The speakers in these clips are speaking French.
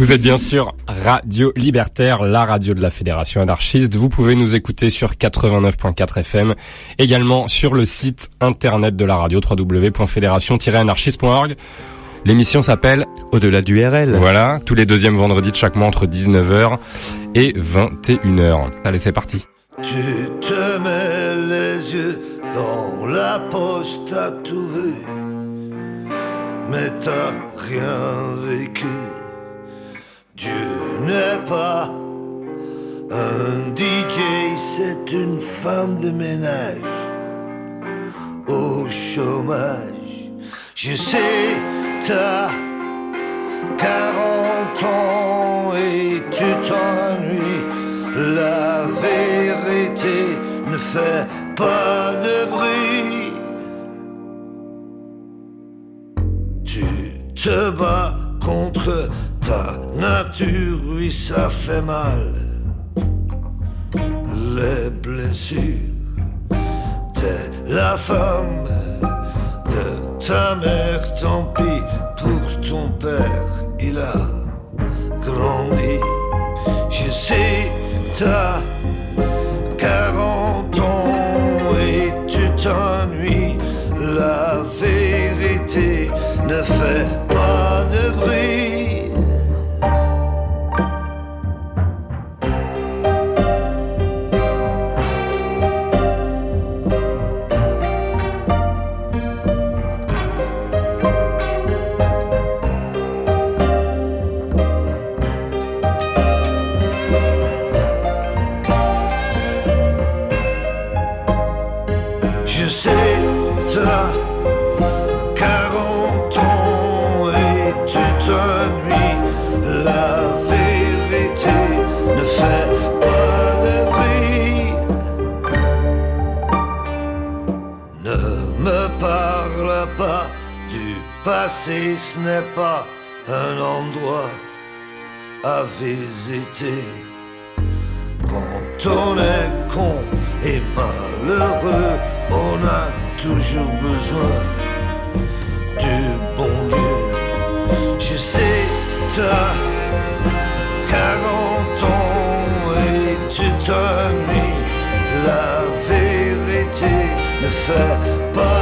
Vous êtes bien sûr Radio Libertaire, la radio de la Fédération anarchiste. Vous pouvez nous écouter sur 89.4 FM, également sur le site internet de la radio www.fédération-anarchiste.org. L'émission s'appelle Au-delà du RL. Voilà, tous les deuxièmes vendredis de chaque mois entre 19h et 21h. Allez, c'est parti. Tu te mets les yeux dans la poche, t'as tout vu, mais t'as rien vécu. Dieu n'est pas un DJ, c'est une femme de ménage au chômage. Je sais, t'as 40 ans et tu t'ennuies. La vérité ne fait pas de bruit. Tu te bats contre nature, oui, ça fait mal. Les blessures, t'es la femme de ta mère, tant pis pour ton père, il a grandi. Je sais, t'as 40 ans et tu t'ennuies. La vérité ne fait passé, ce n'est pas un endroit à visiter. Quand on est con et malheureux, on a toujours besoin du bon Dieu. Je sais, t'as 40 ans et tu t'ennuies. La vérité ne fait pas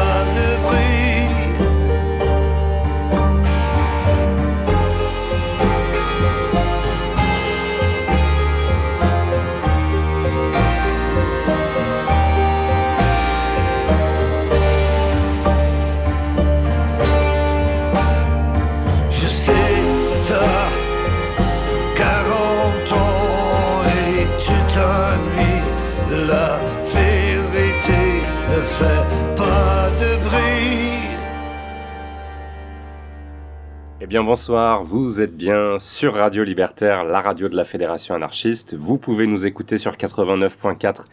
bien bonsoir, vous êtes bien sur Radio Libertaire, la radio de la Fédération anarchiste. Vous pouvez nous écouter sur 89.4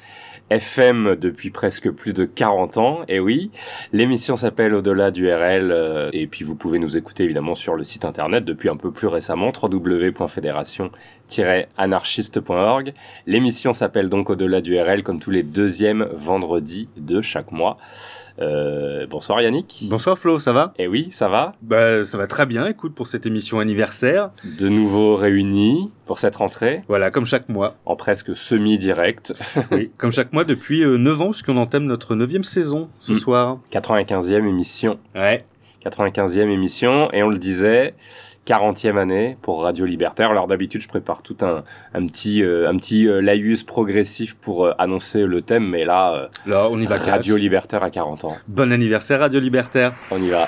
FM depuis presque plus de 40 ans. Et oui, l'émission s'appelle Au-delà du RL. euh, et puis vous pouvez nous écouter évidemment sur le site internet depuis un peu plus récemment, www.fédération-anarchiste.org. L'émission s'appelle donc Au-delà du RL comme tous les deuxièmes vendredis de chaque mois. Euh, bonsoir Yannick. Bonsoir Flo, ça va? Et oui, ça va Bah ça va très bien, écoute, pour cette émission anniversaire. De nouveau réunis pour cette rentrée Voilà, comme chaque mois. en presque semi-direct. oui, comme chaque mois depuis euh, 9 ans, puisqu'on entame notre neuvième saison ce Mm. soir. 95e émission. Ouais. 95e émission, et on le disait, 40e année pour Radio Libertaire. Alors d'habitude, je prépare tout un, un petit, euh, un petit euh, laïus progressif pour euh, annoncer le thème, mais là, Là, on y va Radio cash. Libertaire à 40 ans. Bon anniversaire Radio Libertaire. On y va.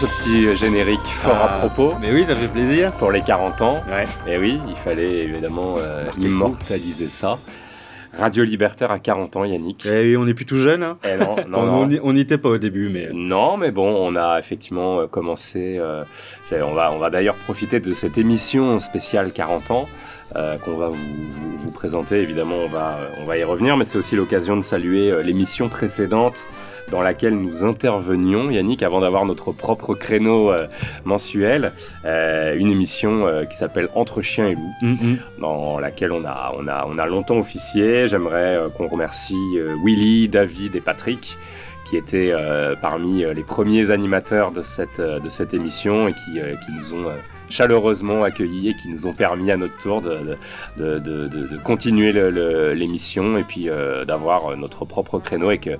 Ce petit générique fort à Ah, propos. Mais oui, ça fait plaisir. Pour les 40 ans. Ouais. Et oui, il fallait évidemment euh, immortaliser ça. Radio Libertaire à 40 ans, Yannick. Eh oui, on est plus tout jeune. Hein. Eh non, non, on n'y était pas au début, mais. Non, mais bon, on a effectivement euh, commencé. euh, on va, on va d'ailleurs profiter de cette émission spéciale 40 ans euh, qu'on va vous, vous- vous présenter. Évidemment, on va, on va y revenir, mais c'est aussi l'occasion de saluer l'émission précédente dans laquelle nous intervenions, Yannick, avant d'avoir notre propre créneau euh, mensuel, euh, une émission euh, qui s'appelle Entre chiens et loups Hum, hum. dans laquelle on a, on a, on a longtemps officié. J'aimerais qu'on remercie Willy, David et Patrick qui étaient parmi les premiers animateurs de cette, de cette émission et qui, qui nous ont chaleureusement accueillis et qui nous ont permis à notre tour de, de, de, de- de continuer l'émission et puis euh, d'avoir notre propre créneau et que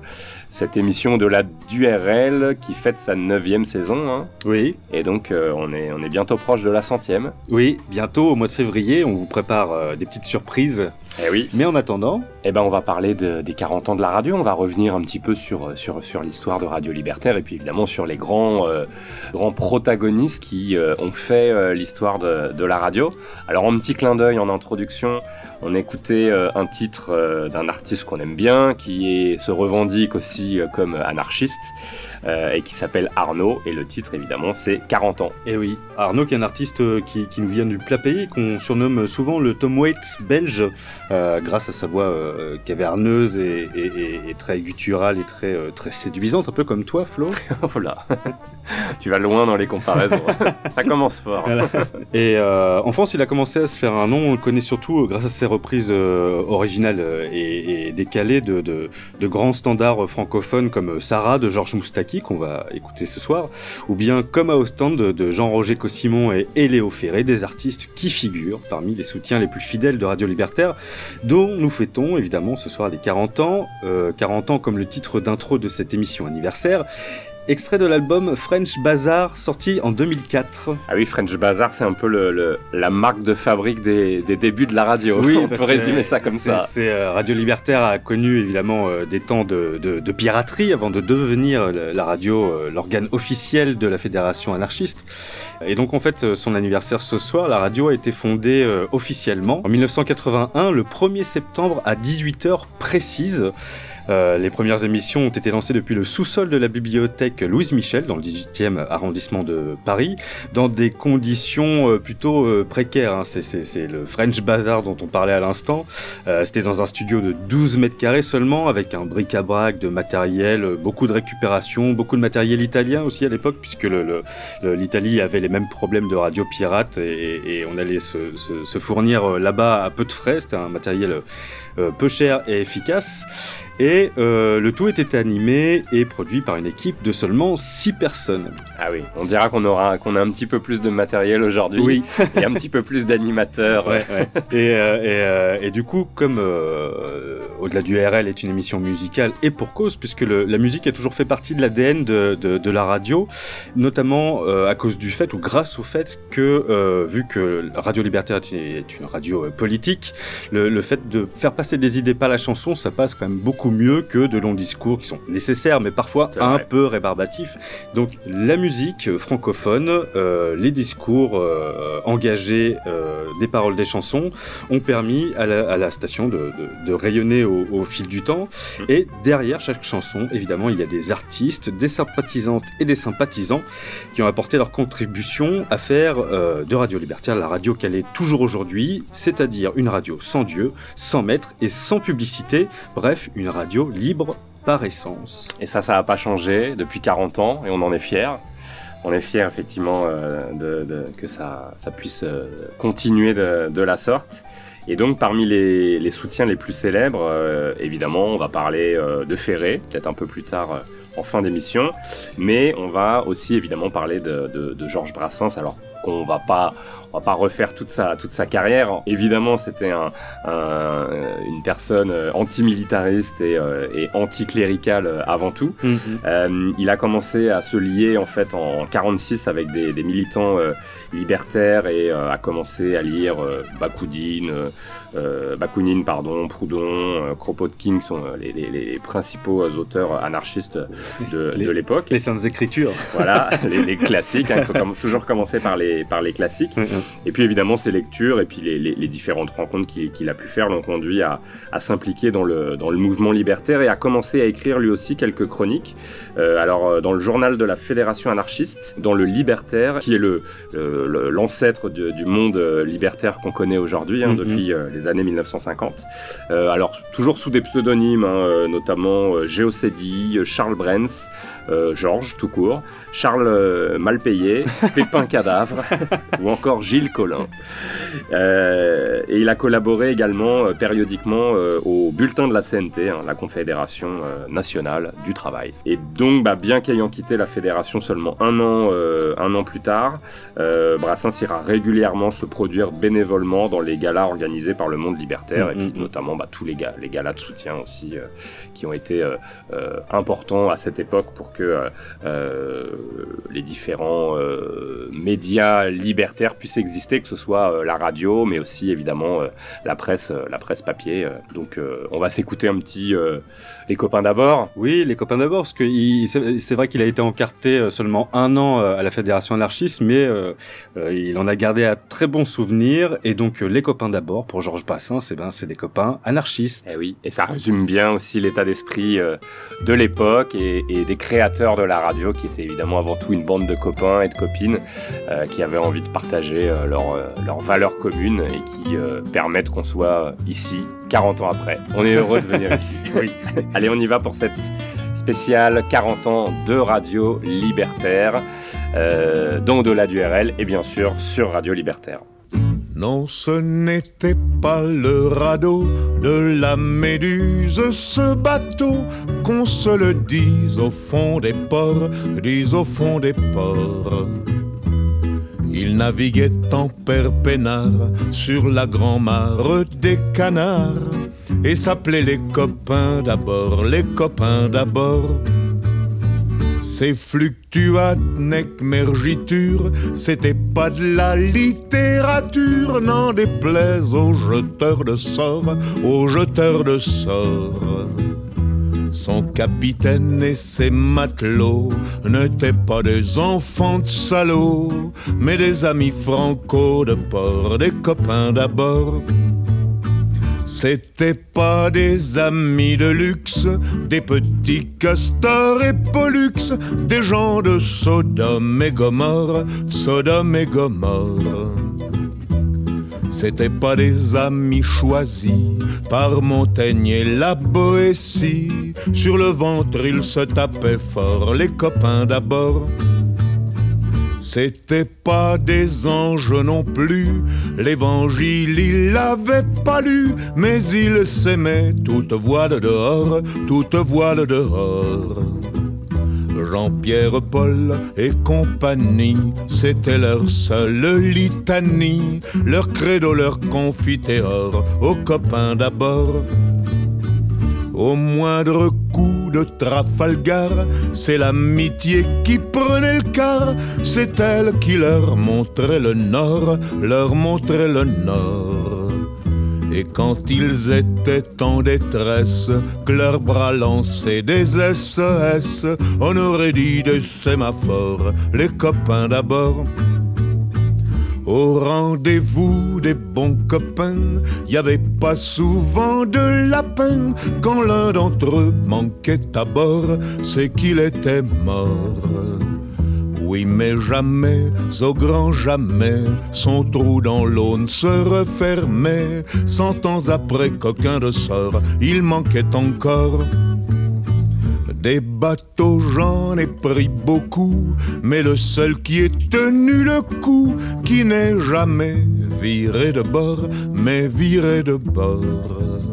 cette émission de la d'URL qui fête sa neuvième saison hein, Oui, et donc euh, on, est, on est bientôt proche de la centième. oui, bientôt au mois de février, on vous prépare euh, des petites surprises. Eh oui. Mais en attendant, Eh ben, on va parler de- des 40 ans de la radio. On va revenir un petit peu sur, sur, sur l'histoire de Radio Libertaire et puis évidemment sur les grands, euh, grands protagonistes qui euh, ont fait euh, l'histoire de, de la radio. Alors, un petit clin d'œil en introduction, on écoutait euh, un titre euh, d'un artiste qu'on aime bien, qui est, se revendique aussi euh, comme anarchiste euh, et qui s'appelle Arnaud. Et le titre, évidemment, c'est 40 ans. eh oui, Arnaud qui est un artiste qui, qui nous vient du plat pays, qu'on surnomme souvent le Tom Waits belge, euh, grâce à sa voix euh, caverneuse et, et- et- et très gutturale et très, très séduisante, un peu comme toi Flo. oh là, tu vas loin dans les comparaisons. Ça commence fort. Voilà. Et en France, il a commencé à se faire un nom. On le connaît surtout grâce à ses reprises euh, originales euh, et, et de, grands standards francophones comme euh, Sarah de Georges Moustaki, qu'on va écouter ce soir, ou bien Comme à Ostende de, Jean-Roger Cossimon et, Léo Ferré, des artistes qui figurent parmi les soutiens les plus fidèles de Radio Libertaire, dont nous fêtons évidemment ce soir les 40 ans. Euh, 40 ans comme le titre d'intro de cette émission anniversaire. Extrait de l'album French Bazaar, sorti en 2004. Ah oui, French Bazaar, c'est un peu le, le- la marque de fabrique des, des débuts de la radio. on parce peut résumer ça comme ça. C'est euh, Radio Libertaire a connu évidemment euh, des temps de, de- de piraterie avant de devenir la, la radio euh, l'organe officiel de la fédération anarchiste. Et donc en fait euh, son anniversaire ce soir, la radio a été fondée euh, officiellement en 1981, le 1er septembre à 18h précise. Euh, les premières émissions ont été lancées depuis le sous-sol de la bibliothèque Louise Michel dans le 18e arrondissement de Paris dans des conditions euh, plutôt euh, précaires. hein. C'est- le French Bazaar dont on parlait à l'instant. C'était dans un studio de 12 mètres carrés seulement, avec un bric-à-brac de matériel, beaucoup de récupération, beaucoup de matériel italien aussi à l'époque, puisque l'Italie avait les mêmes problèmes de radio pirate et, on allait se, se- fournir là-bas à peu de frais. C'était un matériel peu cher et efficace. Et euh, le tout était animé et produit par une équipe de seulement 6 personnes. Ah oui, on dira qu'on aura qu'on a un petit peu plus de matériel aujourd'hui et un petit peu plus d'animateurs. Ouais, ouais. Et, euh, et, euh, et du coup, comme Au-delà du RL est une émission musicale, et pour cause, puisque le- la musique a toujours fait partie de l'ADN de, de, de la radio, notamment à cause du fait, ou grâce au fait que, vu que Radio Libertaire est une, radio politique, le, le fait de faire passer des idées par la chanson, ça passe quand même beaucoup mieux que de longs discours qui sont nécessaires, mais parfois un peu rébarbatifs. Donc la musique francophone, euh, les discours euh, engagés euh, des paroles des chansons ont permis à la, à la station de, de- de rayonner au, au fil du temps. Mhm. Et derrière chaque chanson, évidemment, il y a des artistes, des sympathisantes et des sympathisants qui ont apporté leur contribution à faire de Radio Libertaire la radio qu'elle est toujours aujourd'hui, c'est-à-dire une radio sans Dieu, sans maître et sans publicité, bref, une radio libre par essence. Et ça, ça n'a pas changé depuis 40 ans et on en est fiers. On est fiers effectivement euh, de, que ça, ça puisse euh, continuer de, la sorte. Et donc parmi les, soutiens les plus célèbres, euh, évidemment, on va parler de Ferré, peut-être un peu plus tard en fin d'émission, mais on va aussi évidemment parler de- de Georges Brassens, alors qu'on va pas, on va pas refaire toute sa, toute sa carrière. Évidemment, c'était un, une personne antimilitariste et, et anticléricale avant tout. Mhm. il a commencé à se lier en fait en 46 avec des, des militants libertaire et euh, a commencé à lire euh, Bakoudine, euh, Bakounine, pardon, Proudhon, Kropotkin, qui sont les, les, principaux auteurs anarchistes de, de l'époque. Les saintes écritures. Voilà, les, classiques. Hein, faut toujours commencer par les, par les classiques. Mm, mm. Et puis évidemment, ses lectures et puis les, différentes rencontres qu'il a pu faire l'ont conduit à, à s'impliquer dans le, dans le mouvement libertaire et à commencer à écrire lui aussi quelques chroniques. alors, dans le journal de la Fédération anarchiste, dans le Libertaire, qui est le, l'ancêtre du monde euh, libertaire qu'on connaît aujourd'hui, hein, mm-hmm. depuis euh, les années 1950. Euh, alors, toujours sous des pseudonymes, hein, notamment Géocédie, Charles Brens, Georges, tout court, Charles euh, Malpayé, Pépin Cadavre ou encore Gilles Collin. Euh, et il a collaboré également euh, périodiquement au bulletin de la CNT, hein, la Confédération nationale du travail. Et donc, bah, bien qu'ayant quitté la fédération seulement un an, un an plus tard, Brassens ira régulièrement se produire bénévolement dans les galas organisés par le monde libertaire, et puis notamment bah, tous les, les galas de soutien aussi, qui ont été importants à cette époque pour que les différents euh, médias libertaires puissent exister, que ce soit euh, la radio, mais aussi évidemment euh, la presse, la presse papier. donc on va s'écouter un petit les copains d'abord. Oui, les copains d'abord, parce que c'est vrai qu'il a été encarté seulement un an à la fédération anarchiste, mais il en a gardé un très bon souvenir. Et donc les copains d'abord pour Georges Bassin, c'est ben c'est des copains anarchistes. Et eh oui, et ça résume bien aussi l'état d'esprit de l'époque et, et, des créateurs de la radio qui étaient évidemment avant tout une bande de copains et de copines euh, qui avaient envie de partager euh, euh, leurs valeurs communes et qui permettent qu'on soit ici 40 ans après. On est heureux de venir ici. Oui. Allez, on y va pour cette spéciale 40 ans de radio libertaire, donc de la DURL et bien sûr sur Radio Libertaire. Non, ce n'était pas le radeau de la méduse, ce bateau, qu'on se le dise au fond des ports, dise au fond des ports. Il naviguait en père peinard sur la grand-mare des canards et s'appelait les copains d'abord, les copains d'abord. Ces fluctuates mergiture, c'était pas de la littérature, n'en déplaise aux jeteurs de sorts, aux jeteurs de sorts. Son capitaine et ses matelots n'étaient pas des enfants de salauds, mais des amis franco de port, des copains d'abord. C'était pas des amis de luxe, des petits castors et pollux, des gens de Sodome et Gomorre, Sodome et Gomorre. C'était pas des amis choisis par Montaigne et la Boétie. Sur le ventre, ils se tapaient fort, les copains d'abord. C'était pas des anges non plus, l'évangile il l'avait pas lu, mais il s'aimait toute voile dehors, toute voile dehors. Jean-Pierre Paul et compagnie, c'était leur seule litanie, leur credo, leur confiteor, aux copains d'abord. Au moindre coup de Trafalgar, c'est l'amitié qui prenait le quart, c'est elle qui leur montrait le nord, leur montrait le nord. Et quand ils étaient en détresse, que leurs bras lançaient des SES, on aurait dit des sémaphores, les copains d'abord. Au rendez-vous des bons copains, y avait pas souvent de lapin. Quand l'un d'entre eux manquait à bord, c'est qu'il était mort. Oui, mais jamais, au grand jamais, son trou dans l'aune se refermait. Cent ans après qu'aucun de sort, il manquait encore. Des bateaux, j'en ai pris beaucoup, mais le seul qui ait tenu le coup, qui n'est jamais viré de bord, mais viré de bord.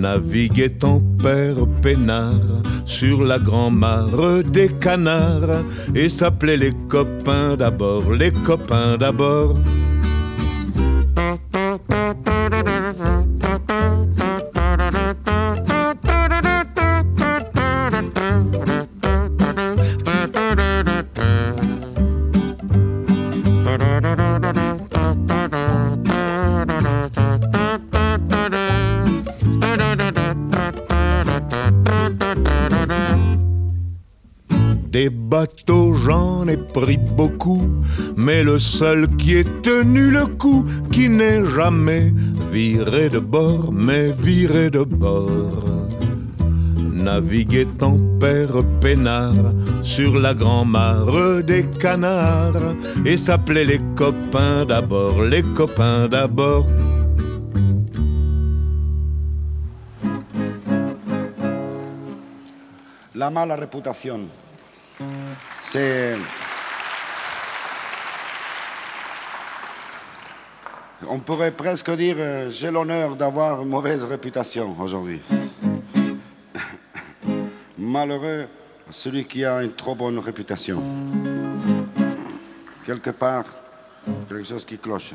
Naviguait en père peinard sur la grand-mare des canards et s'appelait les copains d'abord, les copains d'abord. Pris beaucoup, mais le seul qui ait tenu le coup, qui n'est jamais viré de bord, mais viré de bord. Naviguait en père peinard sur la grand-mare des canards et s'appelait les copains d'abord, les copains d'abord. La mala reputación. C'est. On pourrait presque dire euh, j'ai l'honneur d'avoir une mauvaise réputation aujourd'hui. Malheureux celui qui a une trop bonne réputation. Quelque part, quelque chose qui cloche.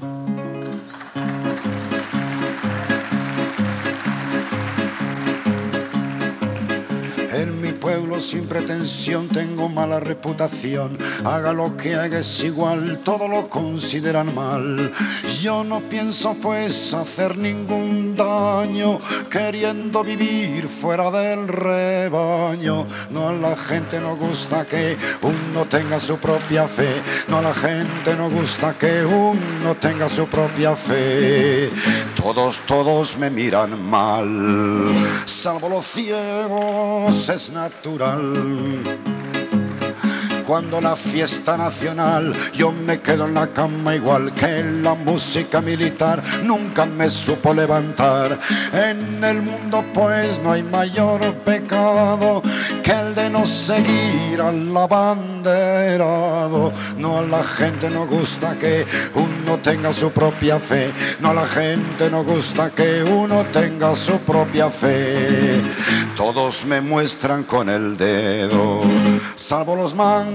Sin pretensión tengo mala reputación. Haga lo que haga es igual, todo lo consideran mal. Yo no pienso pues hacer ningún daño, queriendo vivir fuera del rebaño. No a la gente no gusta que uno tenga su propia fe. No a la gente no gusta que uno tenga su propia fe. Todos, todos me miran mal, salvo los ciegos es natural. Cuando la fiesta nacional yo me quedo en la cama igual que la música militar nunca me supo levantar. En el mundo pues no hay mayor pecado que el de no seguir al abanderado. No a la gente no gusta que uno tenga su propia fe. No a la gente no gusta que uno tenga su propia fe. Todos me muestran con el dedo, salvo los mangos,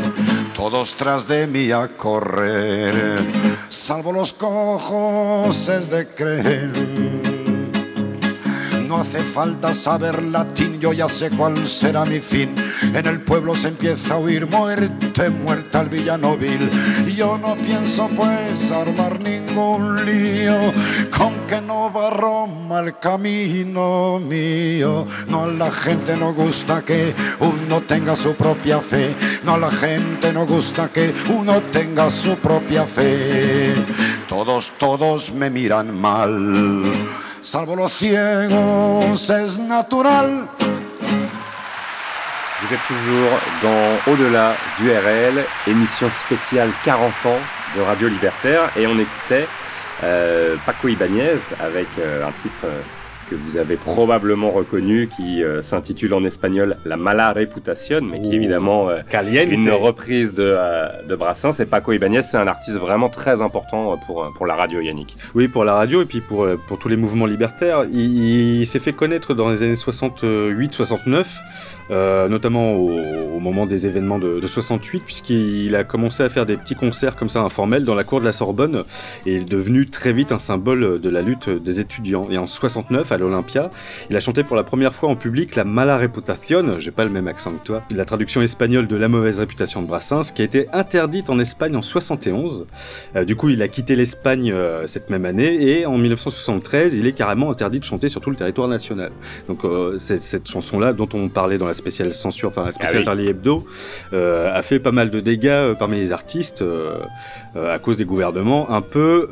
todos tras de mí a correr, salvo los cojos es de creer. No hace falta saber latín, yo ya sé cuál será mi fin. En el pueblo se empieza a oír muerte, muerta al villanóvil. Yo no pienso pues armar ningún lío, con que no va Roma el camino mío. No a la gente no gusta que uno tenga su propia fe, no a la gente no gusta que uno tenga su propia fe. Todos, todos me miran mal salvo los ciegos, es natural. Vous êtes toujours dans Au-delà du RL, émission spéciale 40 ans de Radio Libertaire, et on écoutait euh, Paco Ibanez avec euh, un titre euh, que vous avez probablement reconnu qui euh, s'intitule en espagnol La mala reputación, mais qui est évidemment euh, une reprise de, euh, de Brassens. Et Paco Ibanez, c'est un artiste vraiment très important pour, pour la radio, Yannick. Oui, pour la radio et puis pour, euh, pour tous les mouvements libertaires. Il, il s'est fait connaître dans les années 68-69, euh, notamment au, au moment des événements de, de 68, puisqu'il a commencé à faire des petits concerts comme ça informels dans la cour de la Sorbonne et est devenu très vite un symbole de la lutte des étudiants. Et en 69, à l'Olympia, il a chanté pour la première fois en public la Mala Reputación, j'ai pas le même accent que toi, la traduction espagnole de La mauvaise réputation de Brassens, qui a été interdite en Espagne en 71. Euh, du coup, il a quitté l'Espagne euh, cette même année et en 1973, il est carrément interdit de chanter sur tout le territoire national. Donc euh, cette chanson-là, dont on parlait dans la spéciale censure, enfin spéciale Ah oui. Charlie Hebdo, euh, a fait pas mal de dégâts euh, parmi les artistes euh, à cause des gouvernements un peu,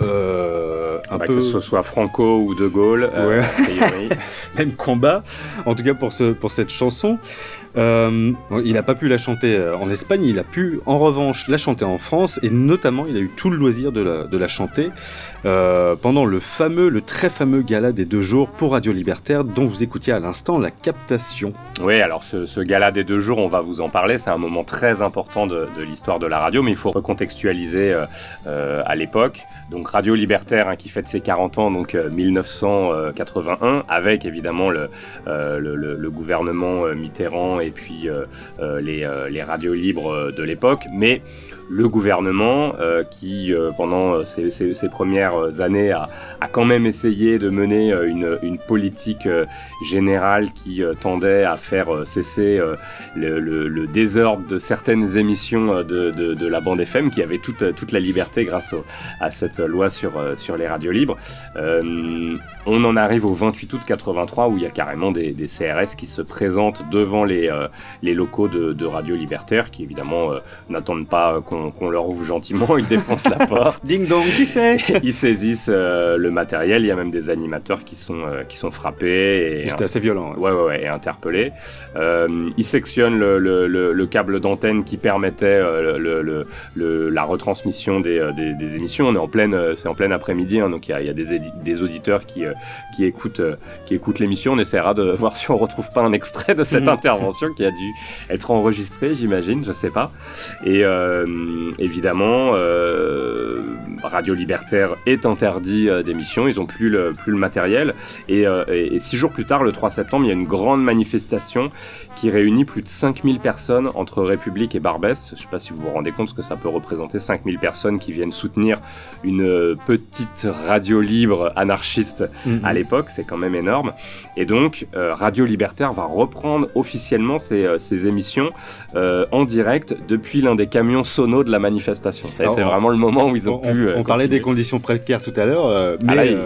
un Bah, peu Que ce soit Franco ou De Gaulle, Ouais. même combat, en tout cas pour, ce, pour cette chanson. Euh, il n'a pas pu la chanter euh, en Espagne, il a pu en revanche la chanter en France et notamment il a eu tout le loisir de la, chanter euh, pendant le fameux, le très fameux gala des deux jours pour Radio Libertaire dont vous écoutiez à l'instant la captation. Oui, alors ce, ce, gala des deux jours, on va vous en parler, c'est un moment très important de, l'histoire de la radio, mais il faut recontextualiser à l'époque. Donc Radio Libertaire hein, qui fête ses 40 ans, donc 1981, avec évidemment le gouvernement Mitterrand et puis les, les radios libres de l'époque, mais le gouvernement euh, qui, euh, pendant ses, ses, ses, premières années, a, a, quand même essayé de mener une, une politique générale qui tendait à faire cesser le, le, le, désordre de certaines émissions de, de, de, la bande FM qui avait toute, toute la liberté grâce au, à cette loi sur, sur les radios libres. Euh, on en arrive au 28 août 83 où il y a carrément des, des CRS qui se présentent devant les, euh, les locaux de, de Radio Libertaire qui évidemment euh, n'attendent pas qu'on qu'on leur ouvre gentiment, ils défoncent la porte. Ding dong, qui c'est Ils saisissent euh, le matériel, il y a même des animateurs qui sont, euh, qui sont frappés. C'était assez violent. Ouais, ouais, ouais, et interpellés. Euh, ils sectionnent le, le, le, le câble d'antenne qui permettait la retransmission des, des, des, émissions. On est en pleine, c'est en plein après-midi, hein, donc il y a, il y a des, des, auditeurs qui, qui écoutent, qui écoutent l'émission. On essaiera de voir si on retrouve pas un extrait de cette intervention qui a dû être enregistrée, j'imagine, je sais pas. Et évidemment, euh, Radio Libertaire est interdit euh, d'émission, ils n'ont plus le, plus le matériel. Et, euh, et, et, six jours plus tard, le 3 septembre, il y a une grande manifestation qui réunit plus de 5000 personnes entre République et Barbès. Je ne sais pas si vous vous rendez compte ce que ça peut représenter, 5000 personnes qui viennent soutenir une petite radio libre anarchiste -hmm. à l'époque, c'est quand même énorme. Et donc, euh, Radio Libertaire va reprendre officiellement ses, ses émissions euh, en direct depuis l'un des camions sonos de la manifestation. Ça a été vraiment le moment où ils ont on, pu. Euh, on parlait des conditions précaires tout à l'heure, euh, mais. Ah là, ils,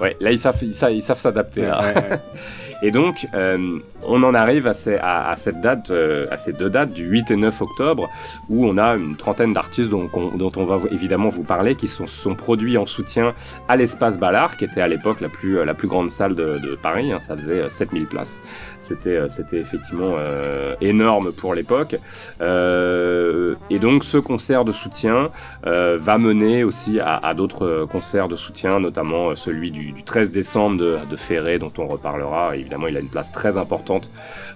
ouais, là, ils savent, ils savent, ils savent s'adapter. Ouais, ouais, et donc, euh, on en arrive à, ces, à, à cette date, euh, à ces deux dates, du 8 et 9 octobre, où on a une trentaine d'artistes dont, dont, on va évidemment vous parler, qui sont, sont produits en soutien à l'espace Ballard, qui était à l'époque la plus, la plus grande salle de, de Paris. Hein, ça faisait 7000 places. C'était, c'était effectivement euh, énorme pour l'époque. Euh, et donc, ce concert de soutien euh, va mener aussi à, d'autres concerts de soutien, notamment celui du, du 13 décembre de, de, Ferré, dont on reparlera. Évidemment, il a une place très importante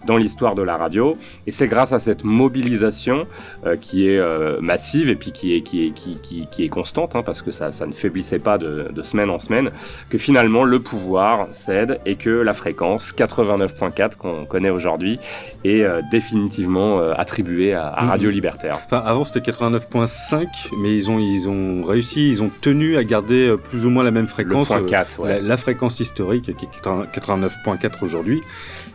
dans l'histoire de la radio. Et c'est grâce à cette mobilisation euh, qui est massive et puis qui est, qui est, qui, qui, qui est constante, hein, parce que ça, ça ne faiblissait pas de, de semaine en semaine, que finalement le pouvoir cède et que la fréquence 89.4 qu'on connaît aujourd'hui est euh, définitivement euh, attribué à, à, Radio Libertaire. Enfin, avant c'était 89.5, mais ils ont, ils ont réussi, ils ont tenu à garder plus ou moins la même fréquence. Le 4, ouais. la, la, fréquence historique qui est 89.4 aujourd'hui.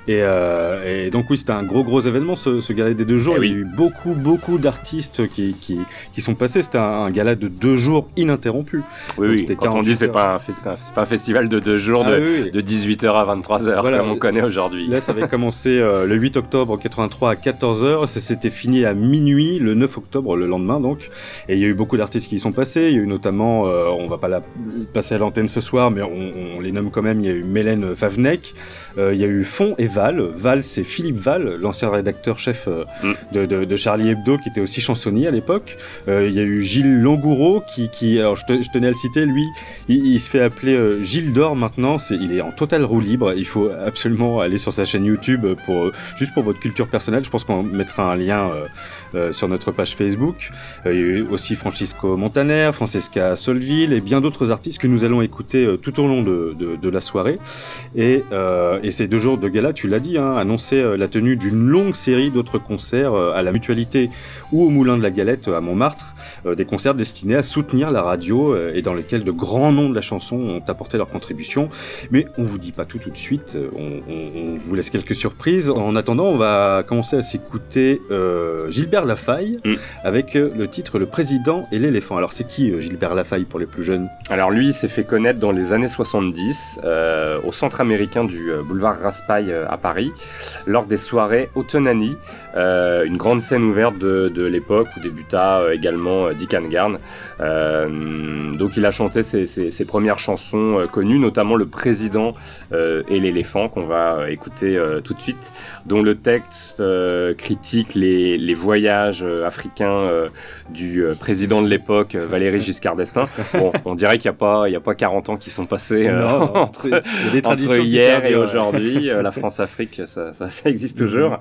Et, euh, et, donc oui, c'était un gros gros événement ce, ce gala des deux jours. Et Il oui. y a eu beaucoup beaucoup d'artistes qui, qui, qui, sont passés. C'était un, un, gala de deux jours ininterrompu. Oui, oui. Quand on dit c'est pas c'est pas un festival de deux jours ah, de, oui. de 18h à 23h voilà. comme on connaît aujourd'hui. Là, ça avait commencé euh, le 8 octobre 83 à 14h. Ça s'était fini à minuit le 9 octobre le lendemain donc. Et il y a eu beaucoup d'artistes qui y sont passés. Il y a eu notamment, euh, on va pas la passer à l'antenne ce soir, mais on, on, les nomme quand même. Il y a eu Mélène Favnek. Euh, il y a eu Fond et Val. Val, c'est Philippe Val, l'ancien rédacteur-chef euh, mm. de, de, de, Charlie Hebdo, qui était aussi chansonnier à l'époque. Euh, il y a eu Gilles Langoureau, qui, qui alors je, te, je, tenais à le citer, lui, il, il se fait appeler Gilles d'Or maintenant. C'est, il est en totale roue libre. Il faut absolument aller sur sa chaîne YouTube pour juste pour votre culture personnelle. Je pense qu'on mettra un lien sur notre page Facebook. il y a eu aussi Francisco Montaner, Francesca Solville et bien d'autres artistes que nous allons écouter tout au long de, la soirée. Et ces deux jours de gala, tu l'as dit, hein, annonçaient euh, la tenue d'une longue série d'autres concerts euh, à la Mutualité ou au Moulin de la Galette à Montmartre, euh, des concerts destinés à soutenir la radio et dans lesquels de grands noms de la chanson ont apporté leur contribution. Mais on vous dit pas tout tout de suite, on vous laisse quelques surprises. En attendant, on va commencer à s'écouter euh, Gilbert Lafaille mm. avec le titre Le Président et l'éléphant. Alors c'est qui Gilbert Lafaille pour les plus jeunes? Alors lui, il s'est fait connaître dans les années 70 euh, au centre américain du boulevard Raspail à Paris, lors des soirées Autonani, une grande scène ouverte de, l'époque où débuta également Dick Angarn. donc il a chanté ses, ses premières chansons connues, notamment Le Président et l'éléphant qu'on va écouter tout de suite, dont le texte critique les, les voyages africains du président de l'époque, Valéry Giscard d'Estaing. Bon, on dirait qu'il n'y a, pas, il y a pas 40 ans qui sont passés euh, entre, hier et aujourd'hui. Euh, la France-Afrique, ça, ça, ça, existe toujours.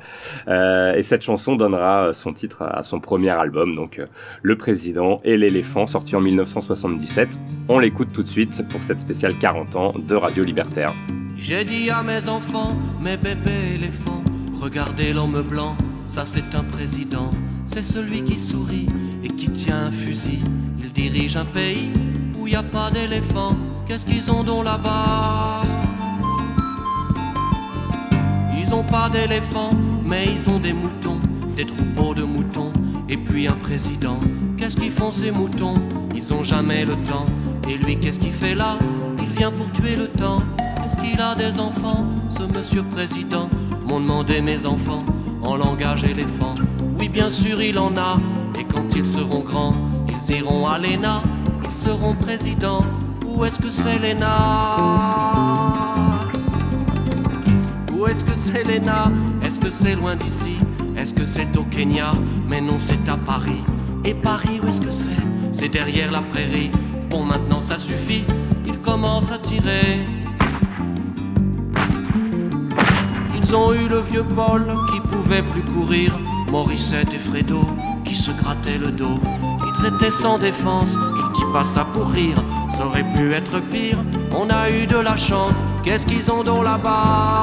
Euh, et cette chanson donnera son titre à son premier album, donc Le Président et l'éléphant, sorti en 1977. On l'écoute tout de suite pour cette spéciale 40 ans de Radio Libertaire. J'ai dit à mes enfants, mes bébés éléphants, regardez l'homme blanc, ça c'est un président, c'est celui qui sourit et qui tient un fusil dirige un pays où y a pas d'éléphants. Qu'est-ce qu'ils ont donc là-bas? Ils ont pas d'éléphants, mais ils ont des moutons, des troupeaux de moutons, et puis un président. Qu'est-ce qu'ils font ces moutons? Ils ont jamais le temps. Et lui, qu'est-ce qu'il fait là? Il vient pour tuer le temps. Est-ce qu'il a des enfants, ce monsieur président? M'ont demandé mes enfants en langage éléphant. Oui, bien sûr, il en a. Et quand ils seront grands, ils iront à l'ENA, ils seront présidents. Où est-ce que c'est l'ENA? Où est-ce que c'est l'ENA? Est-ce que c'est loin d'ici? Est-ce que c'est au Kenya? Mais non, c'est à Paris. Et Paris, où est-ce que c'est? C'est derrière la prairie. Bon, maintenant ça suffit, ils commencent à tirer. Ils ont eu le vieux Paul qui pouvait plus courir, Morissette et Fredo qui se grattaient le dos. Ils étaient sans défense, je dis pas ça pour rire, ça aurait pu être pire. On a eu de la chance, qu'est-ce qu'ils ont donc là-bas?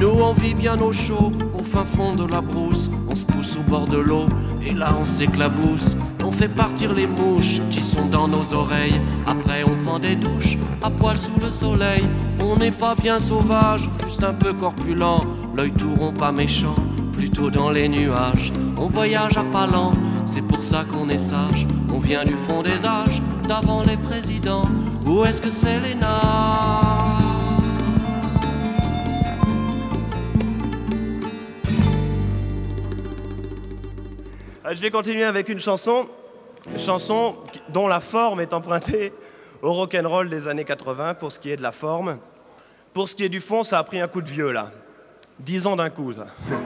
Nous on vit bien au chaud, au fond de la brousse, on se pousse au bord de l'eau, et là on s'éclabousse. On fait partir les mouches qui sont dans nos oreilles. Après, on prend des douches à poil sous le soleil. On n'est pas bien sauvage, juste un peu corpulent. L'œil tout rond, pas méchant, plutôt dans les nuages. On voyage à pas lent, c'est pour ça qu'on est sage. On vient du fond des âges, d'avant les présidents. Où est-ce que c'est l'ENA Euh, je vais continuer avec une chanson, chanson dont la forme est empruntée au rock'n'roll des années 80 pour ce qui est de la forme. Pour ce qui est du fond, ça a pris un coup de vieux là. Dix ans d'un coup, ça.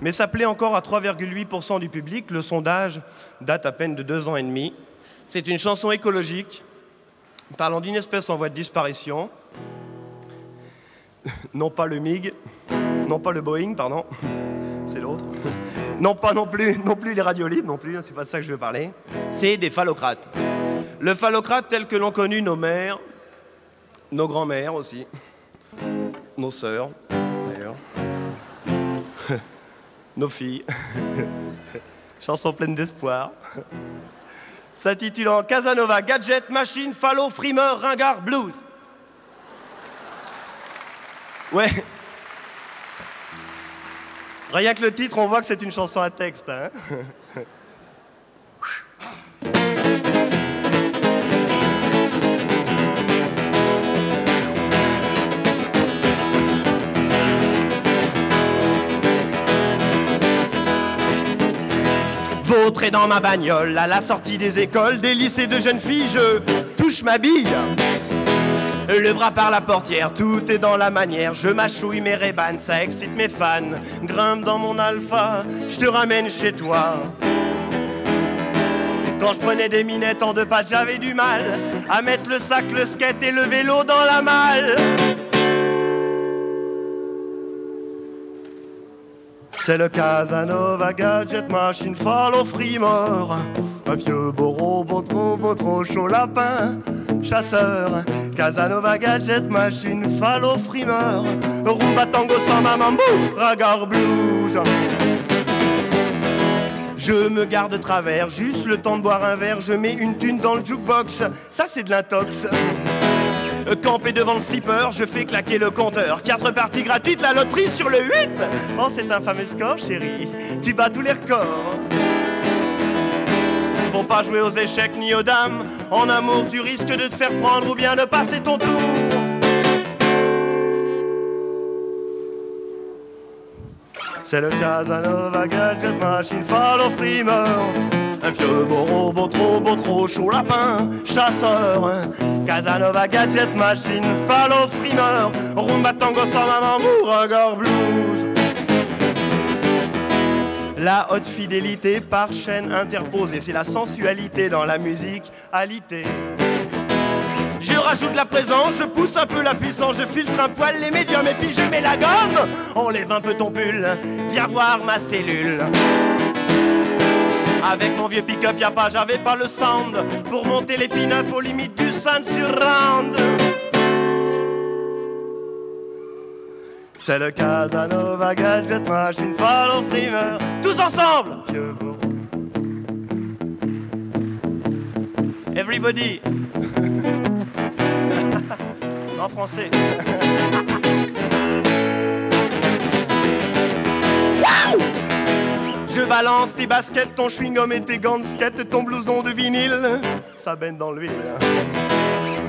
Mais ça plaît encore à 3,8% du public. Le sondage date à peine de deux ans et demi. C'est une chanson écologique parlant d'une espèce en voie de disparition. Non pas le MiG, non pas le Boeing, pardon, c'est l'autre. Non pas non plus, non plus les radios libres, non plus, c'est pas de ça que je veux parler. C'est des phallocrates. Le phallocrate tel que l'ont connu nos mères, nos grands-mères aussi, nos sœurs, d'ailleurs, nos filles. Chanson pleine d'espoir. S'intitulant Casanova, Gadget, Machine, Fallo, Frimeur, Ringard, Blues. Ouais, Rien que le titre, on voit que c'est une chanson à texte. Hein Vautré dans ma bagnole, à la sortie des écoles, des lycées de jeunes filles, je touche ma bille. Le bras par la portière, tout est dans la manière. Je mâchouille mes rébans, ça excite mes fans. Grimpe dans mon alpha, je te ramène chez toi. Quand je prenais des minettes en deux pattes, j'avais du mal à mettre le sac, le skate et le vélo dans la malle. C'est le Casanova Gadget Machine Follow Frimor. Un vieux beau robot trop trop chaud lapin chasseur. Casanova Gadget Machine Fallo Frimeur. Rumba Tango Samba Mambo Ragar Blues. Je me garde travers, juste le temps de boire un verre, je mets une thune dans le jukebox, ça c'est de l'intox. Campé devant le flipper, je fais claquer le compteur. Quatre parties gratuites, la loterie sur le 8 Oh, c'est un fameux score, chérie. Tu bats tous les records. Faut pas jouer aux échecs ni aux dames. En amour, tu risques de te faire prendre ou bien de passer ton tour. C'est le Casanova Gadget Machine Follow Freemer. Un vieux beau robot trop beau, trop chaud lapin, chasseur. Casanova Gadget Machine Follow Freemer. Rumba tango sans maman, Mouragar Blues. La haute fidélité par chaîne interposée, c'est la sensualité dans la musique alité. Je rajoute la présence, je pousse un peu la puissance, je filtre un poil les médiums et puis je mets la gomme. Enlève un peu ton pull, viens voir ma cellule. Avec mon vieux pick-up, y'a pas, j'avais pas le sound pour monter les pin-up aux limites du sound sur round. C'est le Casanova Gadget Machine Follow Streamer. Tous ensemble! Everybody! français. Je balance tes baskets, ton chewing-gum et tes gants de skate, ton blouson de vinyle, ça baigne dans l'huile.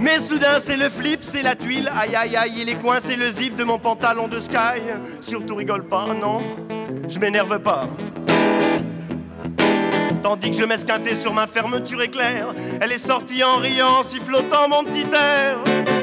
Mais soudain c'est le flip, c'est la tuile, aïe aïe aïe, il est coincé le zip de mon pantalon de sky. Surtout rigole pas, non, je m'énerve pas. Tandis que je m'esquintais sur ma fermeture éclair, elle est sortie en riant, sifflotant mon petit air.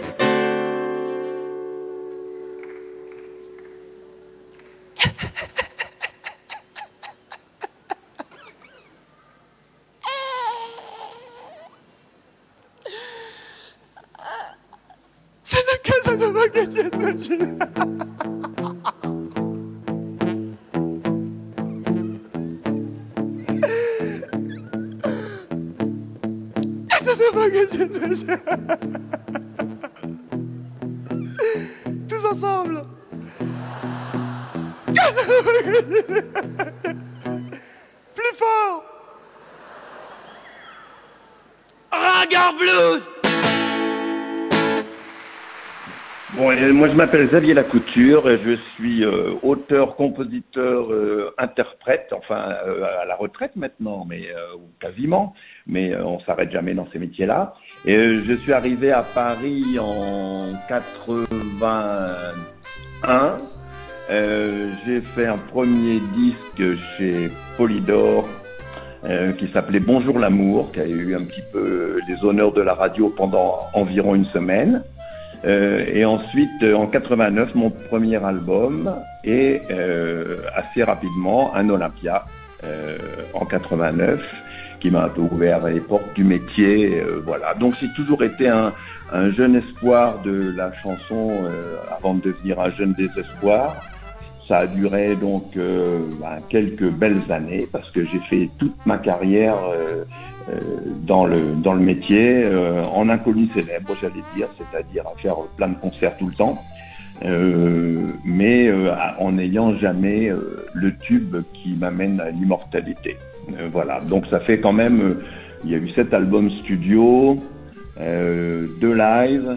Moi je m'appelle Xavier Lacouture et je suis euh, auteur, compositeur, euh, interprète, enfin euh, à la retraite maintenant, mais ou quasiment, mais on s'arrête jamais dans ces métiers-là. Et je suis arrivé à Paris en 81. Euh, J'ai fait un premier disque chez Polydor qui s'appelait Bonjour l'amour, qui a eu un petit peu les honneurs de la radio pendant environ une semaine. Euh, et ensuite, euh, en 89, mon premier album et euh, assez rapidement un Olympia euh, en 89 qui m'a un peu ouvert les portes du métier. euh, voilà. Donc j'ai toujours été un, un jeune espoir de la chanson euh, avant de devenir un jeune désespoir. Ça a duré donc euh, ben, quelques belles années parce que j'ai fait toute ma carrière euh, dans le dans le métier euh, en inconnu célèbre, j'allais dire, c'est-à-dire à faire plein de concerts tout le temps, euh, mais euh, en n'ayant jamais euh, le tube qui m'amène à l'immortalité. Euh, voilà, donc ça fait quand même, euh, il y a eu sept albums studio, euh, deux lives,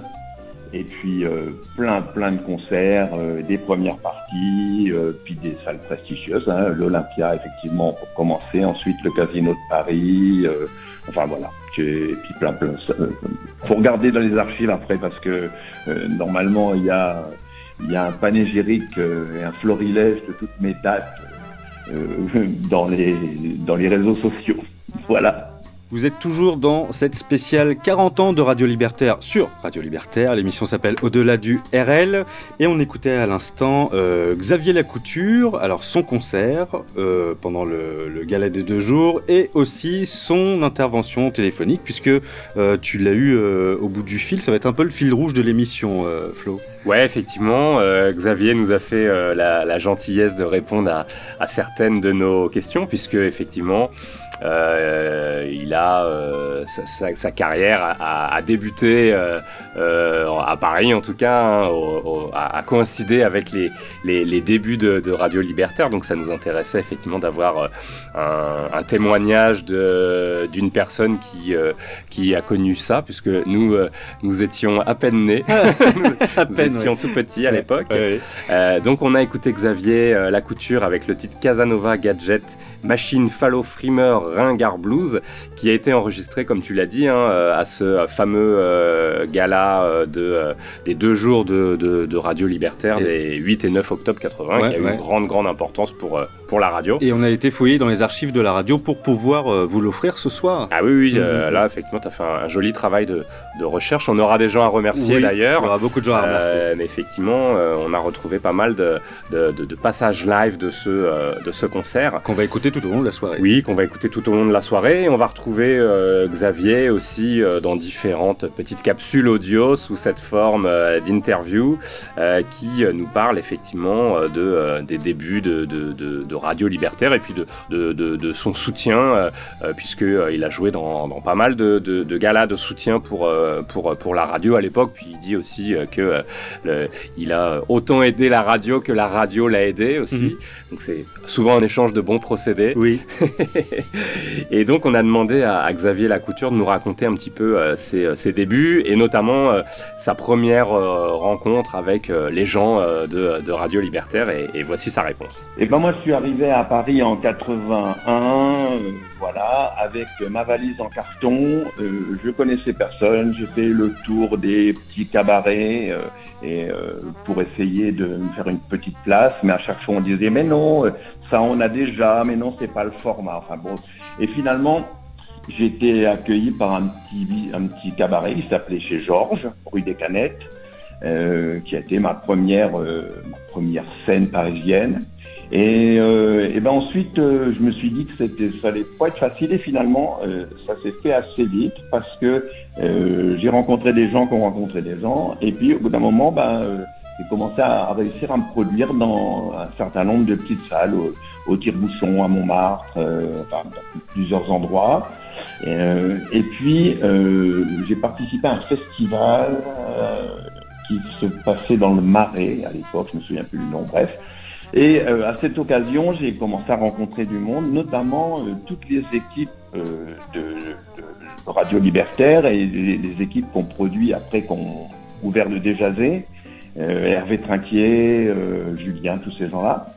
et puis euh, plein plein de concerts, euh, des premières parties, euh, puis des salles prestigieuses, hein, l'Olympia effectivement pour commencer, ensuite le Casino de Paris, euh, enfin voilà, et puis plein plein. euh, faut regarder dans les archives après parce que euh, normalement il y a il y a un panégyrique et un florilège de toutes mes dates dans les dans les réseaux sociaux. Voilà. Vous êtes toujours dans cette spéciale 40 ans de Radio Libertaire sur Radio Libertaire. L'émission s'appelle Au-delà du RL. Et on écoutait à l'instant euh, Xavier Lacouture, alors son concert euh, pendant le, le gala des deux jours et aussi son intervention téléphonique puisque euh, tu l'as eu au bout du fil. Ça va être un peu le fil rouge de l'émission, Flo. Ouais, effectivement, Xavier nous a fait la, gentillesse de répondre à certaines de nos questions, puisque effectivement, euh, il a euh, sa, sa- sa carrière a, débuté euh, à Paris, en tout cas, hein, au- au- a, coïncidé avec les, les, les débuts de, de Radio Libertaire, donc ça nous intéressait effectivement d'avoir un, un témoignage d'une personne qui, qui a connu ça, puisque nous, nous étions à peine nés. À Nous étions tout petits à l'époque. Ouais. Donc on a écouté Xavier La Couture avec le titre Casanova Gadget Machine Fallow Frimer Ringard Blues, qui a été enregistré, comme tu l'as dit, hein, à ce fameux gala de, des deux jours de, Radio Libertaire, des 8 et 9 octobre 80, qui a eu une grande, grande importance pour, pour la radio. Et on a été fouillé dans les archives de la radio pour pouvoir vous l'offrir ce soir. Ah oui, oui, mmh. là, effectivement, tu as fait un, joli travail de, recherche. On aura des gens à remercier d'ailleurs. Il y aura beaucoup de gens à remercier. mais effectivement, on a retrouvé pas mal de, de, passages live de ce, de ce concert. Qu'on va écouter tout au long de la soirée. Oui, qu'on va écouter tout au long de la soirée. on va retrouver euh, Xavier aussi euh, dans différentes petites capsules audio sous cette forme euh, d'interview qui nous parle effectivement de, des débuts de, de, Radio Libertaire et puis de, de, son soutien, puisqu'il a joué dans, dans, pas mal de, galas de soutien pour, pour, pour la radio à l'époque. Puis il dit aussi que il a autant aidé la radio que la radio l'a aidé aussi. Mhm. Donc c'est souvent un échange de bons procédés. Oui. et donc on a demandé à, Xavier Lacouture de nous raconter un petit peu euh, ses, ses, débuts et notamment euh, sa première euh, rencontre avec les gens de, de, Radio Libertaire et, voici sa réponse. Et eh ben moi je suis arrivé à Paris en 81, voilà, avec ma valise en carton. je connaissais personne, j'ai fait le tour des petits cabarets et pour essayer de me faire une petite place, mais à chaque fois on disait mais non, ça on a déjà, mais non, c'est pas le format. Enfin bon. Et finalement, j'ai été accueilli par un petit, un petit cabaret qui s'appelait chez Georges, rue des Canettes, euh, qui a été ma première, euh, ma première scène parisienne. Et, euh, et ben ensuite, euh, je me suis dit que c'était, ça allait pas être facile et finalement, euh, ça s'est fait assez vite parce que j'ai rencontré des gens qui ont rencontré des gens. Et puis au bout d'un moment, ben j'ai commencé à, réussir à me produire dans un certain nombre de petites salles, au, au Tire-Bouchon, à Montmartre, euh, enfin, dans plusieurs endroits. Et, euh, puis, euh, j'ai participé à un festival qui se passait dans le Marais à l'époque, je me souviens plus du nom, bref. Et à cette occasion, j'ai commencé à rencontrer du monde, notamment toutes les équipes de, Radio Libertaire et les, les équipes qu'on produit après qu'on ouvert le Déjazé. Euh, Hervé Trinquier, euh, Julien, tous ces gens-là.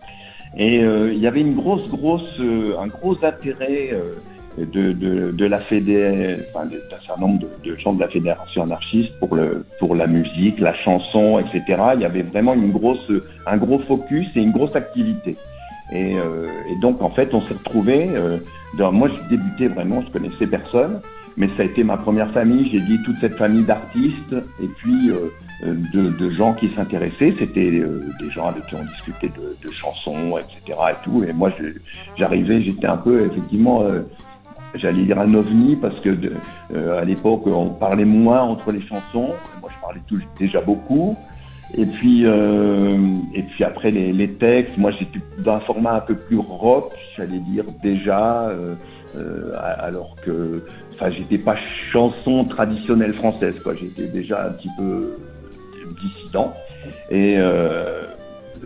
Et euh, il y avait une grosse, grosse, un gros intérêt de, de, de, la fédé, enfin, d'un certain nombre de, de, gens de la fédération anarchiste pour le pour la musique, la chanson, etc. Il y avait vraiment une grosse, un gros focus et une grosse activité. Et, euh, et donc en fait, on s'est retrouvé. Euh, moi, je débutais vraiment, je connaissais personne, mais ça a été ma première famille. J'ai dit toute cette famille d'artistes et puis euh, de, de, gens qui s'intéressaient. C'était euh, des gens avec qui on discutait de, chansons, etc. et tout. Et moi, j'arrivais, j'étais un peu effectivement, j'allais dire un ovni parce que à l'époque, on parlait moins entre les chansons. Moi, je parlais déjà beaucoup. Et puis, et puis après les, les textes, moi j'étais dans un format un peu plus rock, j'allais dire déjà, alors que enfin, j'étais pas chanson traditionnelle française, quoi. J'étais déjà un petit peu dissident. Et euh,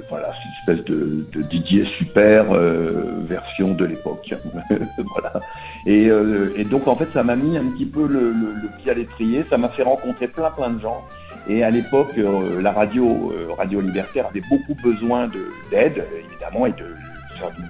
voilà, c'est une espèce de, Didier Super euh, version de l'époque. voilà. Et, euh, et, donc en fait, ça m'a mis un petit peu le, pied à l'étrier. Ça m'a fait rencontrer plein plein de gens. Et à l'époque, la radio, Radio Libertaire avait beaucoup besoin d'aide, évidemment, et de faire du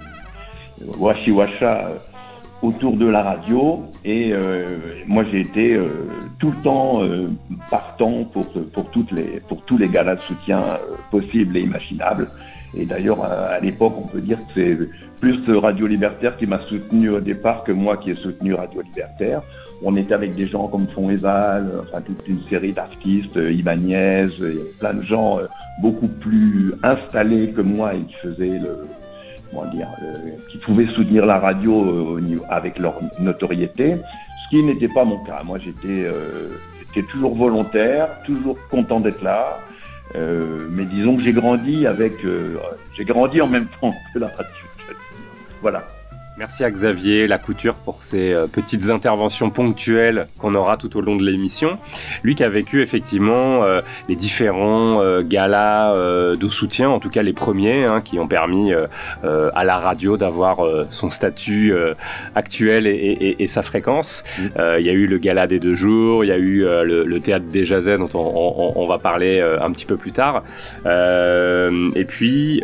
autour de la radio et euh, moi j'ai été euh, tout le temps euh, partant pour pour toutes les pour tous les galas de soutien possibles et imaginables. Et d'ailleurs à, l'époque on peut dire que c'est plus Radio Libertaire qui m'a soutenu au départ que moi qui ai soutenu Radio Libertaire. On était avec des gens comme Fondeval, enfin toute une série d'artistes, Ibanez, plein de gens beaucoup plus installés que moi. Et qui faisaient le, dire, euh, qui pouvaient soutenir la radio euh, avec leur notoriété, ce qui n'était pas mon cas. Moi, j'étais euh, toujours volontaire, toujours content d'être là. mais disons que j'ai grandi avec, j'ai grandi en même temps que la radio. Voilà. Merci à Xavier Lacouture pour ces euh, petites interventions ponctuelles qu'on aura tout au long de l'émission. Lui qui a vécu effectivement euh, les différents euh, galas de soutien, en tout cas les premiers, hein, qui ont permis à la radio d'avoir son statut actuel et, sa fréquence. Mm. Il y a eu le gala des deux jours, il y a eu le, théâtre des Jazets dont on, va parler un petit peu plus tard. et puis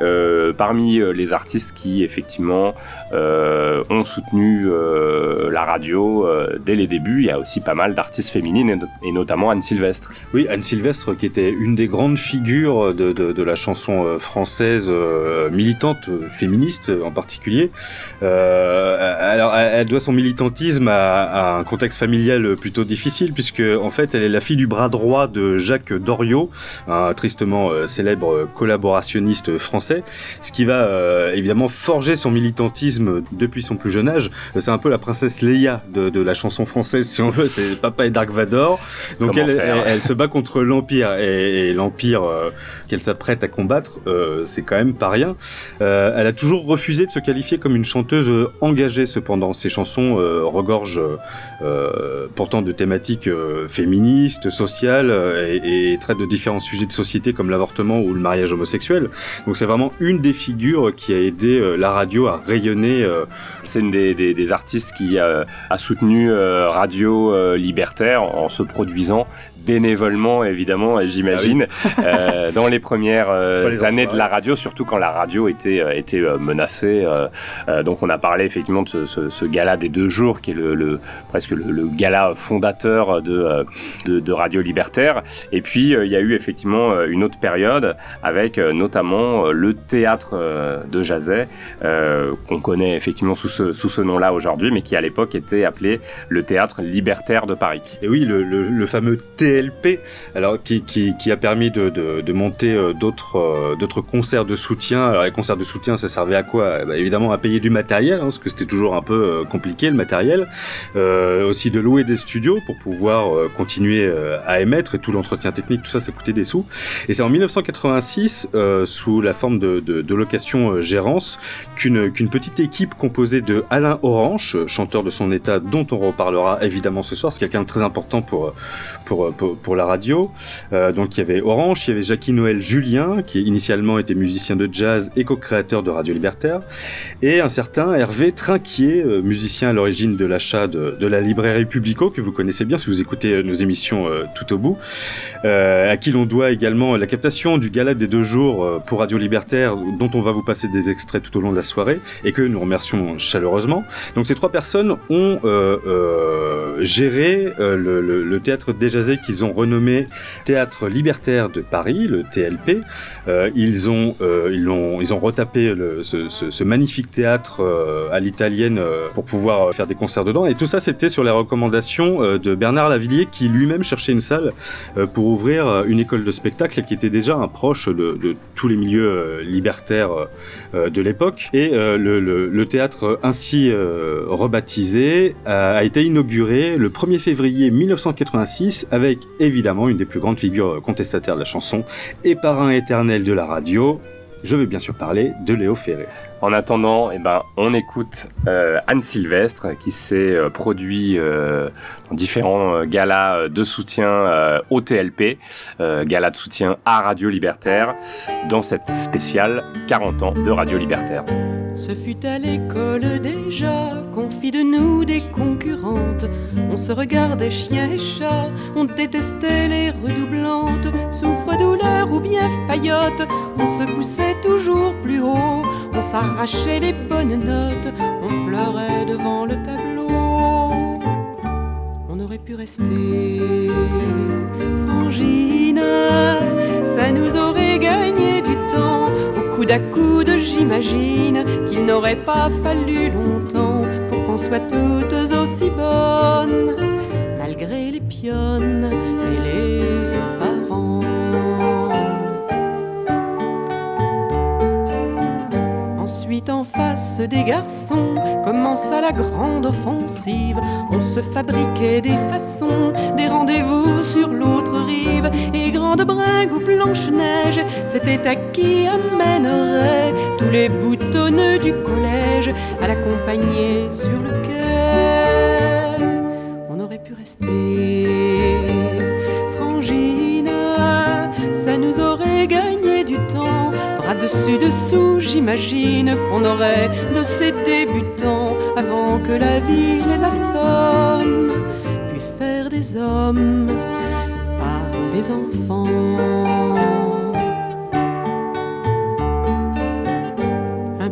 parmi les artistes qui effectivement ont soutenu la radio dès les débuts. Il y a aussi pas mal d'artistes féminines et, notamment Anne Sylvestre. Oui, Anne Sylvestre qui était une des grandes figures de, la chanson française militante, féministe en particulier. alors, elle doit son militantisme à, un contexte familial plutôt difficile puisque en fait, elle est la fille du bras droit de Jacques Doriot, un tristement célèbre collaborationniste français, ce qui va euh, évidemment forger son militantisme depuis son plus jeune âge. C'est un peu la princesse Leia de, de la chanson française, si on veut, c'est Papa et Dark Vador. Donc elle, elle, se bat contre l'Empire, et, l'Empire euh, qu'elle s'apprête à combattre, euh, c'est quand même pas rien. elle a toujours refusé de se qualifier comme une chanteuse engagée, cependant. Ses chansons regorgent pourtant de thématiques féministes, sociales, et, et traitent de différents sujets de société comme l'avortement ou le mariage homosexuel. Donc c'est vraiment une des figures qui a aidé euh, la radio à rayonner. Euh. C'est une des, artistes qui a, a soutenu euh, Radio Libertaire en se produisant bénévolement évidemment j'imagine ah euh, dans les premières euh, années de la radio surtout quand la radio était euh, était menacée donc on a parlé effectivement de ce, ce, ce, gala des deux jours qui est le, le presque le, le, gala fondateur de, de, de Radio Libertaire. Et puis il y a eu effectivement une autre période avec notamment le théâtre de Jazet qu'on connaît effectivement sous ce, sous ce nom là aujourd'hui mais qui à l'époque était appelé le théâtre libertaire de Paris. Et oui le, le fameux théâtre alors qui, a permis de, monter euh, d'autres euh, d'autres concerts de soutien. Alors les concerts de soutien, ça servait à quoi? Bah, Évidemment à payer du matériel, hein, parce que c'était toujours un peu euh, compliqué le matériel. Aussi de louer des studios pour pouvoir continuer à émettre et tout l'entretien technique, tout ça, ça coûtait des sous. Et c'est en 1986, sous la forme de, de, de location gérance, qu'une qu'une petite équipe composée de Alain Orange, chanteur de son état, dont on reparlera évidemment ce soir, c'est quelqu'un de très important pour, pour, pour pour, la radio. Euh, donc il y avait Orange, il y avait Jackie Noël Julien, qui initialement était musicien de jazz et co-créateur de Radio Libertaire, et un certain Hervé Trinquier, euh, musicien à l'origine de l'achat de, de, la librairie Publico, que vous connaissez bien si vous écoutez euh, nos émissions tout au bout, à qui l'on doit également la captation du gala des deux jours pour Radio Libertaire, dont on va vous passer des extraits tout au long de la soirée, et que nous remercions chaleureusement. Donc ces trois personnes ont géré le, théâtre déjazé qu'ils ont renommé Théâtre Libertaire de Paris, le TLP. Euh, ils, ont, euh, ils, ont, ils ont retapé ce, magnifique théâtre euh, à l'italienne pour pouvoir faire des concerts dedans. Et tout ça, c'était sur les recommandations de Bernard Lavillier, qui lui-même cherchait une salle pour ouvrir une école de spectacle qui était déjà un proche de, tous les milieux libertaires de l'époque. Et le, théâtre ainsi rebaptisé a été inauguré le 1er février 1986 avec évidemment une des plus grandes figures contestataires de la chanson et parrain éternel de la radio. Je vais bien sûr parler de Léo Ferré. En attendant, eh ben, on écoute euh, Anne Sylvestre qui s'est euh, produit euh, dans différents euh, galas euh, de soutien euh, au TLP, gala de soutien à Radio Libertaire, dans cette spéciale 40 ans de Radio Libertaire. Ce fut à l'école déjà qu'on fit de nous des concurrentes. On se regardait chien et chat, on détestait les redoublantes. Souffre, douleur ou bien faillotte, on se poussait toujours plus haut. On s'arrachait les bonnes notes, on pleurait devant le tableau. On aurait pu rester frangine, ça nous aurait gagné du temps. Coude à coude, j'imagine qu'il n'aurait pas fallu longtemps pour qu'on soit toutes aussi bonnes, malgré les pionnes et les En face des garçons, commença la grande offensive. On se fabriquait des façons, des rendez-vous sur l'autre rive. Et grande bringue ou blanche-neige, c'était à qui amènerait tous les boutonneux du collège à l'accompagner sur le quai. On aurait pu rester frangine, ça nous aurait gagné temps dessus dessous, j'imagine qu'on aurait de ces débutants avant que la vie les assomme, puis faire des hommes par des enfants.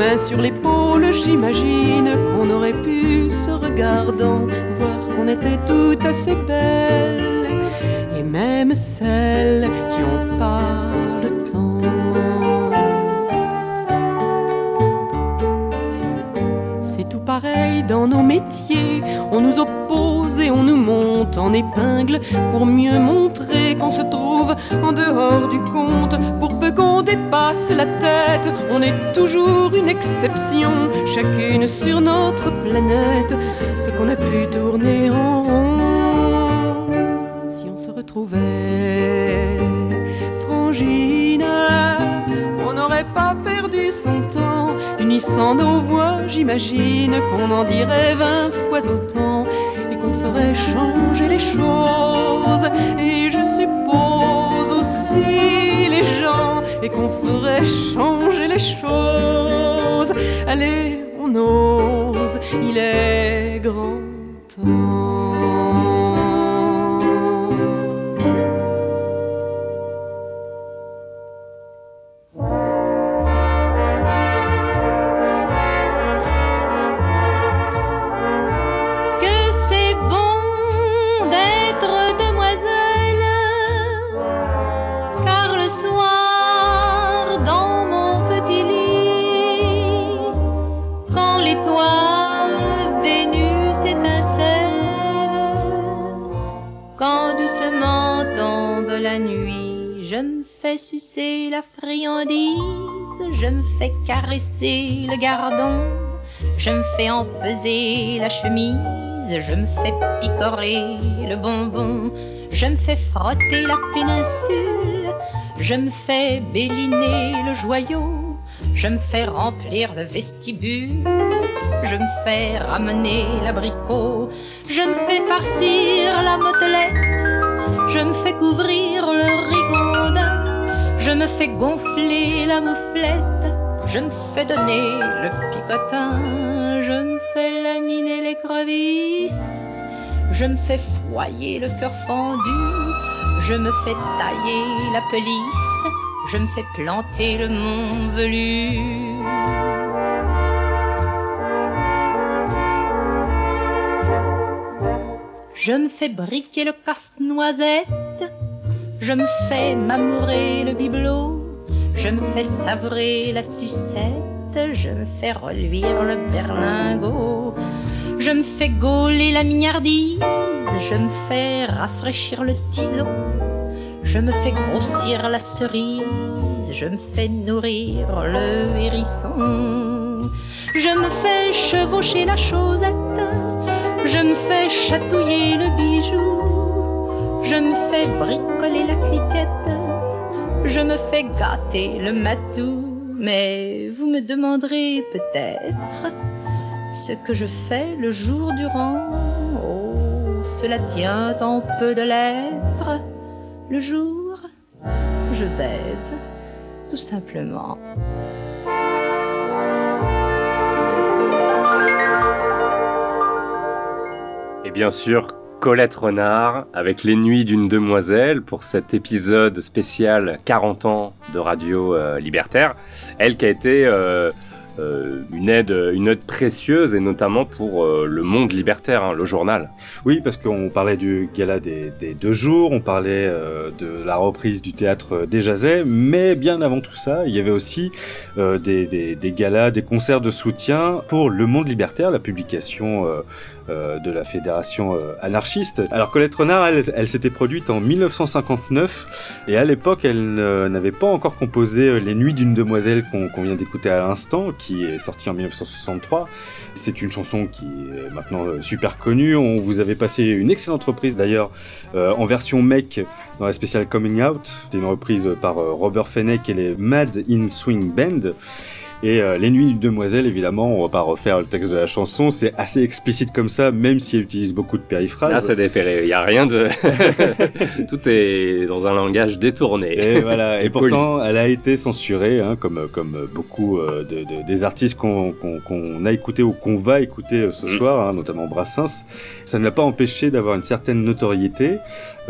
Main sur l'épaule, j'imagine qu'on aurait pu, se regardant, voir qu'on était toutes assez belles. Et même celles qui ont pas le temps. C'est tout pareil dans nos métiers. On nous oppose et on nous monte en épingle pour mieux montrer qu'on se en dehors du compte. Pour peu qu'on dépasse la tête, on est toujours une exception, chacune sur notre planète. Ce qu'on a pu tourner en rond, si on se retrouvait frangine, on n'aurait pas perdu son temps, unissant nos voix, j'imagine qu'on en dirait vingt fois autant et qu'on ferait changer les choses. Et je et qu'on ferait changer les choses. Allez, on ose, il est grand temps. Caresser le gardon. Je me fais empeser la chemise, je me fais picorer le bonbon, je me fais frotter la péninsule, je me fais béliner le joyau, je me fais remplir le vestibule, je me fais ramener l'abricot, je me fais farcir la motelette, je me fais couvrir le rigondin, je me fais gonfler la mouflette, je me fais donner le picotin, je me fais laminer l'écrevisse, je me fais foyer le cœur fendu, je me fais tailler la pelisse, je me fais planter le mont velu. Je me fais briquer le casse-noisette, je me fais m'amourer le bibelot, je me fais savrer la sucette, je me fais reluire le berlingot, je me fais gauler la mignardise, je me fais rafraîchir le tison, je me fais grossir la cerise, je me fais nourrir le hérisson, je me fais chevaucher la chosette, je me fais chatouiller le bijou, je me fais bricoler la cliquette, je me fais gâter le matou. Mais vous me demanderez peut-être ce que je fais le jour durant. Oh, cela tient en peu de lettres. Le jour, je baise, tout simplement. Et bien sûr, Colette Renard avec Les Nuits d'une Demoiselle pour cet épisode spécial 40 ans de Radio euh, Libertaire. Elle qui a été euh, euh, une, aide, une aide précieuse et notamment pour le monde libertaire, hein, le journal. Oui, parce qu'on parlait du gala des, deux jours, on parlait de la reprise du théâtre des Jazets, mais bien avant tout ça, il y avait aussi des, galas, des concerts de soutien pour le monde libertaire, la publication de la fédération euh, anarchiste. Alors Colette Renard, elle, elle s'était produite en 1959 et à l'époque, elle euh, n'avait pas encore composé euh, Les Nuits d'une demoiselle qu'on vient d'écouter à l'instant, qui est sortie en 1963. C'est une chanson qui est maintenant euh, super connue. On vous avait passé une excellente reprise d'ailleurs euh, en version mec dans la spéciale Coming Out. C'était une reprise par euh, Robert Fenech et les Mad in Swing Band. Et euh, Les Nuits d'une demoiselle, évidemment, on va pas refaire le texte de la chanson, c'est assez explicite comme ça, même si elle utilise beaucoup de périphrases. C'est dépéré, il y a rien de... Tout est dans un langage détourné. Et voilà, et pourtant, elle a été censurée, hein, comme, comme beaucoup euh, de, de- des artistes qu'on qu'on- qu'on a écoutés ou qu'on va écouter euh, ce Mm. soir, hein, notamment Brassens. Ça ne l'a pas empêché d'avoir une certaine notoriété.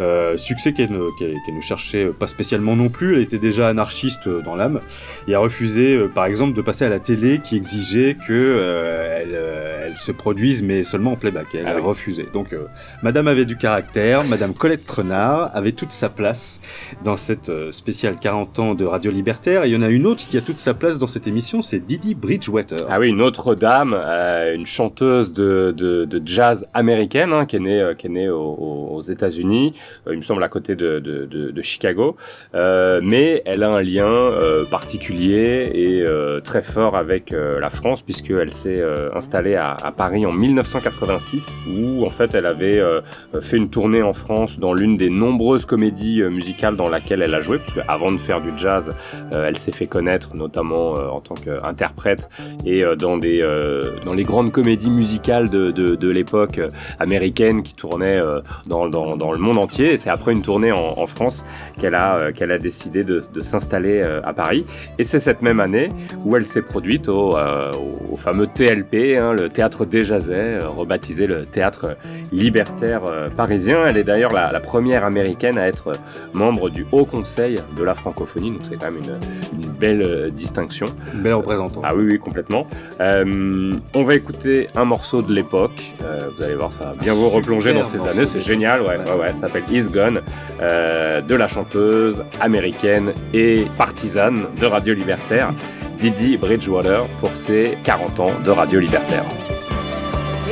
Euh, succès qu'elle ne, qu'elle ne cherchait pas spécialement non plus, elle était déjà anarchiste euh, dans l'âme, et a refusé euh, par exemple de passer à la télé qui exigeait que euh, elle, euh, elle se produise mais seulement en playback, elle Ah a oui. refusé. Donc Madame avait du caractère, Madame Colette Trenard avait toute sa place dans cette spéciale 40 ans de Radio Libertaire, et il y en a une autre qui a toute sa place dans cette émission, c'est Didi Bridgewater. Ah oui, une autre dame, une chanteuse de, de, de jazz américaine, hein, qui est née, qui est née aux, États-Unis, il me semble à côté de, de, de, de Chicago, Euh, mais elle a un lien euh, particulier et euh, très fort avec euh, la France, puisqu'elle s'est euh, installée à, à Paris en 1986, où en fait elle avait euh, fait une tournée en France dans l'une des nombreuses comédies euh, musicales dans laquelle elle a joué, puisque avant de faire du jazz, euh, elle s'est fait connaître notamment euh, en tant qu'interprète et euh, dans des euh, dans les grandes comédies musicales de, de, l'époque euh, américaine qui tournaient euh, dans, dans, dans le monde entier. Et c'est après une tournée en, en France qu'elle a euh, qu'elle a décidé de, de s'installer euh, à Paris. Et c'est cette même année où elle s'est produite au, euh, au fameux TLP, hein, le théâtre des Jazets, rebaptisé le théâtre libertaire parisien. Elle est d'ailleurs la, la première américaine à être membre du Haut Conseil de la francophonie, donc c'est quand même une, une belle distinction. Une belle représentante. Ah oui, oui, complètement. Euh, on va écouter un morceau de l'époque. Euh, vous allez voir, ça va bien vous replonger dans ces années. C'est génial, ouais, ouais, ouais. Ça s'appelle Is Gone, euh, de la chanteuse américaine et partisane de Radio Libertaire, Didi Bridgewater, pour ses 40 ans de Radio Libertaire.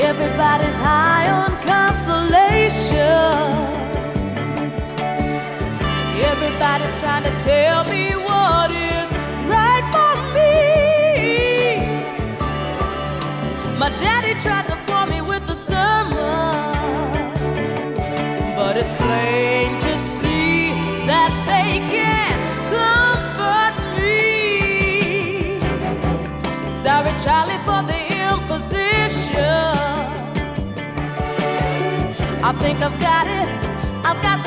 Everybody's high on consolation. Everybody's trying to tell me what is right for me. My daddy tried to Charlie, for the imposition. I think I've got it. I've got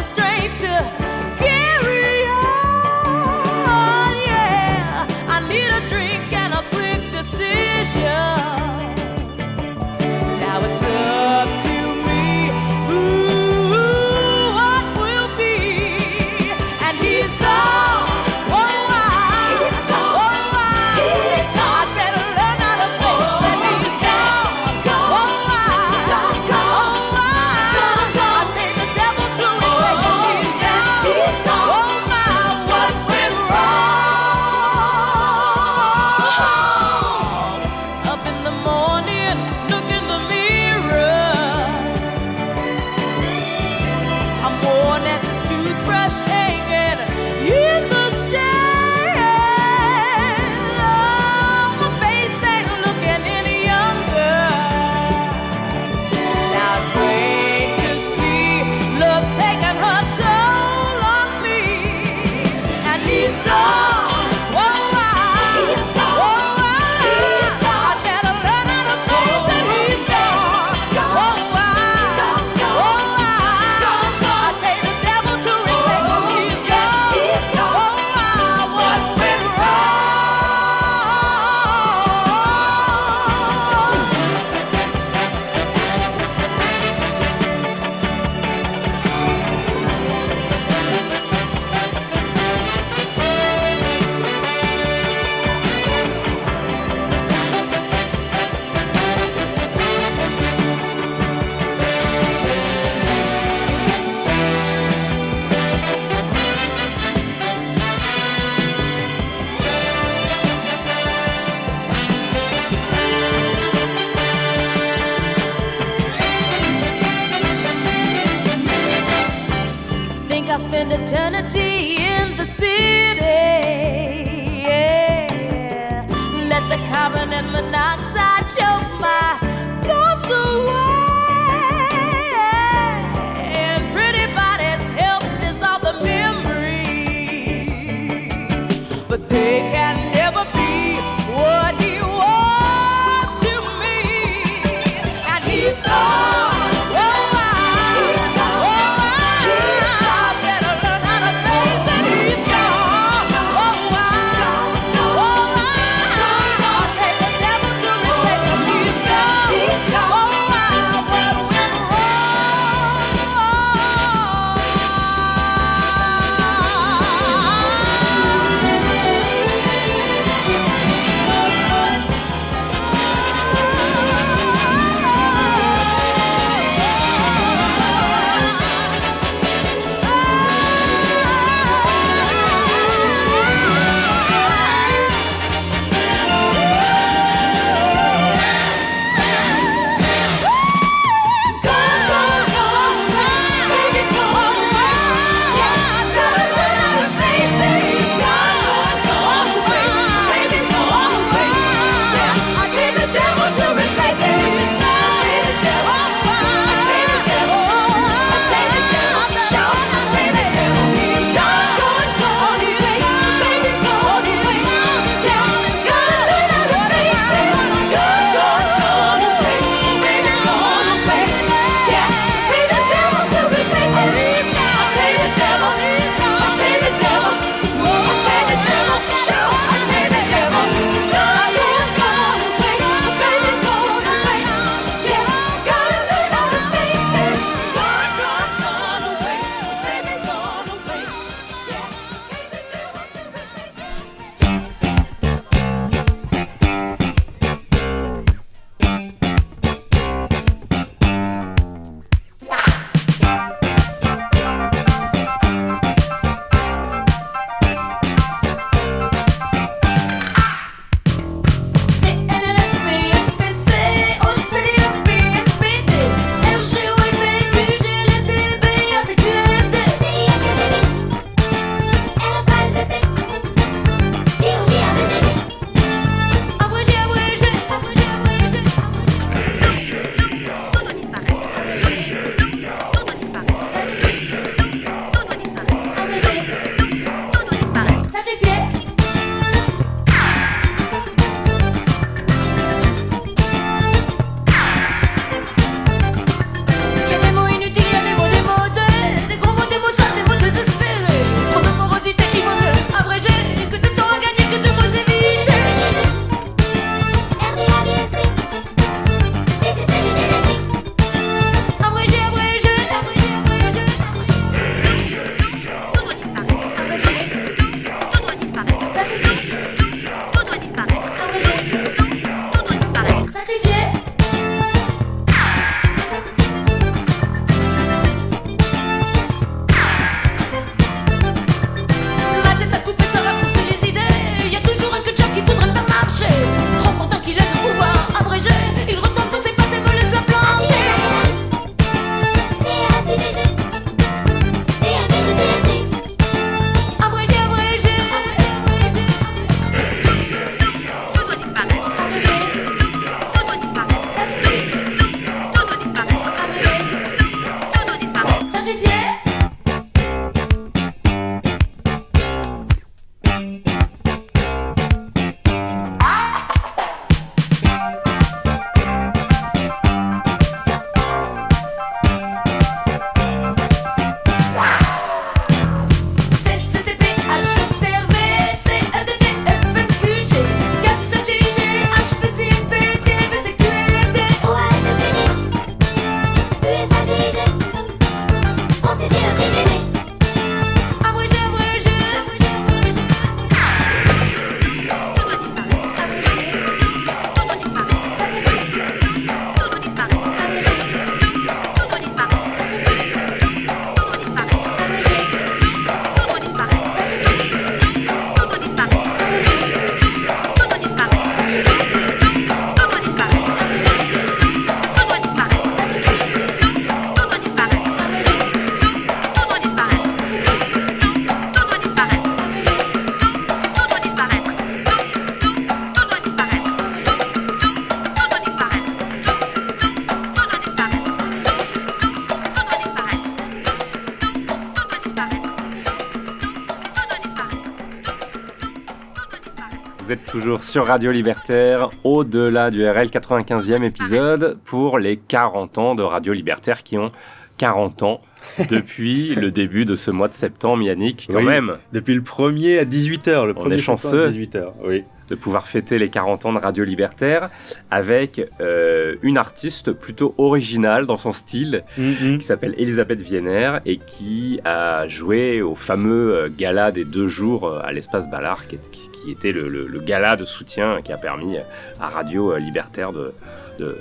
toujours sur Radio Libertaire, au-delà du RL 95e épisode, pour les 40 ans de Radio Libertaire qui ont 40 ans depuis le début de ce mois de septembre, Yannick, quand Oui, même. Depuis le premier à 18h, le On premier est septembre chanceux. à 18h, oui. de pouvoir fêter les 40 ans de Radio Libertaire avec euh, une artiste plutôt originale dans son style Mhm. qui s'appelle Elisabeth Vienner et qui a joué au fameux euh, gala des deux jours euh, à l'espace Ballard qui, est- qui- était le, le- le gala de soutien qui a permis à Radio Libertaire de de-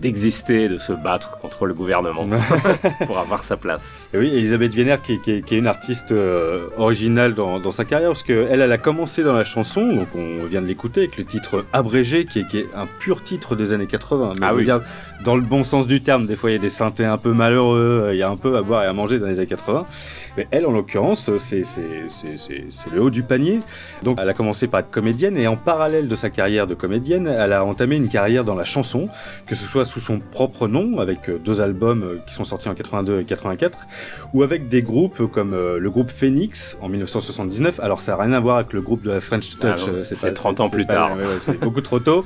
d'exister, de, se battre contre le gouvernement pour avoir sa place. Et oui, Elisabeth Vienner, qui, est- qui est- qui est une artiste euh, originale dans, dans sa carrière, parce qu'elle, elle a commencé dans la chanson, donc on vient de l'écouter, avec le titre Abrégé, qui est, qui est un pur titre des années 80. Mais Ah je veux oui. dire, dans le bon sens du terme, des fois il y a des synthés un peu malheureux, euh, il y a un peu à boire et à manger dans les années 80. Mais elle, en l'occurrence, c'est le haut du panier. Donc elle a commencé par être comédienne, et en parallèle de sa carrière de comédienne, elle a entamé une carrière dans la chanson, que ce soit sous son propre nom, avec euh, deux albums euh, qui sont sortis en 82 et 84, ou avec des groupes comme euh, le groupe Phoenix en 1979. Alors ça n'a rien à voir avec le groupe de la French Touch. Ah c'est pas- 30 ans plus pas- tard. ouais, ouais, c'est beaucoup trop tôt.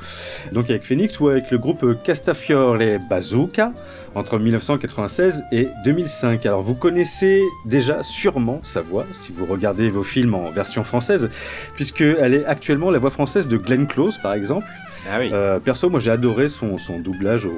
Donc avec Phoenix ou avec le groupe Castafiore Bazooka entre 1996 et 2005. Alors vous connaissez déjà sûrement sa voix si vous regardez vos films en version française, puisqu'elle est actuellement la voix française de Glenn Close par exemple. Ah oui. Euh, perso, moi j'ai adoré son, son doublage au,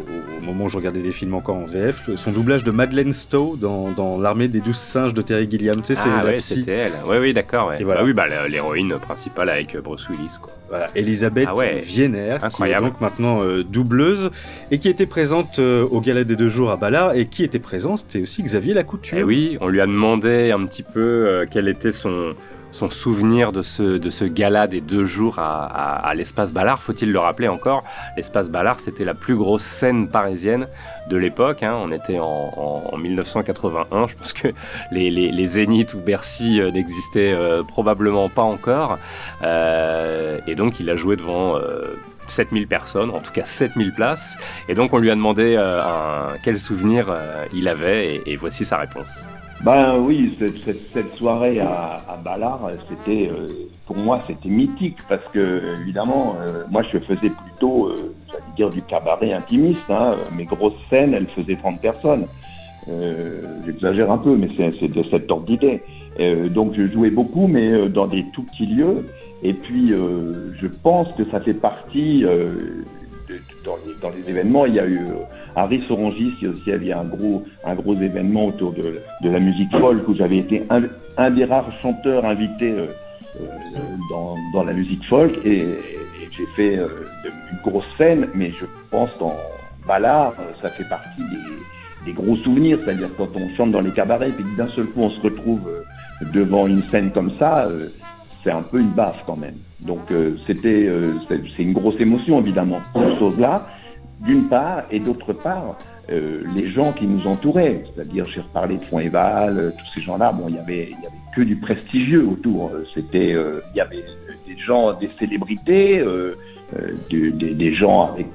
moment où je regardais des films encore en VF, le- son doublage de Madeleine Stowe dans, dans l'armée des douze singes de Terry Gilliam. Tu sais, ah ouais, c'était elle. Oui, oui, d'accord. Ouais. Voilà. Bah oui, bah, l'héroïne principale avec euh, Bruce Willis. Quoi. Voilà, Elisabeth Ah ouais. Vienner, Incroyable. qui est donc maintenant euh, doubleuse et qui était présente euh, au Gala des deux jours à Ballard et qui était présent, c'était aussi Xavier Lacouture. Et Eh oui, on lui a demandé un petit peu quel était son, son souvenir de ce, de ce gala des deux jours à, l'espace Ballard. Faut-il le rappeler encore? L'espace Ballard, c'était la plus grosse scène parisienne de l'époque. hein. On était en, en- en 1981. Je pense que les, les, les Zénith ou Bercy euh, n'existaient euh, probablement pas encore. Euh, et donc, il a joué devant... euh, 7000 personnes, en tout cas 7000 places. Et donc on lui a demandé quel souvenir il avait et voici sa réponse. Ben oui, cette, cette- soirée à, à Ballard, c'était euh, pour moi c'était mythique parce que évidemment, euh, moi je faisais plutôt, euh, j'allais dire du cabaret intimiste. Hein, mes grosses scènes, elles faisaient 30 personnes. Euh, J'exagère un peu, mais c'est de cette ordre d'idée. Euh, donc je jouais beaucoup, mais euh, dans des tout petits lieux. Et puis je pense que ça fait partie dans, les, événements. Il y a eu euh, Harris Orangis, il y a aussi il y a un gros un gros événement autour de, la musique folk où j'avais été un, des rares chanteurs invités euh, euh, dans, la musique folk et, j'ai fait une grosse scène, mais je pense qu'en Ballard, ça fait partie des, des gros souvenirs, c'est-à-dire quand on chante dans les cabarets et puis d'un seul coup on se retrouve devant une scène comme ça, c'est un peu une baffe quand même. Donc euh, c'était euh, c'est une grosse émotion évidemment, cette chose-là, d'une part, et d'autre part, euh, les gens qui nous entouraient, c'est-à-dire j'ai reparlé de Font-Eval, euh, tous ces gens-là, bon, il y avait, il y avait que du prestigieux autour. C'était, il y avait des gens, des célébrités, des, gens avec,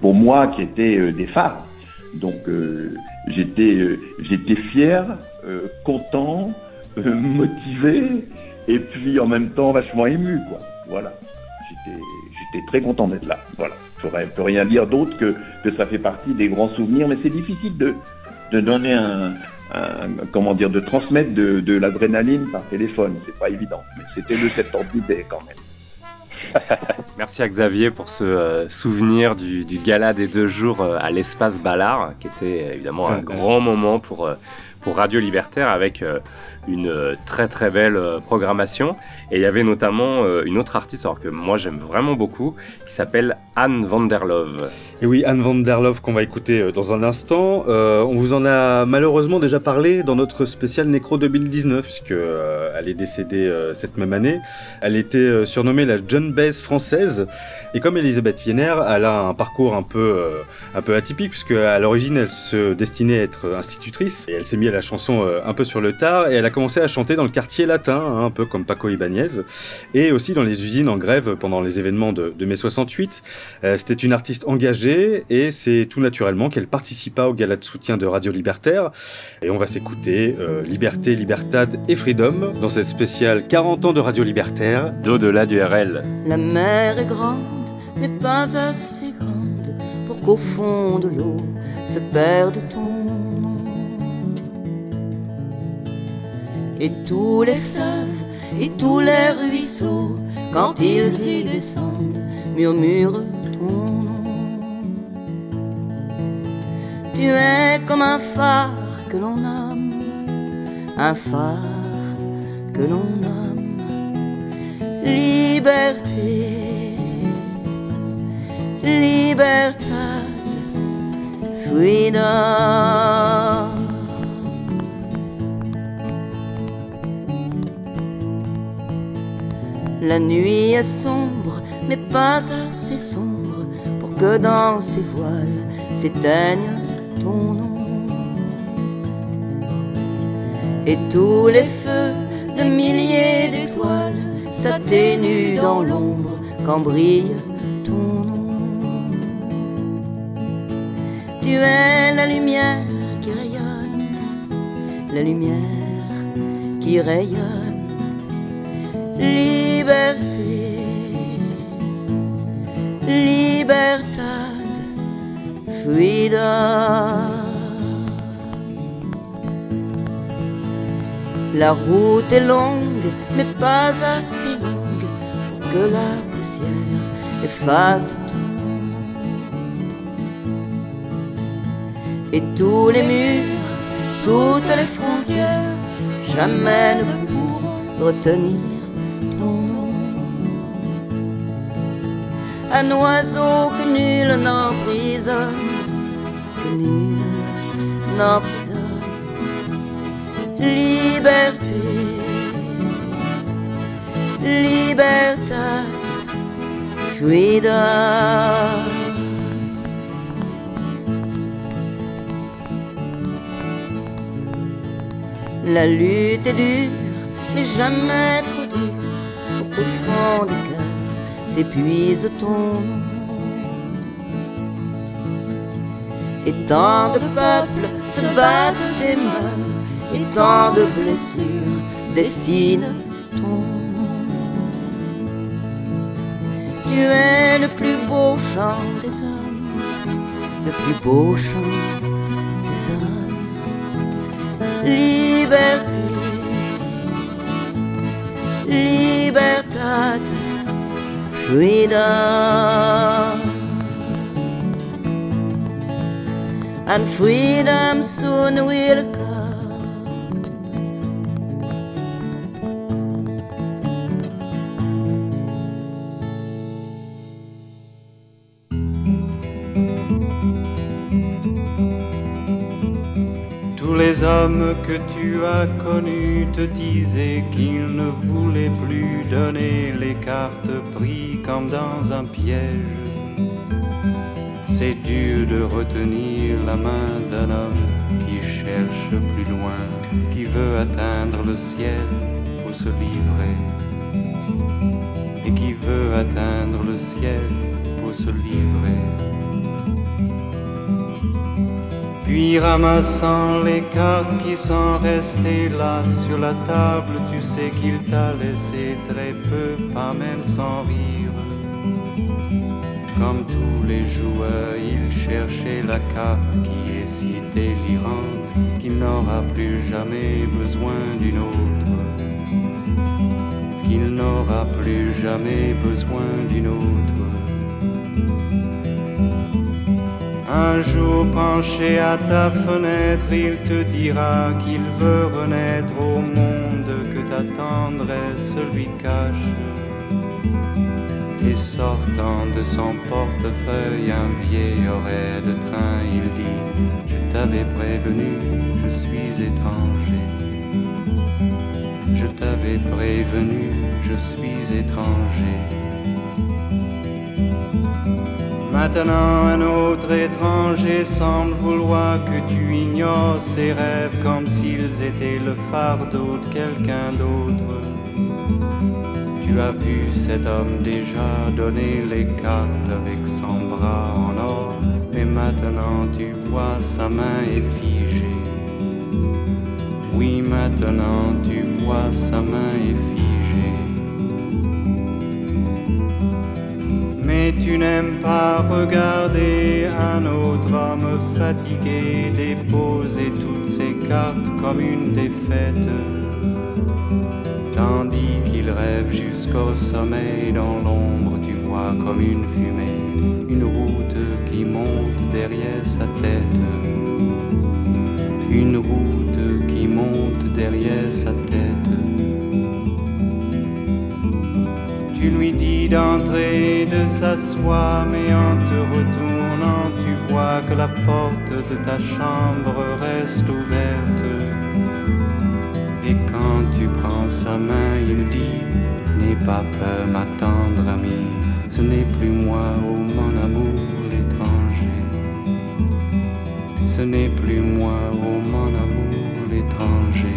pour moi, qui étaient des phares. Donc j'étais, j'étais fier, content, motivé, et puis en même temps vachement ému, quoi. Voilà. J'étais, j'étais très content d'être là. Voilà. Je ne peux rien dire d'autre que, que ça fait partie des grands souvenirs, mais c'est difficile de, de donner un, un- comment dire, de transmettre de, de l'adrénaline par téléphone. C'est pas évident, mais c'était de cette ordre d'idée quand même. Merci à Xavier pour ce euh, souvenir du, du gala des deux jours euh, à l'espace Ballard, qui était euh, évidemment un grand moment pour, euh, pour Radio Libertaire avec euh, une euh, très très belle euh, programmation. Et il y avait notamment euh, une autre artiste, alors que moi j'aime vraiment beaucoup, qui s'appelle Anne van der Love. Et oui, Anne van der Love qu'on va écouter dans un instant. On vous en a malheureusement déjà parlé dans notre spécial Nécro 2019, puisque euh, elle est décédée cette même année. Elle était surnommée la John Baez française. Et comme Elisabeth Vienner, elle a un parcours un peu, un peu atypique, puisque à l'origine elle se destinait à être institutrice, et elle s'est mise à la chanson un peu sur le tard, et elle a commencé à chanter dans le quartier latin, hein, un peu comme Paco Ibanez, et aussi dans les usines en grève pendant les événements de, mai 68. Euh, C'était une artiste engagée et c'est tout naturellement qu'elle participa au gala de soutien de Radio Libertaire. Et on va s'écouter euh, Liberté, Libertad et Freedom dans cette spéciale 40 ans de Radio Libertaire. D'au-delà du RL. La mer est grande, mais pas assez grande pour qu'au fond de l'eau se perde ton Et tous les fleuves et tous les ruisseaux, quand ils y descendent, murmurent ton nom. Tu es comme un phare que l'on nomme, un phare que l'on nomme liberté, libertad, freedom. La nuit est sombre, mais pas assez sombre pour que dans ses voiles s'éteigne ton nom. Et tous les feux de milliers d'étoiles s'atténuent dans l'ombre quand brille ton nom. Tu es la lumière qui rayonne, la lumière qui rayonne. Liberté, libertad, freedom. La route est longue, mais pas assez longue pour que la poussière efface nom. Et tous les murs, toutes les frontières, jamais ne pourront retenir Un oiseau que nul n'emprisonne, que nul n'emprisonne liberté, libertad, freedom. La lutte est dure, mais jamais trop dure, pour qu'au fond du cœur s'épuise ton nom. Et tant de peuples se battent et meurent et tant de blessures dessinent ton nom. Tu es le plus beau chant des hommes, le plus beau chant des hommes. Liberté, libertad, freedom. And freedom soon will come. Les hommes que tu as connus te disaient qu'ils ne voulaient plus donner les cartes pris comme dans un piège. C'est dur de retenir la main d'un homme qui cherche plus loin, qui veut atteindre le ciel pour se livrer. Et qui veut atteindre le ciel pour se livrer. Puis ramassant les cartes qui sont restées là sur la table, tu sais qu'il t'a laissé très peu, pas même sans rire. Comme tous les joueurs, il cherchait la carte qui est si délirante qu'il n'aura plus jamais besoin d'une autre. Qu'il n'aura plus jamais besoin d'une autre. Un jour penché à ta fenêtre, il te dira qu'il veut renaître au monde, que ta tendresse lui cache. Et sortant de son portefeuille un vieil horaire de train, il dit Je t'avais prévenu, je suis étranger. Je t'avais prévenu, je suis étranger. Maintenant un autre étranger semble vouloir que tu ignores ses rêves comme s'ils étaient le fardeau de quelqu'un d'autre. Tu as vu cet homme déjà donner les cartes avec son bras en or, mais maintenant tu vois sa main est figée. Oui, maintenant tu vois sa main est Mais tu n'aimes pas regarder un autre homme fatigué déposer toutes ses cartes comme une défaite. Tandis qu'il rêve jusqu'au sommet, dans l'ombre tu vois comme une fumée, une route qui monte derrière sa tête. Une route qui monte derrière sa tête. Tu lui dis d'entrer, de s'asseoir, mais en te retournant, tu vois que la porte de ta chambre reste ouverte. Et quand tu prends sa main, il dit N'aie pas peur, ma tendre amie, ce n'est plus moi, oh mon amour, l'étranger. Ce n'est plus moi, oh mon amour, l'étranger.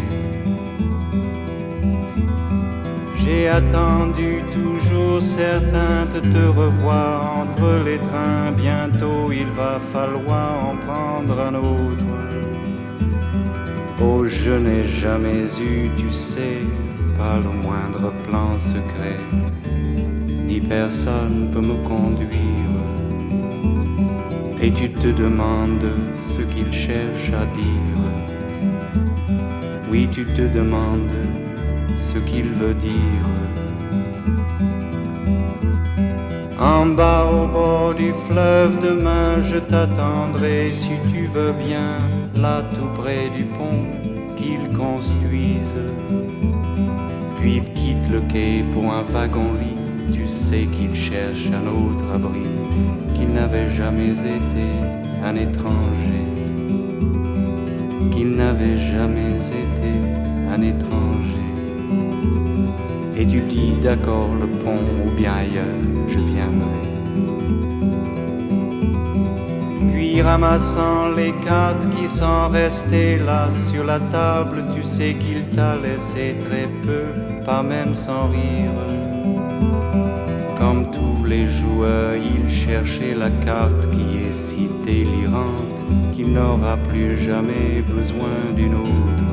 J'ai attendu toujours certain de te revoir entre les trains. Bientôt il va falloir en prendre un autre. Oh, je n'ai jamais eu, tu sais, pas le moindre plan secret, ni personne peut me conduire. Et tu te demandes ce qu'il cherche à dire. Oui, tu te demandes ce qu'il veut dire. En bas au bord du fleuve, demain je t'attendrai si tu veux bien, là tout près du pont qu'ils construisent. Puis il quitte le quai pour un wagon-lit, tu sais qu'il cherche un autre abri, qu'il n'avait jamais été un étranger, qu'il n'avait jamais été un étranger. Tu dis d'accord le pont ou bien ailleurs, je viendrai. Puis ramassant les cartes qui sont restées là sur la table, tu sais qu'il t'a laissé très peu, pas même sans rire. Comme tous les joueurs, il cherchait la carte qui est si délirante qu'il n'aura plus jamais besoin d'une autre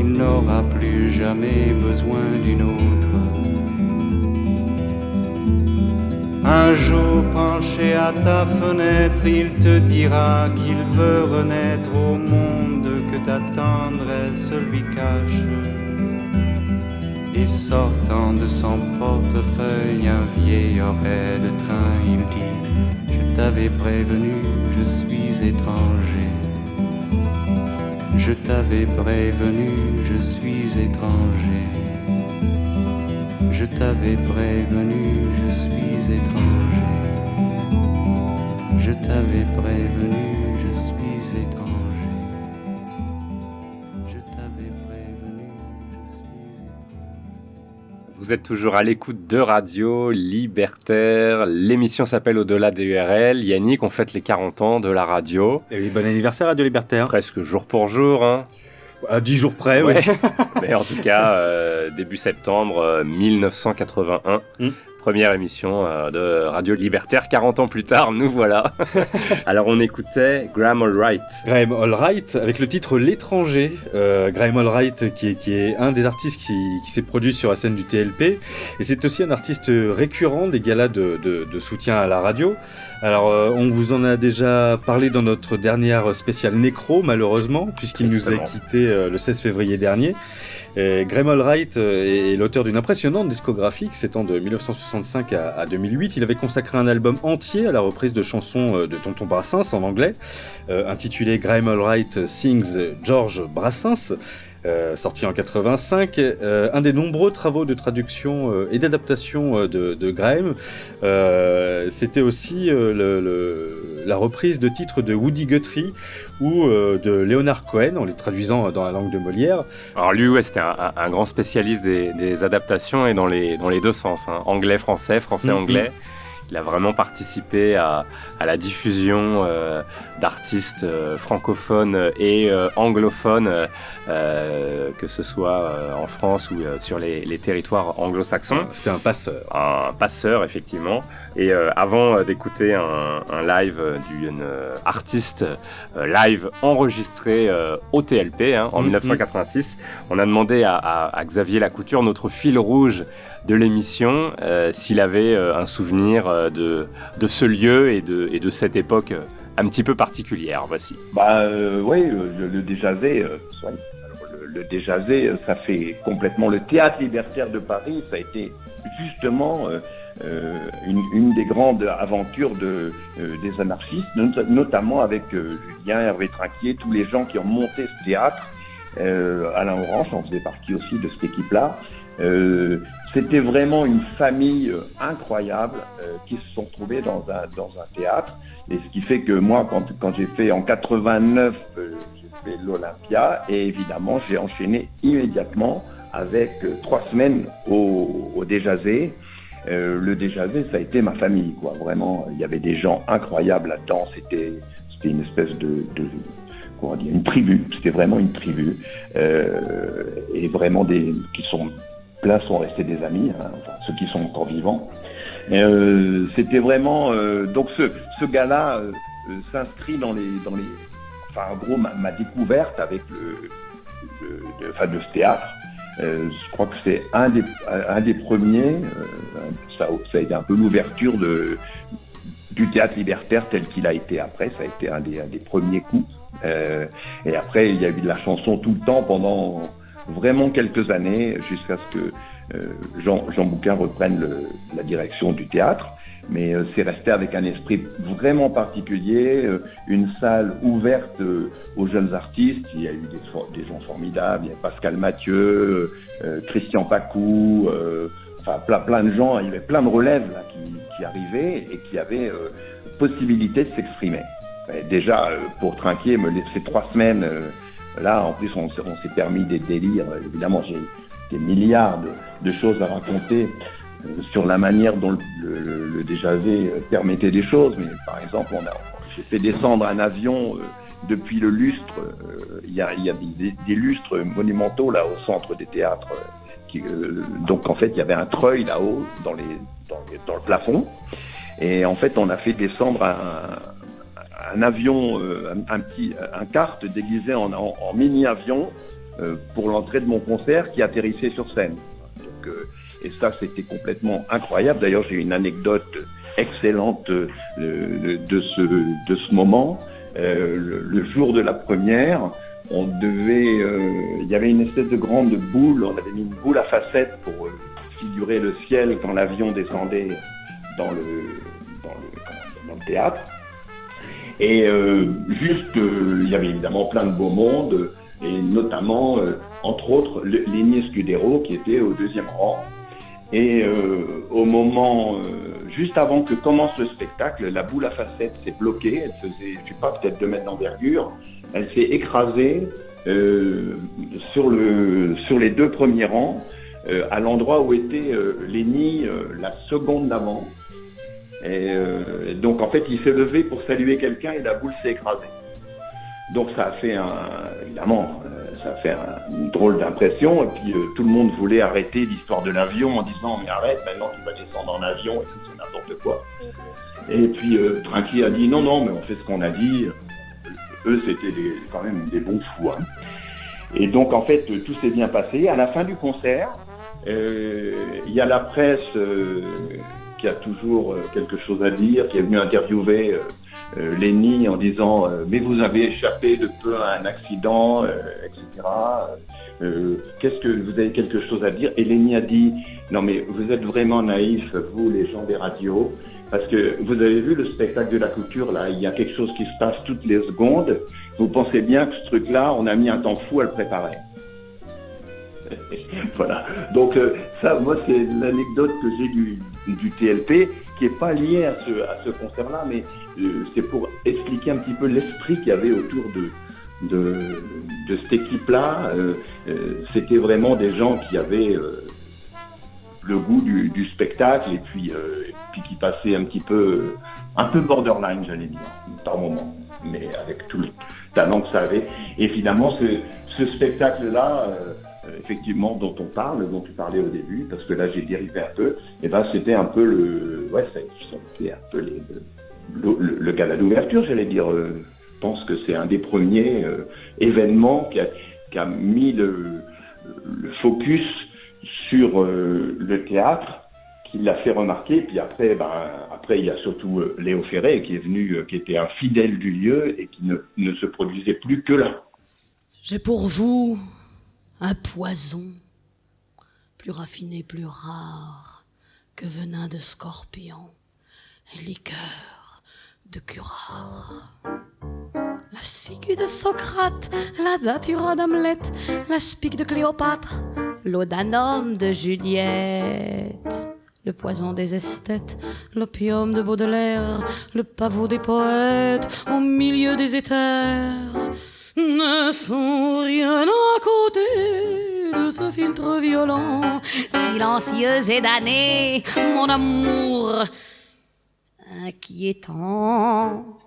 qu'il n'aura plus jamais besoin d'une autre. Un jour penché à ta fenêtre, il te dira qu'il veut renaître au monde que ta tendresse lui cache. Et sortant de son portefeuille un vieil oreille de train, il dit Je t'avais prévenu, je suis étranger. Je t'avais prévenu, je suis étranger. Je t'avais prévenu, je suis étranger. Je t'avais prévenu, Vous êtes toujours à l'écoute de Radio Libertaire. L'émission s'appelle Au-delà des URL. Yannick, on fête les 40 ans de la radio. Et oui, bon anniversaire Radio Libertaire. Presque jour pour jour. Hein. À 10 jours près, Ouais. oui. Mais en tout cas, euh, début septembre euh, 1981. Mm. Première émission euh, de Radio Libertaire, 40 ans plus tard, nous voilà. Alors on écoutait Graham Allwright. Graham Allwright avec le titre L'étranger. Euh, Graham Allwright qui est, qui est un des artistes qui, qui s'est produit sur la scène du TLP et c'est aussi un artiste récurrent des galas de, de- de soutien à la radio. Alors euh, on vous en a déjà parlé dans notre dernière spéciale Nécro malheureusement puisqu'il nous a quitté euh, le 16 février dernier. Et Graham Allwright euh, est, l'auteur d'une impressionnante discographie qui de 1965 à, à 2008. Il avait consacré un album entier à la reprise de chansons euh, de Tonton Brassens en anglais, euh, intitulé Graham Allwright Sings George Brassens. Euh, sorti en 85, euh, un des nombreux travaux de traduction euh, et d'adaptation de, de Graham. C'était aussi le- le- la reprise de titres de Woody Guthrie ou de Leonard Cohen en les traduisant dans la langue de Molière. Alors lui, ouais, c'était un, grand spécialiste des, des adaptations et dans les, dans les deux sens, hein. anglais-français, français-anglais, Il a vraiment participé à, à la diffusion euh, d'artistes euh, francophones et euh, anglophones, que ce soit en France ou sur les, les territoires anglo-saxons. C'était un passeur. Un passeur, effectivement. Et avant d'écouter un, un live d'une artiste live enregistré au TLP hein, en Mhm. 1986, on a demandé à, à- à Xavier Lacouture, notre fil rouge de l'émission, euh, s'il avait euh, un souvenir euh, de, de ce lieu et de, et de cette époque euh, un petit peu particulière. Voici. Bah euh, oui, le, le Déjazé, euh, ouais. Alors, le, euh, ça fait complètement le théâtre libertaire de Paris. Ça a été justement euh, euh, une, des grandes aventures de, euh, des anarchistes, not- notamment avec euh, Julien, Hervé Trinquier, tous les gens qui ont monté ce théâtre. Euh, Alain Orange en faisait partie aussi de cette équipe-là. C'était vraiment une famille euh, incroyable euh, qui se sont trouvés dans un, dans un théâtre. Et ce qui fait que moi, quand, quand j'ai fait en 89, euh, j'ai fait l'Olympia et évidemment, j'ai enchaîné immédiatement avec euh, trois semaines au, au Déjazé. Euh, le Déjazé, ça a été ma famille, quoi. Vraiment, il y avait des gens incroyables là-dedans. C'était, c'était une espèce de, de comment dire, une tribu. C'était vraiment une tribu. Et vraiment des qui sont plein sont restés des amis, hein, enfin, ceux qui sont encore vivants. Euh, c'était vraiment euh, donc ce, ce gars-là euh, euh, s'inscrit dans les dans les enfin en gros ma, découverte avec le, le, le- enfin, de ce théâtre. Euh, je crois que c'est un des un des premiers. euh, ça, ça a été un peu l'ouverture de du théâtre libertaire tel qu'il a été après. Ça a été un des, un des premiers coups. Et après, il y a eu de la chanson tout le temps pendant vraiment quelques années, jusqu'à ce que euh, Jean, Bouquin reprenne la direction du théâtre. Mais euh, c'est resté avec un esprit vraiment particulier, euh, une salle ouverte aux jeunes artistes. Il y a eu des, gens formidables, il y a Pascal Mathieu, Christian Pacou, enfin plein, de gens. Il y avait plein de relèves qui, arrivaient et qui avaient possibilité de s'exprimer. Déjà, pour Trinquier, me laisser trois semaines, là, en plus, on, s'est- on s'est permis des délires. Évidemment, j'ai des milliards de, de choses à raconter euh, sur la manière dont le, le, le- Déjavé euh, permettait des choses. Mais par exemple, on a, j'ai fait descendre un avion euh, depuis le lustre. euh, Il y, a, il y a des, des lustres monumentaux là au centre des théâtres. euh, qui, euh, donc en fait, il y avait un treuil là-haut dans, les, dans, les- dans le plafond. Et en fait, on a fait descendre un, un avion, euh, un, petit, un kart déguisé en, mini-avion euh, pour l'entrée de mon concert qui atterrissait sur scène. Donc, euh, et ça, c'était complètement incroyable. D'ailleurs, j'ai une anecdote excellente de, ce, de ce moment. Le, jour de la première, on devait, il y avait une espèce de grande boule. On avait mis une boule à facettes pour figurer le ciel quand l'avion descendait dans le, dans le, dans le théâtre. Et euh, juste, euh, il y avait évidemment plein de beau monde, et notamment, euh, entre autres, le- Lenny Scudero qui était au deuxième rang. Et au moment, juste avant que commence le spectacle, la boule à facettes s'est bloquée. Elle faisait, je sais pas, peut-être deux mètres d'envergure. Elle s'est écrasée euh, sur le sur les deux premiers rangs, euh, à l'endroit où était euh, la seconde d'avant. Et euh, donc en fait, il s'est levé pour saluer quelqu'un et la boule s'est écrasée. Donc ça a fait un, évidemment, euh, ça a fait un- une drôle d'impression. Et puis euh, tout le monde voulait arrêter l'histoire de l'avion en disant mais arrête, maintenant tu vas descendre en avion et tout, c'est n'importe quoi. Et puis euh, Trinquier a dit non non, mais on fait ce qu'on a dit. Eux c'était quand même des bons fous. hein. Et donc en fait tout s'est bien passé. À la fin du concert, euh, il y a la presse euh, qui a toujours euh, quelque chose à dire, qui est venue interviewer euh, euh, en disant euh, mais vous avez échappé de peu à un accident, euh, etc. Euh, Qu'est-ce que vous avez quelque chose à dire? Et Lenny a dit non mais vous êtes vraiment naïfs vous les gens des radios parce que vous avez vu le spectacle de la couture là, il y a quelque chose qui se passe toutes les secondes. Vous pensez bien que ce truc-là, on a mis un temps fou à le préparer. voilà. Donc euh, ça, moi, c'est l'anecdote que j'ai du, TLP, qui est pas liée à ce, à ce concert-là, mais euh, c'est pour expliquer un petit peu l'esprit qu'il y avait autour de, de, cette équipe-là. Euh, C'était vraiment des gens qui avaient, le goût du, spectacle et puis, et puis qui passait un petit peu, un peu borderline, j'allais dire, par moment, mais avec tout le talent que ça avait. Et finalement, ce, ce spectacle-là, effectivement, dont on parle, dont tu parlais au début, parce que là j'ai dérivé un peu, et ben c'était un peu le, ouais, c'était un peu le, le, le d'ouverture, j'allais dire. euh, je pense que c'est un des premiers euh, événements qui a, mis le, focus sur euh, le théâtre, qui l'a fait remarquer. Puis après, ben, après il y a surtout euh, Léo Ferré qui est venu, euh, qui était un fidèle du lieu et qui ne, ne se produisait plus que là. J'ai pour vous un poison, plus raffiné, plus rare que venin de scorpion et liqueur de curare. La ciguë de Socrate, la datura d'Hamlet, la spique de Cléopâtre, l'odanum de Juliette. Le poison des esthètes, l'opium de Baudelaire, le pavot des poètes, au milieu des éthers, ne sont rien à côté de ce filtre violent, silencieux et damné, mon amour inquiétant.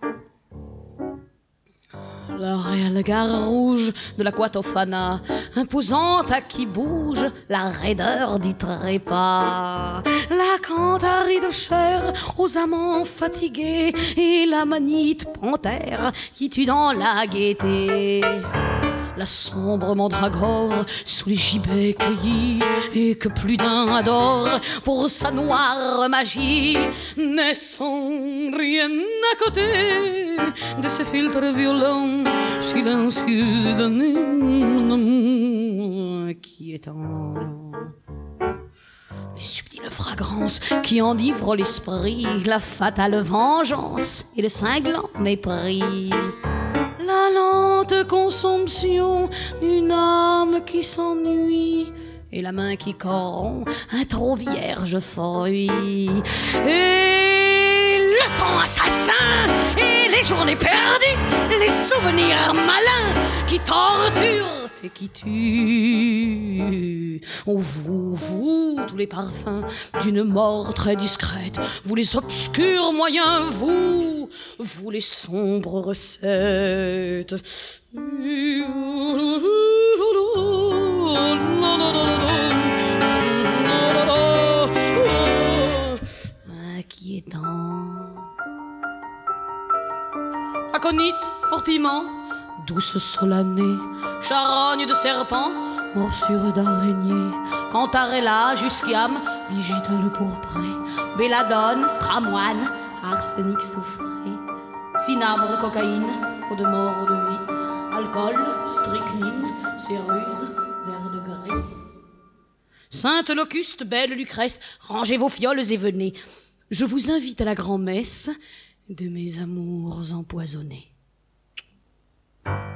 La réelle gare rouge de la Quatofana, imposante à qui bouge la raideur du trépas. La cantarie de chair aux amants fatigués et la manite panthère qui tue dans la gaieté. La sombre mandragore sous les gibets cueillis et que plus d'un adore pour sa noire magie ne sont rien à côté de ces filtres violents, silencieux et mon amour inquiétant. Les subtiles fragrances qui enivrent l'esprit, la fatale vengeance et le cinglant mépris. La lente consomption d'une âme qui s'ennuie et la main qui corrompt un trop vierge fruit. Et le temps assassin et les journées perdues, les souvenirs malins qui torturent et qui tuent. Oh, vous, vous, tous les parfums d'une mort très discrète, vous les obscurs moyens, vous, vous les sombres recettes. Inquiétant. Aconite, hors piment, douce solanée, charogne de serpent, morsure d'araignée, cantarella, jusquiam, digital pourpré, belladone, stramoine, arsenic soufré, cinabre, cocaïne, eau de mort, eau de vie, alcool, strychnine, céruse, verre de gris. Sainte Locuste, belle Lucrèce, rangez vos fioles et venez. Je vous invite à la grand-messe de mes amours empoisonnés.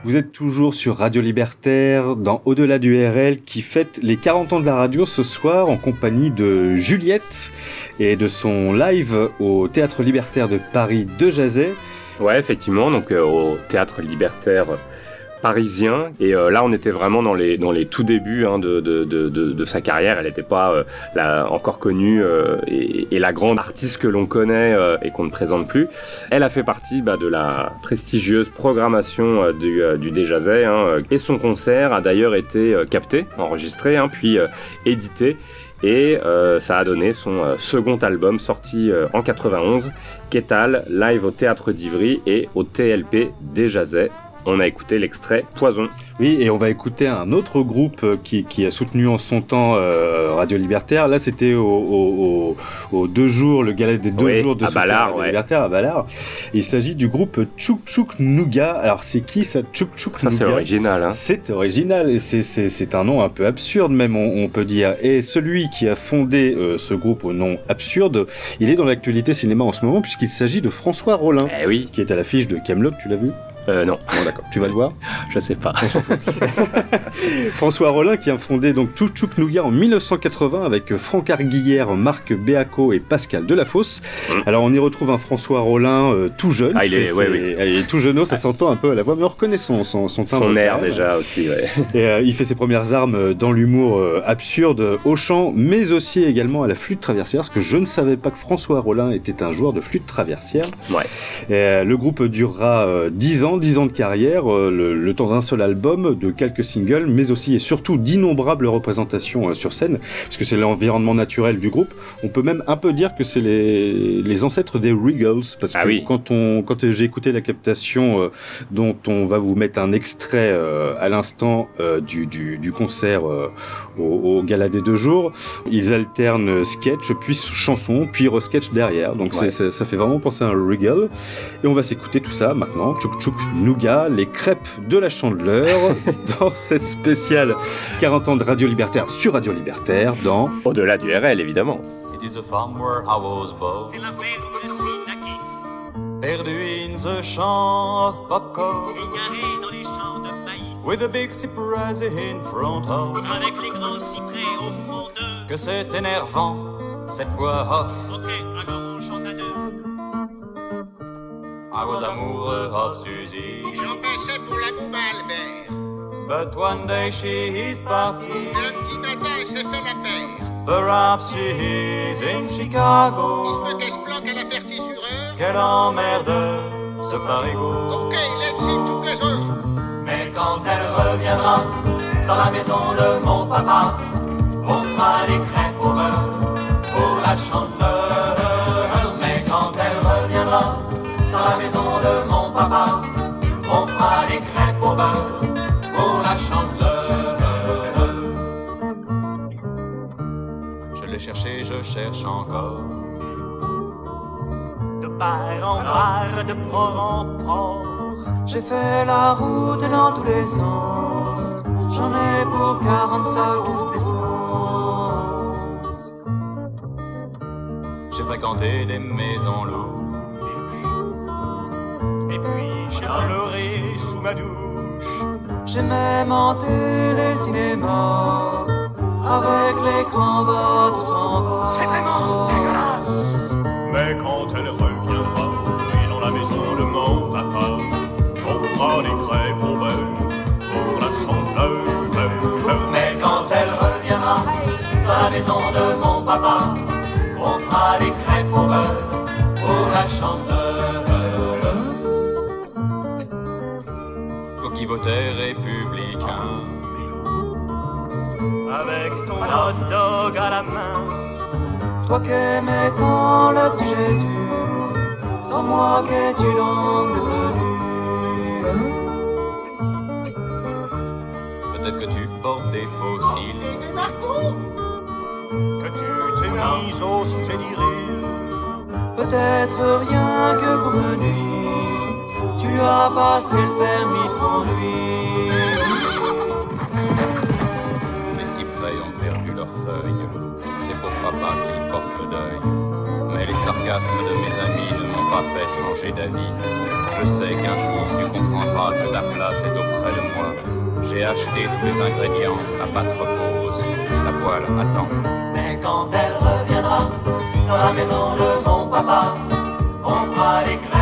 Vous êtes toujours sur Radio Libertaire dans Au-delà du RL qui fête les 40 ans de la radio ce soir en compagnie de Juliette et de son live au Théâtre Libertaire de Paris de Jazet. Ouais, effectivement, donc euh, au théâtre libertaire parisien. Et euh, là, on était vraiment dans les, dans les tout débuts hein, de, de, de, sa carrière. Elle n'était pas euh, encore connue euh, et, la grande artiste que l'on connaît et qu'on ne présente plus. Elle a fait partie bah, de la prestigieuse programmation du, du Déjazet. Hein, et son concert a d'ailleurs été capté, enregistré, hein, puis édité. Et ça a donné son second album sorti en 91, Kétal, live au Théâtre d'Ivry et au TLP des Jazet. On a écouté l'extrait Poison. Oui, et on va écouter un autre groupe euh, qui, qui a soutenu en son temps euh, Radio Libertaire. Là, c'était au, au, au- aux deux jours, le gala des deux Oui, jours de à soutien Ballard, Radio ouais. Libertaire à Ballard. Il s'agit du groupe Tchouk Tchouk Nougat. Alors, c'est qui ça Tchouk Tchouk Ça, c'est original. Hein. C'est original et c'est- c'est c'est un nom un peu absurde même, on, on peut dire. Et celui qui a fondé euh, ce groupe au nom absurde, il est dans l'actualité cinéma en ce moment puisqu'il s'agit de François Rollin, Eh oui. qui est à l'affiche de Camelot, tu l'as vu? Euh, non. Bon, d'accord. Tu vas le voir Je sais pas. François Rollin qui a fondé donc Tchouk Nougat en 1980 avec Franck Arguillère, Marc Béaco et Pascal Delafosse. Alors on y retrouve un François Rollin euh, tout jeune. Mm. Ah, il est- ouais, ses- oui. ah, Il est tout jeune, ça s'entend un peu à la voix, mais on reconnaît son, son, son timbre Son air déjà aussi, ouais. Et euh, il fait ses premières armes euh, dans l'humour absurde au chant, mais aussi également à la flûte traversière, parce que je ne savais pas que François Rollin était un joueur de flûte traversière. Ouais. Et, le groupe durera euh, 10 ans, 10 ans de carrière, euh, le, le temps d'un seul album, de quelques singles, mais aussi et surtout d'innombrables représentations euh, sur scène, parce que c'est l'environnement naturel du groupe. On peut même un peu dire que c'est les, les ancêtres des Regals, parce Ah que oui. quand, on, quand j'ai écouté la captation euh, dont on va vous mettre un extrait euh, à l'instant euh, du, du, du concert au, au Gala des deux jours, ils alternent sketch, puis chanson, puis re-sketch derrière. Donc Ouais. ça fait vraiment penser à un regal. Et on va s'écouter tout ça maintenant. Tchouk Tchouk Nougat, les crêpes de la chandeleur, dans cette spéciale 40 ans de Radio Libertaire sur Radio Libertaire, dans Au-delà du RL, évidemment. It is a farm where I was born. C'est la ferme où je suis naquis. Perdu in the champ of popcorn. Égaré dans les champs de. With a big cypress in front of. Avec les grands cyprès au front d'eux. Que c'est énervant, cette voix off. Ok, alors on chante à deux. I was amoureux of Suzy. J'en passais pour la boube Albert. But one day she is party. Un petit matin, elle s'est fait la paire. Perhaps she is in Chicago. Il se peut qu'elle se planque à la fertisureur. Quelle emmerde, ce parigot. Ok, quand elle reviendra dans la maison de mon papa, on fera des crêpes au beurre pour la chandeleur. Mais quand elle reviendra dans la maison de mon papa, on fera des crêpes au beurre pour la chandeleur. Je l'ai cherché, je cherche encore. De bar en bar, de port en port. J'ai fait la route dans tous les sens. J'en ai pour 40 sous d'essence. J'ai fréquenté des maisons louches. Et puis j'ai pleuré sous ma douche. J'ai même hanté les cinémas. Avec l'écran bas, tout s'en va. C'est vraiment dégueulasse. Mais quand elle on fera des crêpes au beurre pour la chandeleur. Mais quand elle reviendra dans la maison de mon papa, on fera des crêpes au beurre pour la chandeleur. Toi qui votais républicain, Avec ton hot dog à la main. toi qui aimais tant le petit Jésus, sans moi qu'es-tu donc devenu Peut-être que tu portes des fossiles. Que tu t'es mise au sténiril. Peut-être rien que pour me nuire, tu as passé le permis de conduire. Les cyprès ont perdu leurs feuilles, c'est pour papa qu'ils portent le deuil. Mais les sarcasmes de mes amis ne m'ont pas fait changer d'avis. Je sais qu'un jour tu comprendras que ta place est auprès de moi. J'ai acheté tous les ingrédients, la pâte repose, la poêle attend. Mais quand elle reviendra dans la maison de mon papa, on fera des crêpes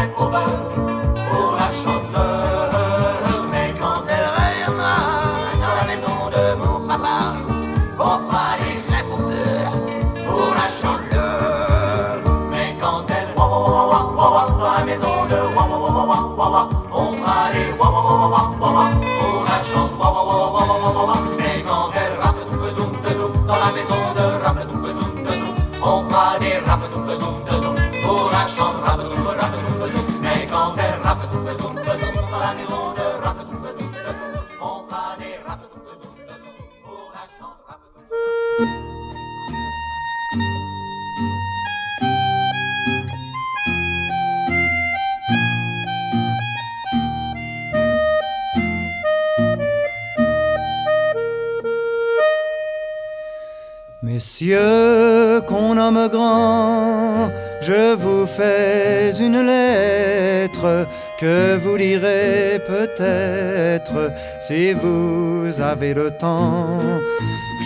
Messieurs, qu'on nomme grand, je vous fais une lettre que vous lirez peut-être si vous avez le temps.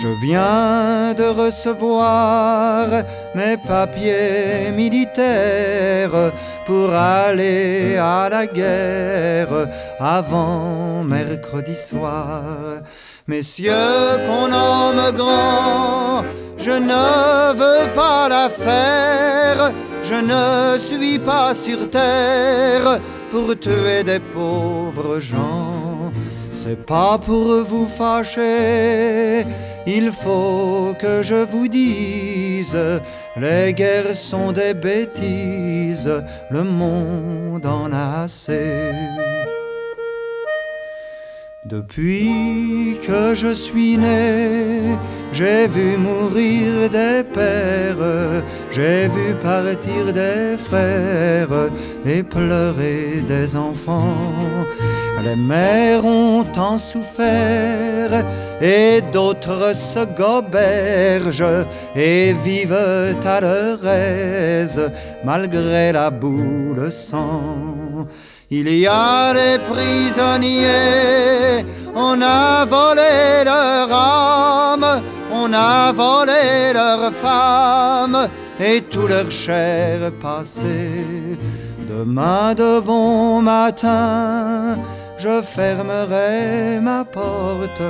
Je viens de recevoir mes papiers militaires pour aller à la guerre avant mercredi soir. Messieurs qu'on nomme grand, je ne veux pas la faire, je ne suis pas sur terre pour tuer des pauvres gens. C'est pas pour vous fâcher, il faut que je vous dise, les guerres sont des bêtises, le monde en a assez. Depuis que je suis né, j'ai vu mourir des pères, j'ai vu partir des frères et pleurer des enfants. Les mères ont tant souffert et d'autres se gobergent et vivent à leur aise malgré la boue, le sang. Il y a des prisonniers, on a volé leur âme, on a volé leurs femmes et tout leur chair passé. Demain de bon matin, je fermerai ma porte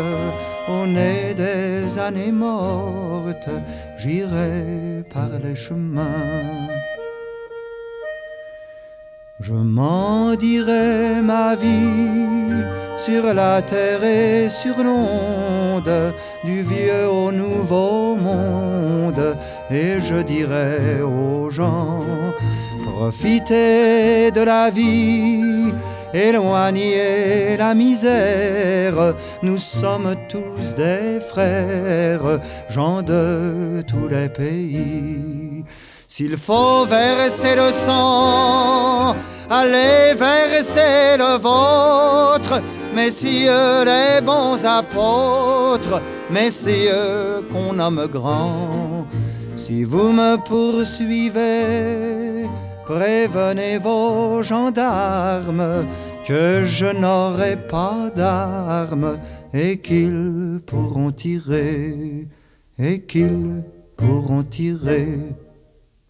au nez des années mortes, j'irai par les chemins. Je m'en dirai ma vie sur la terre et sur l'onde, du vieux au nouveau monde, et je dirai aux gens, profitez de la vie, éloignez la misère, nous sommes tous des frères, gens de tous les pays. S'il faut verser le sang, allez verser le vôtre, messieurs les bons apôtres, messieurs qu'on nomme grands. Si vous me poursuivez, prévenez vos gendarmes que je n'aurai pas d'armes et qu'ils pourront tirer, et qu'ils pourront tirer.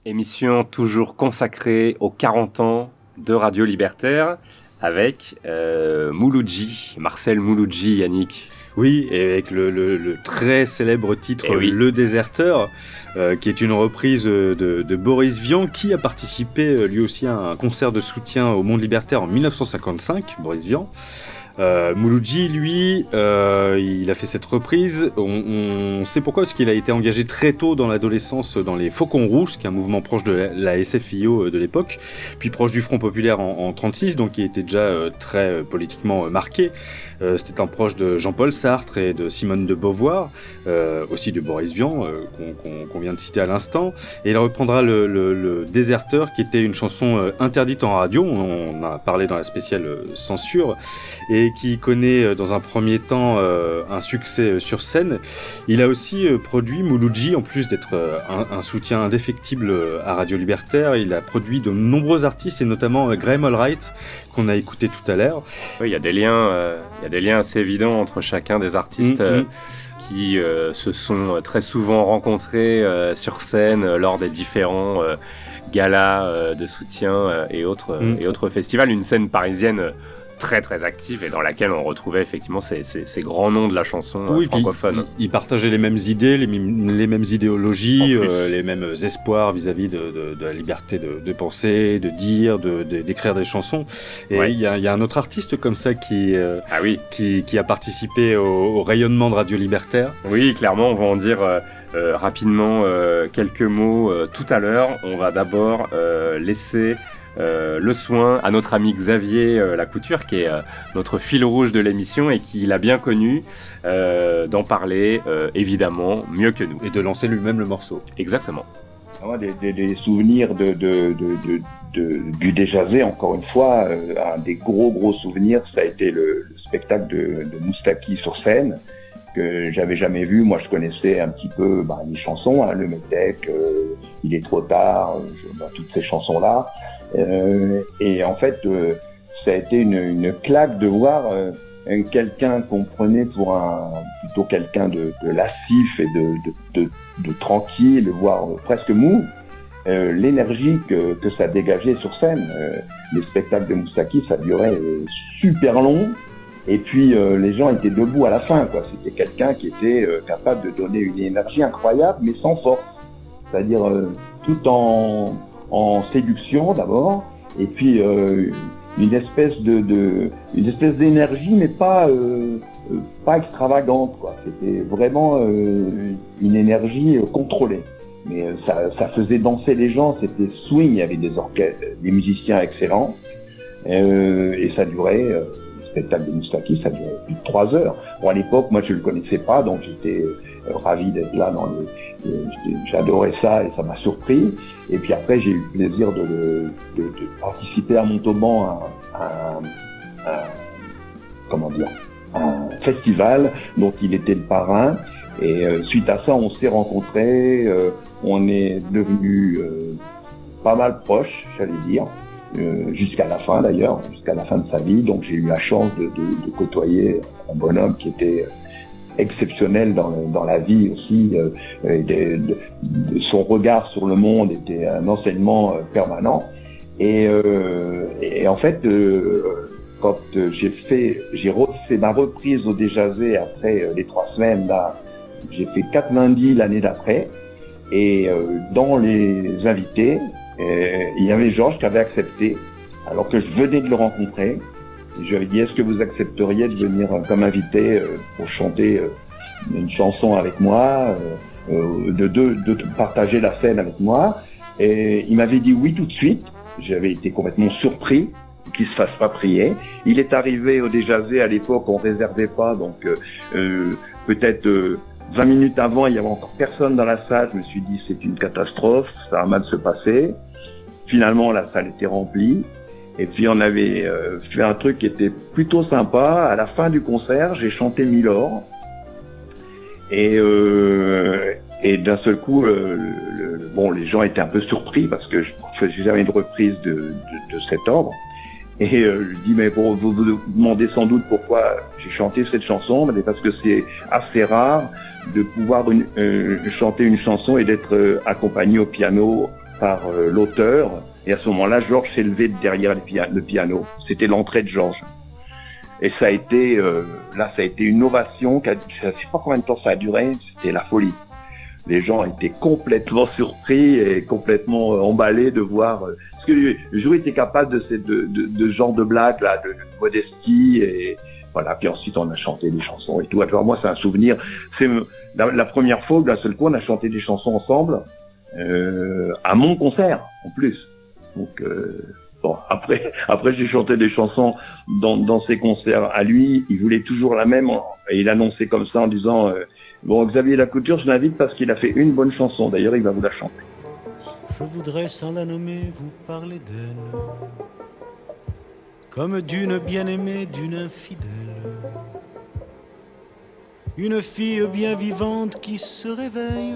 Émission toujours consacrée aux 40 ans de Radio Libertaire avec euh, Mouloudji, Marcel Mouloudji, Yannick. Oui, et avec le, le- le très célèbre titre Eh oui. Le Déserteur, euh, qui est une reprise de, de Boris Vian, qui a participé euh, lui aussi à un concert de soutien au monde libertaire en 1955, Boris Vian. Euh, Mouloudji, lui, euh, il a fait cette reprise. On, sait pourquoi, parce qu'il a été engagé très tôt dans l'adolescence dans les Faucons Rouges, qui est un mouvement proche de la, SFIO de l'époque, puis proche du Front Populaire en, en 36, donc il était déjà euh, très euh, politiquement euh, marqué. Euh, C'était un proche de Jean-Paul Sartre et de Simone de Beauvoir, euh, aussi de Boris Vian, euh, qu'on vient de citer à l'instant. Et il reprendra le, Déserteur, qui était une chanson euh, interdite en radio, on, on a parlé dans la spéciale euh, censure, et qui connaît euh, dans un premier temps euh, un succès euh, sur scène. Il a aussi produit Mouloudji, en plus d'être un, un soutien indéfectible à Radio Libertaire, il a produit de nombreux artistes, et notamment Graham Allwright, qu'on a écouté tout à l'heure. Oui, il y a des liens, il y a des liens assez évidents entre chacun des artistes Mm, mm. qui euh, se sont très souvent rencontrés euh, sur scène euh, lors des différents galas de soutien et autres Mm. et autres festivals. Une scène parisienne très très active et dans laquelle on retrouvait effectivement ces, ces- ces grands noms de la chanson euh, Oui, francophone. Ils, partageaient les mêmes idées, les, mêmes- les mêmes idéologies, euh, les mêmes espoirs vis-à-vis de, de- de la liberté de, de penser, de dire, d'écrire des chansons. Et il Ouais. y, a, il y a un autre artiste comme ça qui, euh, Ah oui, qui, qui a participé au, au rayonnement de Radio Libertaire. Oui, clairement, on va en dire euh, rapidement quelques mots tout à l'heure. On va d'abord laisser euh, le soin à notre ami Xavier euh, Lacouture, qui est euh, notre fil rouge de l'émission et qui l'a bien connu, euh, d'en parler euh, évidemment mieux que nous. Et de lancer lui-même le morceau. Exactement. Moi, des, des- des souvenirs de, de, de, de, de- du déjà vu, encore une fois, euh, un des gros gros souvenirs, ça a été le, le spectacle de, de Moustaki sur scène, que j'avais jamais vu. Moi, je connaissais un petit peu bah, les chansons, hein, le Metec, euh, Il est trop tard, euh, je- bah, toutes ces chansons-là. Euh, et en fait, euh, ça a été une, claque de voir euh, un- quelqu'un qu'on prenait pour un plutôt quelqu'un de, lascif et de, de, tranquille, voire presque mou. l'énergie que, ça dégageait sur scène. Les spectacles de Moustaki, ça durait super long. Et puis les gens étaient debout à la fin. quoi. C'était quelqu'un qui était capable de donner une énergie incroyable, mais sans force. C'est-à-dire tout en, en séduction d'abord, et puis euh, une espèce de, de une espèce d'énergie, mais pas euh, euh, pas extravagante. quoi. C'était vraiment euh, une énergie euh, contrôlée. Mais euh, ça, ça faisait danser les gens. C'était swing. Il y avait des orchestres, des musiciens excellents, et ça durait. le spectacle de Moustaki, ça durait plus de trois heures. Bon, à l'époque, moi, je le connaissais pas, donc j'étais ravi d'être là. Dans le, j'adorais ça et ça m'a surpris. Et puis après, j'ai eu le plaisir de, participer à Montauban à, à- comment dire, un festival dont il était le parrain. Et euh, suite à ça, on s'est rencontrés, euh, on est devenus euh, pas mal proches, j'allais dire, jusqu'à la fin d'ailleurs, jusqu'à la fin de sa vie. Donc j'ai eu la chance de côtoyer un bonhomme qui était exceptionnel dans, dans la vie aussi. euh, son regard sur le monde était un enseignement euh, permanent. Et, euh, et en fait, quand j'ai fait, j'ai refait ma reprise au Déjazé après les trois semaines là, j'ai fait quatre lundis l'année d'après. Et dans les invités, il y avait Georges qui avait accepté, alors que je venais de le rencontrer. Je lui avais dit, est-ce que vous accepteriez de venir euh, comme invité euh, pour chanter euh, une chanson avec moi, de, de, de partager la scène avec moi? Et il m'avait dit oui tout de suite. J'avais été complètement surpris qu'il se fasse pas prier. Il est arrivé au Déjazé à l'époque, on réservait pas, donc euh, peut-être euh, 20 minutes avant, il y avait encore personne dans la salle. Je me suis dit c'est une catastrophe, ça va mal se passer. Finalement, la salle était remplie. Et puis on avait euh, fait un truc qui était plutôt sympa. À la fin du concert, j'ai chanté Milord. Et, euh, et d'un seul coup, euh, bon, les gens étaient un peu surpris parce que je faisais jamais une reprise de, de, de cet ordre. Et euh, je dis, mais bon, vous vous demandez sans doute pourquoi j'ai chanté cette chanson, mais parce que c'est assez rare de pouvoir une- euh, chanter une chanson et d'être euh, accompagné au piano par euh, l'auteur. Et à ce moment-là, Georges s'est levé de derrière le, pia- le piano. C'était l'entrée de Georges. Et ça a été, euh, là, ça a été une ovation. Je sais pas combien de temps ça a duré. C'était la folie. Les gens étaient complètement surpris et complètement euh, emballés de voir. euh, parce que jury était capable de, ces- de, de, de genre de blagues là, de, de modestie et voilà. Puis ensuite, on a chanté des chansons et tout. Alors moi, c'est un souvenir. C'est la, la première fois où d'un seul coup, on a chanté des chansons ensemble euh, à mon concert en plus. Donc euh, bon, après, j'ai chanté des chansons dans, dans ses concerts à lui. Il voulait toujours la même et il annonçait comme ça en disant euh, bon Xavier Lacouture, je l'invite parce qu'il a fait une bonne chanson. D'ailleurs, il va vous la chanter. Je voudrais sans la nommer vous parler d'elle Comme d'une bien-aimée, d'une infidèle Une fille bien vivante qui se réveille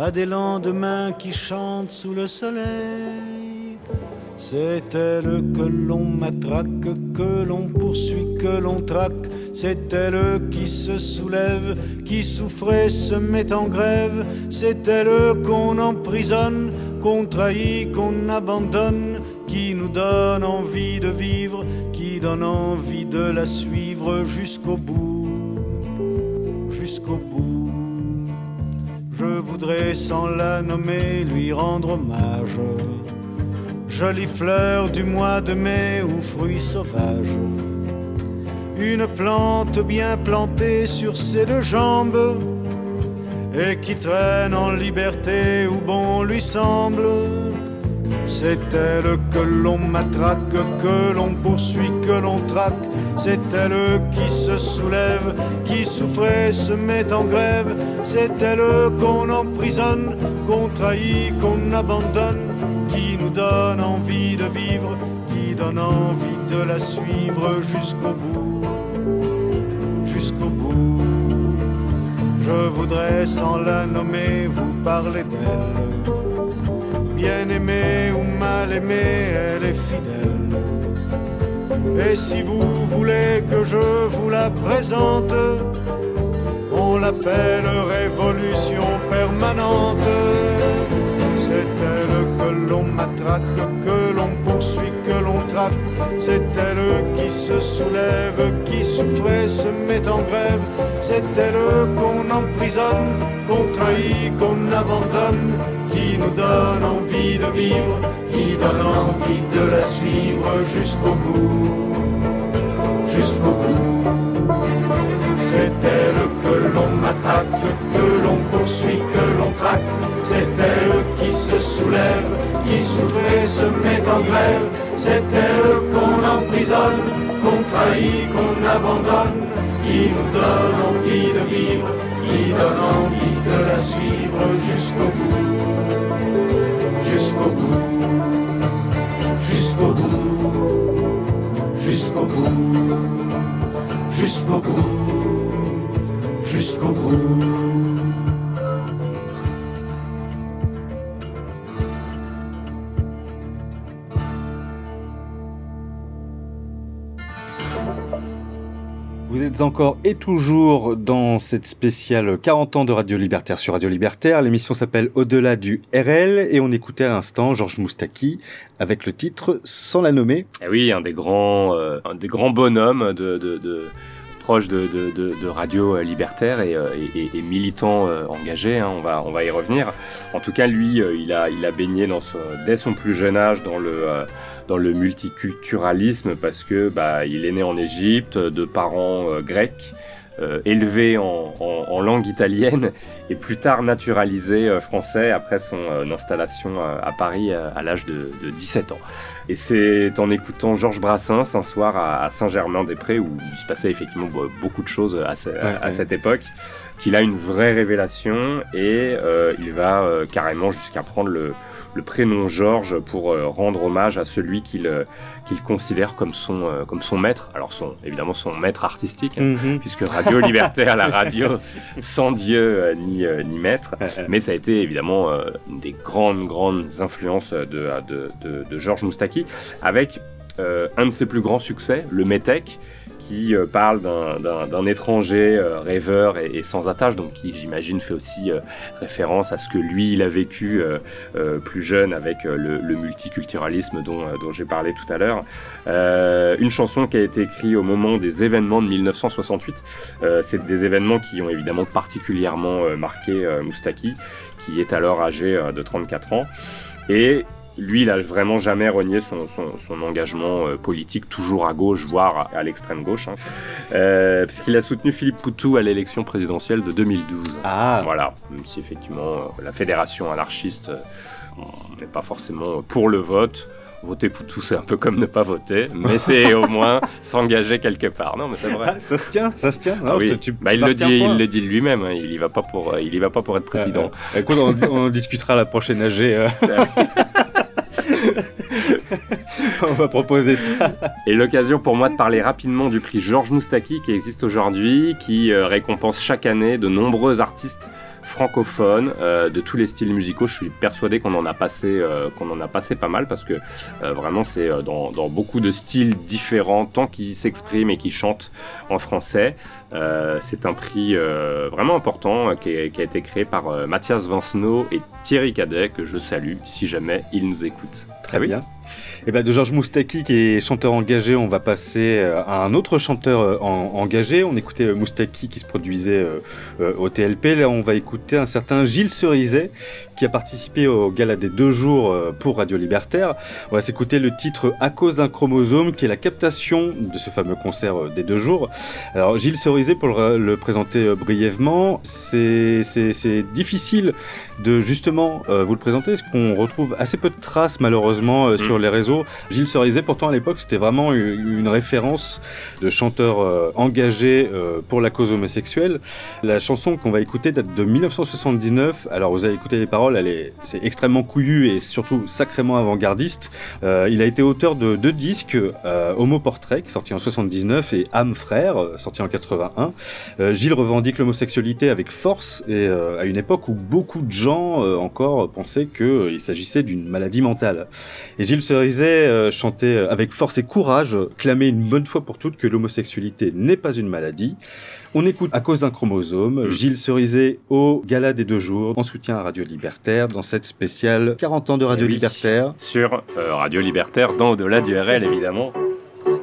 À des lendemains qui chantent sous le soleil C'est elle que l'on matraque, que l'on poursuit, que l'on traque. C'est elle qui se soulève, qui souffrait, se met en grève. C'est elle qu'on emprisonne, qu'on trahit, qu'on abandonne, qui nous donne envie de vivre, qui donne envie de la suivre jusqu'au bout, jusqu'au bout. Je voudrais sans la nommer lui rendre hommage. Jolie fleur du mois de mai ou fruit sauvage. Une plante bien plantée sur ses deux jambes et qui traîne en liberté où bon lui semble. C'est elle que l'on matraque, que l'on poursuit, que l'on traque. C'est elle qui se soulève, qui souffrait, se met en grève. C'est elle qu'on emprisonne, qu'on trahit, qu'on abandonne, qui nous donne envie de vivre, qui donne envie de la suivre jusqu'au bout. Je voudrais sans la nommer vous parler d'elle. Bien aimée ou mal aimée, elle est fidèle. Et si vous voulez que je vous la présente, on l'appelle révolution permanente. C'est elle que l'on matraque, que l'on poursuit, que l'on traque. C'est elle qui se soulève, qui souffrait, se met en grève. C'est elle qu'on emprisonne, qu'on trahit, qu'on abandonne, qui nous donne envie de vivre, qui donne envie de la suivre jusqu'au bout, jusqu'au bout. C'est elle que l'on matraque, que l'on poursuit, que l'on traque. C'est elle qui se soulève, qui souffre et se met en grève. C'est elle qu'on emprisonne, qu'on trahit, qu'on abandonne, qui nous donne envie de vivre, qui donne envie de la suivre jusqu'au bout, jusqu'au bout, jusqu'au bout, jusqu'au bout, jusqu'au bout. Vous êtes encore et toujours dans cette spéciale 40 ans de Radio Libertaire sur Radio Libertaire. L'émission s'appelle Au-delà du RL et on écoutait à l'instant Georges Moustaki avec le titre Sans la nommer. Eh oui, un des grands, euh, un des grands bonhommes de, proche de, Radio Libertaire et, euh, militant euh, engagé. Hein, on va, on va y revenir. En tout cas, lui, euh, il a, il a baigné dans dès son plus jeune âge dans le euh, dans le multiculturalisme parce que bah, il est né en Égypte de parents euh, grecs, euh, élevé en, en, en langue italienne et plus tard naturalisé euh, français après son euh, installation euh, à Paris euh, à l'âge de, de 17 ans. Et c'est en écoutant Georges Brassens un soir à, à Saint-Germain-des-Prés où il se passait effectivement be- beaucoup de choses à, ce- à- à ouais. cette époque qu'il a une vraie révélation et euh, il va euh, carrément jusqu'à prendre le, le prénom Georges pour euh, rendre hommage à celui qu'il euh, qu'il considère comme son, euh, comme son maître. Alors son, évidemment son maître artistique, hein, Mhm. puisque Radio Libertaire, la radio sans Dieu euh, ni, euh, ni maître. Mais ça a été évidemment une des grandes, grandes influences de, de, de, de Georges Moustaki, avec un de ses plus grands succès, le Métèque, qui euh, parle d'un- étranger euh, rêveur et, sans attache, donc qui j'imagine fait aussi euh, référence à ce que lui il a vécu plus jeune avec le, multiculturalisme dont, j'ai parlé tout à l'heure. Une chanson qui a été écrite au moment des événements de 1968. Euh, C'est des événements qui ont évidemment particulièrement marqué Moustaki, qui est alors âgé de 34 ans. Et lui, il a vraiment jamais renié son, son, son engagement euh, politique, toujours à gauche, voire à, à l'extrême gauche, hein. euh, puisqu'il a soutenu Philippe Poutou à l'élection présidentielle de 2012. Ah Voilà, même si effectivement euh, la fédération anarchiste euh, n'est pas forcément pour le vote. Voter Poutou, c'est un peu comme ne pas voter, mais c'est au moins s'engager quelque part. Non, mais c'est vrai. Ah, ça se tient, ça se tient. Ah Alors, oui. tu- tu Bah, il, le dit, il le dit lui-même, hein, il y va pas pour, il y va pas pour être président. Euh, écoute, on, on discutera à la prochaine AG. on va proposer ça. Et l'occasion pour moi de parler rapidement du prix Georges Moustaki qui existe aujourd'hui, qui euh, récompense chaque année de nombreux artistes francophones euh, de tous les styles musicaux. Je suis persuadé qu'on en a passé, euh, qu'on en a passé pas mal parce que euh, vraiment c'est dans, dans beaucoup de styles différents, tant qu'ils s'expriment et qu'ils chantent en français. C'est un prix vraiment important qui, a été créé par Mathias Vincenot et Thierry Cadet que je salue si jamais ils nous écoutent. Très Ah oui. bien. Et ben de Georges Moustaki, qui est chanteur engagé, on va passer euh, à un autre chanteur euh, en- engagé. On écoutait euh, Moustaki qui se produisait au TLP. Là, on va écouter un certain Gilles Cerizet, qui a participé au gala des deux jours pour Radio Libertaire. On va s'écouter le titre À cause d'un chromosome, qui est la captation de ce fameux concert des deux jours. Alors, Gilles Cerizet, pour le, présenter brièvement, c'est difficile de justement vous le présenter, parce qu'on retrouve assez peu de traces malheureusement sur sur les réseaux. Gilles Cerizet, pourtant à l'époque, c'était vraiment une, référence de chanteur euh, engagé euh, pour la cause homosexuelle. La chanson qu'on va écouter date de 1979. Alors vous avez écouté les paroles, elle est, c'est extrêmement couillu et surtout sacrément avant-gardiste. Euh, il a été auteur de deux disques, Homo Portrait, sorti en 79, et Âme Frère, sorti en 81. Euh, Gilles revendique l'homosexualité avec force et à une époque où beaucoup de gens encore pensaient qu'il s'agissait d'une maladie mentale. Et Gilles Cerizet euh, chantait avec force et courage, clamait une bonne fois pour toutes que l'homosexualité n'est pas une maladie. On écoute à cause d'un chromosome, Gilles Cerizet au Gala des deux jours, en soutien à Radio Libertaire, dans cette spéciale 40 ans de Radio Eh oui. Libertaire. Sur euh, Radio Libertaire, dans Au-delà du RL, évidemment.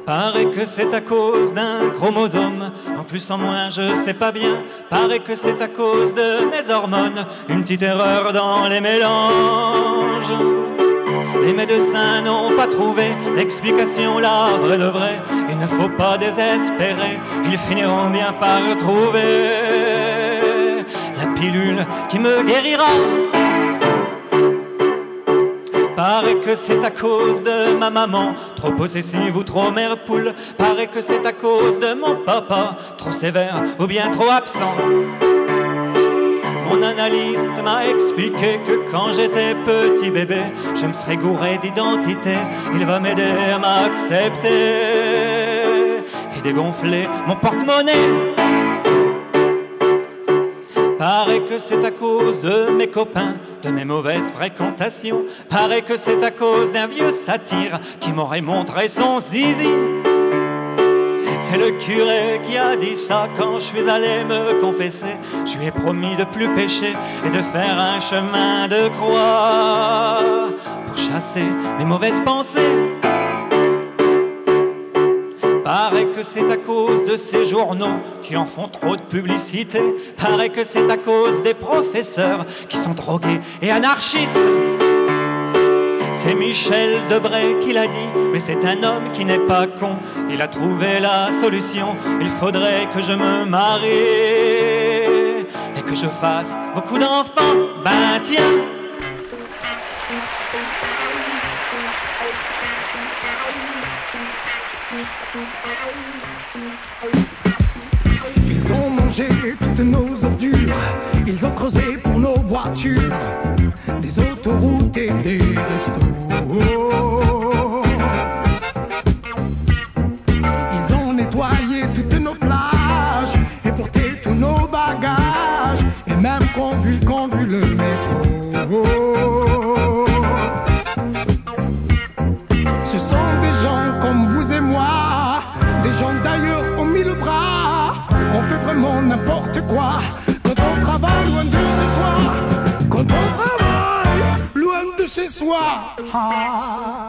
Paraît que c'est à cause d'un chromosome, en plus en moins je sais pas bien. Paraît que c'est à cause de mes hormones, une petite erreur dans les mélanges. Les médecins n'ont pas trouvé l'explication la vraie de vrai. Il ne faut pas désespérer, ils finiront bien par trouver la pilule qui me guérira. Paraît que c'est à cause de ma maman, trop possessive ou trop mère poule. Paraît que c'est à cause de mon papa, trop sévère ou bien trop absent. Mon analyste m'a expliqué que quand j'étais petit bébé, je me serais gouré d'identité. Il va m'aider à m'accepter et dégonfler mon porte-monnaie. Paraît que c'est à cause de mes copains, de mes mauvaises fréquentations. Paraît que c'est à cause d'un vieux satire qui m'aurait montré son zizi. C'est le curé qui a dit ça quand je suis allé me confesser. Je lui ai promis de plus pécher et de faire un chemin de croix pour chasser mes mauvaises pensées. Paraît que c'est à cause de ces journaux qui en font trop de publicité. Paraît que c'est à cause des professeurs qui sont drogués et anarchistes. C'est Michel Debray qui l'a dit, mais c'est un homme qui n'est pas con. Il a trouvé la solution. Il faudrait que je me marie et que je fasse beaucoup d'enfants. Ben tiens. Ils ont mangé toutes nos ordures, ils ont creusé pour nos voitures, des autoroutes et des restos. N'importe quoi quand on travaille loin de chez soi. Quand on travaille loin de chez soi. Ah.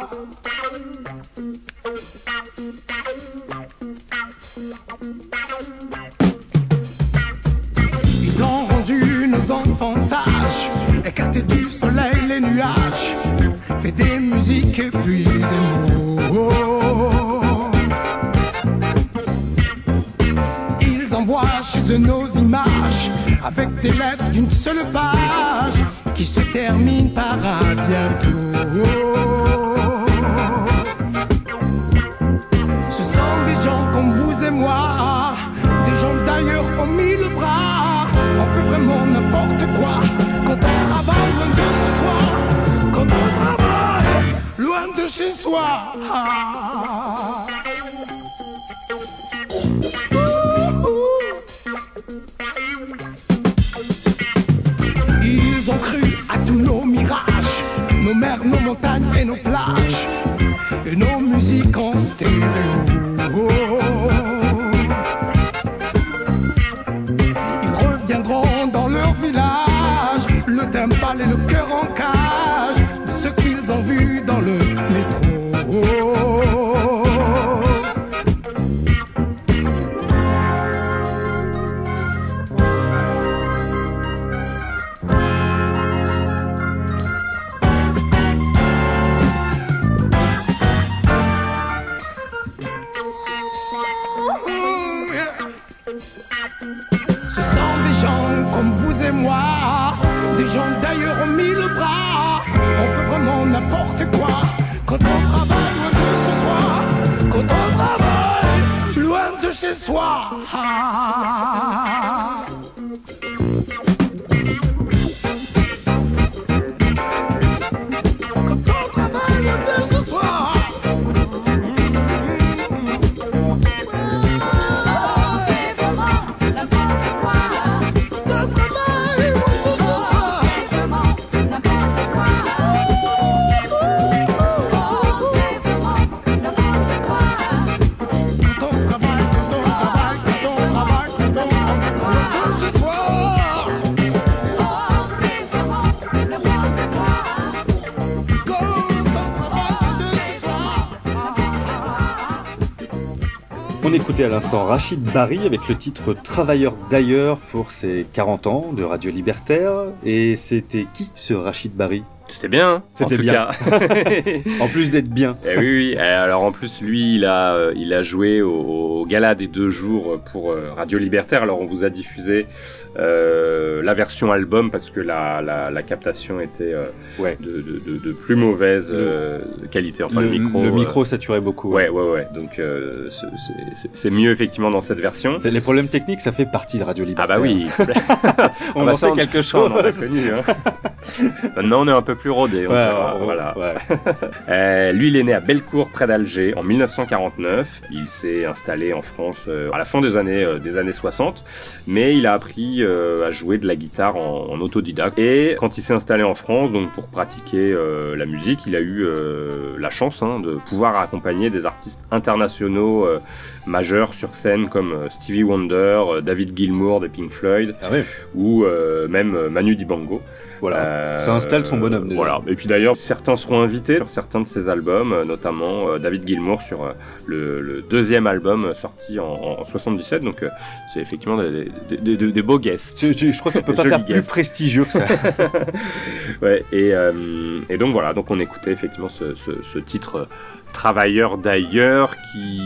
Ils ont rendu nos enfants sages, écarté du soleil les nuages, fait des musiques et puis des mots. Eux nos images avec des lettres d'une seule page qui se terminent par un bientôt. Ce sont des gens comme vous et moi, des gens d'ailleurs ont mis le bras. On fait vraiment n'importe quoi quand on travaille loin de chez soi. Quand on travaille loin de chez soi. Nos mers, nos montagnes et nos plages, et nos musiques en stéréo. Chez On écoutait à l'instant Rachid Barry avec le titre Travailleur d'ailleurs pour ses 40 ans de Radio Libertaire. Et c'était qui ce Rachid Barry? C'était bien, hein, en C'était bien. cas. en plus d'être bien. Eh oui, oui. Eh, Alors en plus, lui, il a, euh, il a joué au, au gala des deux jours pour euh, Radio Libertaire. Alors on vous a diffusé euh, la version album parce que la, la, la captation était euh, de, de, de, de plus mauvaise euh, qualité. Enfin, le, le, micro. le micro saturait beaucoup. Ouais, ouais, ouais. Donc c'est- mieux effectivement dans cette version. Les problèmes techniques, ça fait partie de Radio Ah Libertaire. bah oui. on Ah bah en sait quelque ça, on en a chose. connu, hein. Maintenant, on est un peu plus rodé. on Ouais, verra, ouais, voilà. ouais. Euh, lui, il est né à Bellecour, près d'Alger, en 1949. Il s'est installé en France euh, à la fin des années, euh, des années 60, mais il a appris à jouer de la guitare en, en autodidacte. Et quand il s'est installé en France, donc pour pratiquer la musique, il a eu la chance hein, de pouvoir accompagner des artistes internationaux majeurs sur scène comme euh, Stevie Wonder, euh, David Gilmour des Pink Floyd, ou euh, même Manu Dibango. Voilà, ça installe son bonhomme, déjà. Voilà. Et puis d'ailleurs, certains seront invités sur certains de ses albums, notamment David Gilmour sur le, le deuxième album sorti en, en 77. Donc c'est effectivement des, des- des- des beaux guests. Je, crois qu'on peut pas faire plus prestigieux que ça. ouais, et, et donc voilà, donc on écoutait effectivement ce, ce- ce titre Travailleur d'ailleurs qui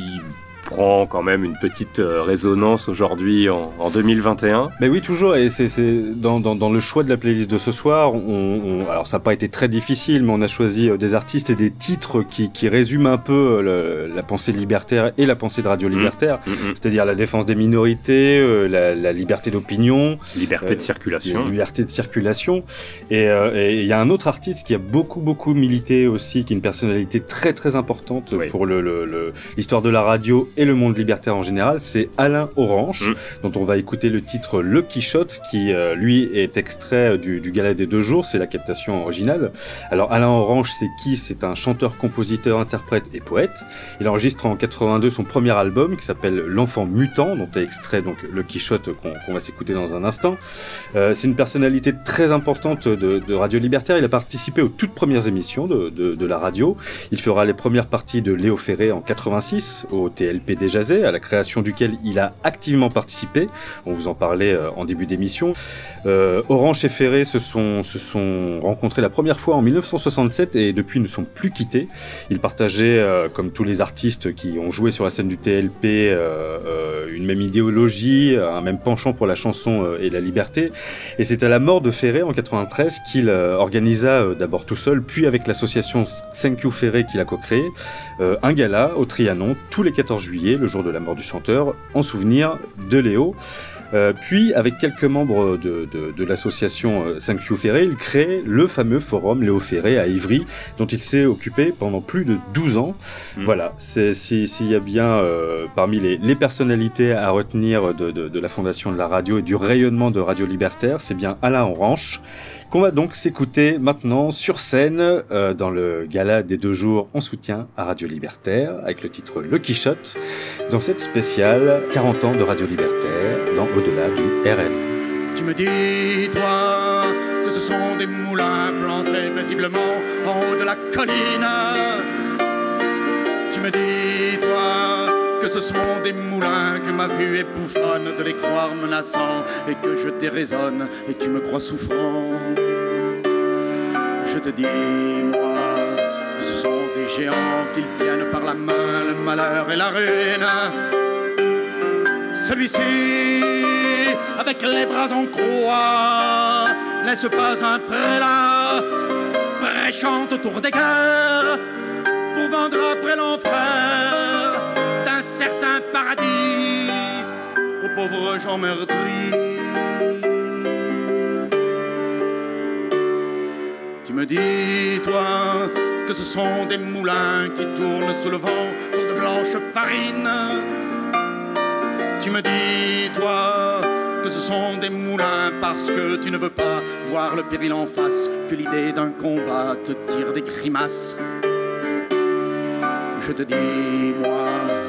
prend quand même une petite euh, résonance aujourd'hui en, en 2021. Mais oui, toujours. Et c'est dans, dans, dans le choix de la playlist de ce soir. On, on- alors, ça n'a pas été très difficile, mais on a choisi euh, des artistes et des titres qui, qui résument un peu euh, le- la pensée libertaire et la pensée de Radio Mmh. Libertaire. C'est-à-dire la défense des minorités, euh, la, la liberté d'opinion, liberté de circulation. liberté de circulation. Et euh, il y a un autre artiste qui a beaucoup beaucoup milité aussi, qui est une personnalité très très importante pour le- le- le- l'histoire de la radio et le monde libertaire en général, c'est Alain Orange, Mmh. dont on va écouter le titre Le Quichotte, qui euh, lui est extrait du, du Gala des deux jours, c'est la captation originale. Alors Alain Orange, c'est qui? C'est un chanteur, compositeur, interprète et poète. Il enregistre en 82 son premier album qui s'appelle L'Enfant Mutant, dont est extrait donc Le Quichotte qu'on va s'écouter dans un instant. Euh, c'est une personnalité très importante de, de Radio Libertaire. Il a participé aux toutes premières émissions de, de- de la radio. Il fera les premières parties de Léo Ferré en 86 au TLP des Jazets, à la création duquel il a activement participé. On vous en parlait euh, en début d'émission. Euh, Orange et Ferré se sont, se sont rencontrés la première fois en 1967 et depuis ne sont plus quittés. Ils partageaient, euh, comme tous les artistes qui ont joué sur la scène du TLP, une même idéologie, un même penchant pour la chanson et la liberté. Et c'est à la mort de Ferré en 93 qu'il organisa d'abord tout seul, puis avec l'association Thank You Ferré qu'il a co-créé, un gala au Trianon tous les 14 juillet, le jour de la mort du chanteur, en souvenir de Léo. Euh, puis, avec quelques membres de, de- de l'association euh, Thank You Ferré, il crée le fameux forum Léo Ferré à Ivry, dont il s'est occupé pendant plus de 12 ans. Voilà, c'est- si- s'il y a bien euh, parmi les, les personnalités à retenir de, de- de la fondation de la radio et du rayonnement de Radio Libertaire, c'est bien Alain Orange, qu'on va donc s'écouter maintenant sur scène euh, dans le gala des deux jours en soutien à Radio Libertaire, avec le titre Le Quichotte, dans cette spéciale 40 ans de Radio Libertaire, dans Au-delà du RL. Tu me dis, toi, que ce sont des moulins plantés paisiblement en haut de la colline. Que ce sont des moulins que ma vue est bouffonne de les croire menaçants et que je déraisonne et tu me crois souffrant. Je te dis, moi, que ce sont des géants qu'ils tiennent par la main le malheur et la ruine. Celui-ci, avec les bras en croix, laisse pas un prélat prêchant autour des cœurs pour vendre après l'enfer certain paradis aux pauvres gens meurtris. Tu me dis, toi, que ce sont des moulins qui tournent sous le vent pour de blanches farines. Tu me dis, toi, que ce sont des moulins parce que tu ne veux pas voir le péril en face, que l'idée d'un combat te tire des grimaces. Je te dis, moi,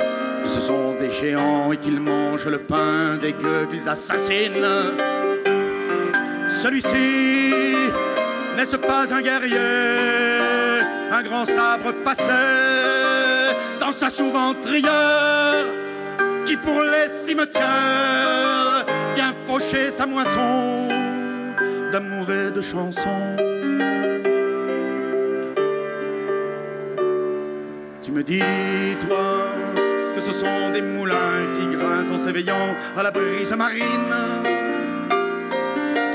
sont des géants et qu'ils mangent le pain des gueux qu'ils assassinent. Celui-ci n'est-ce pas un guerrier Un grand sabre passé dans sa sous-ventrière qui pour les cimetières vient faucher sa moisson d'amour et de chansons. Tu me dis, toi, ce sont des moulins qui grincent en s'éveillant à la brise marine.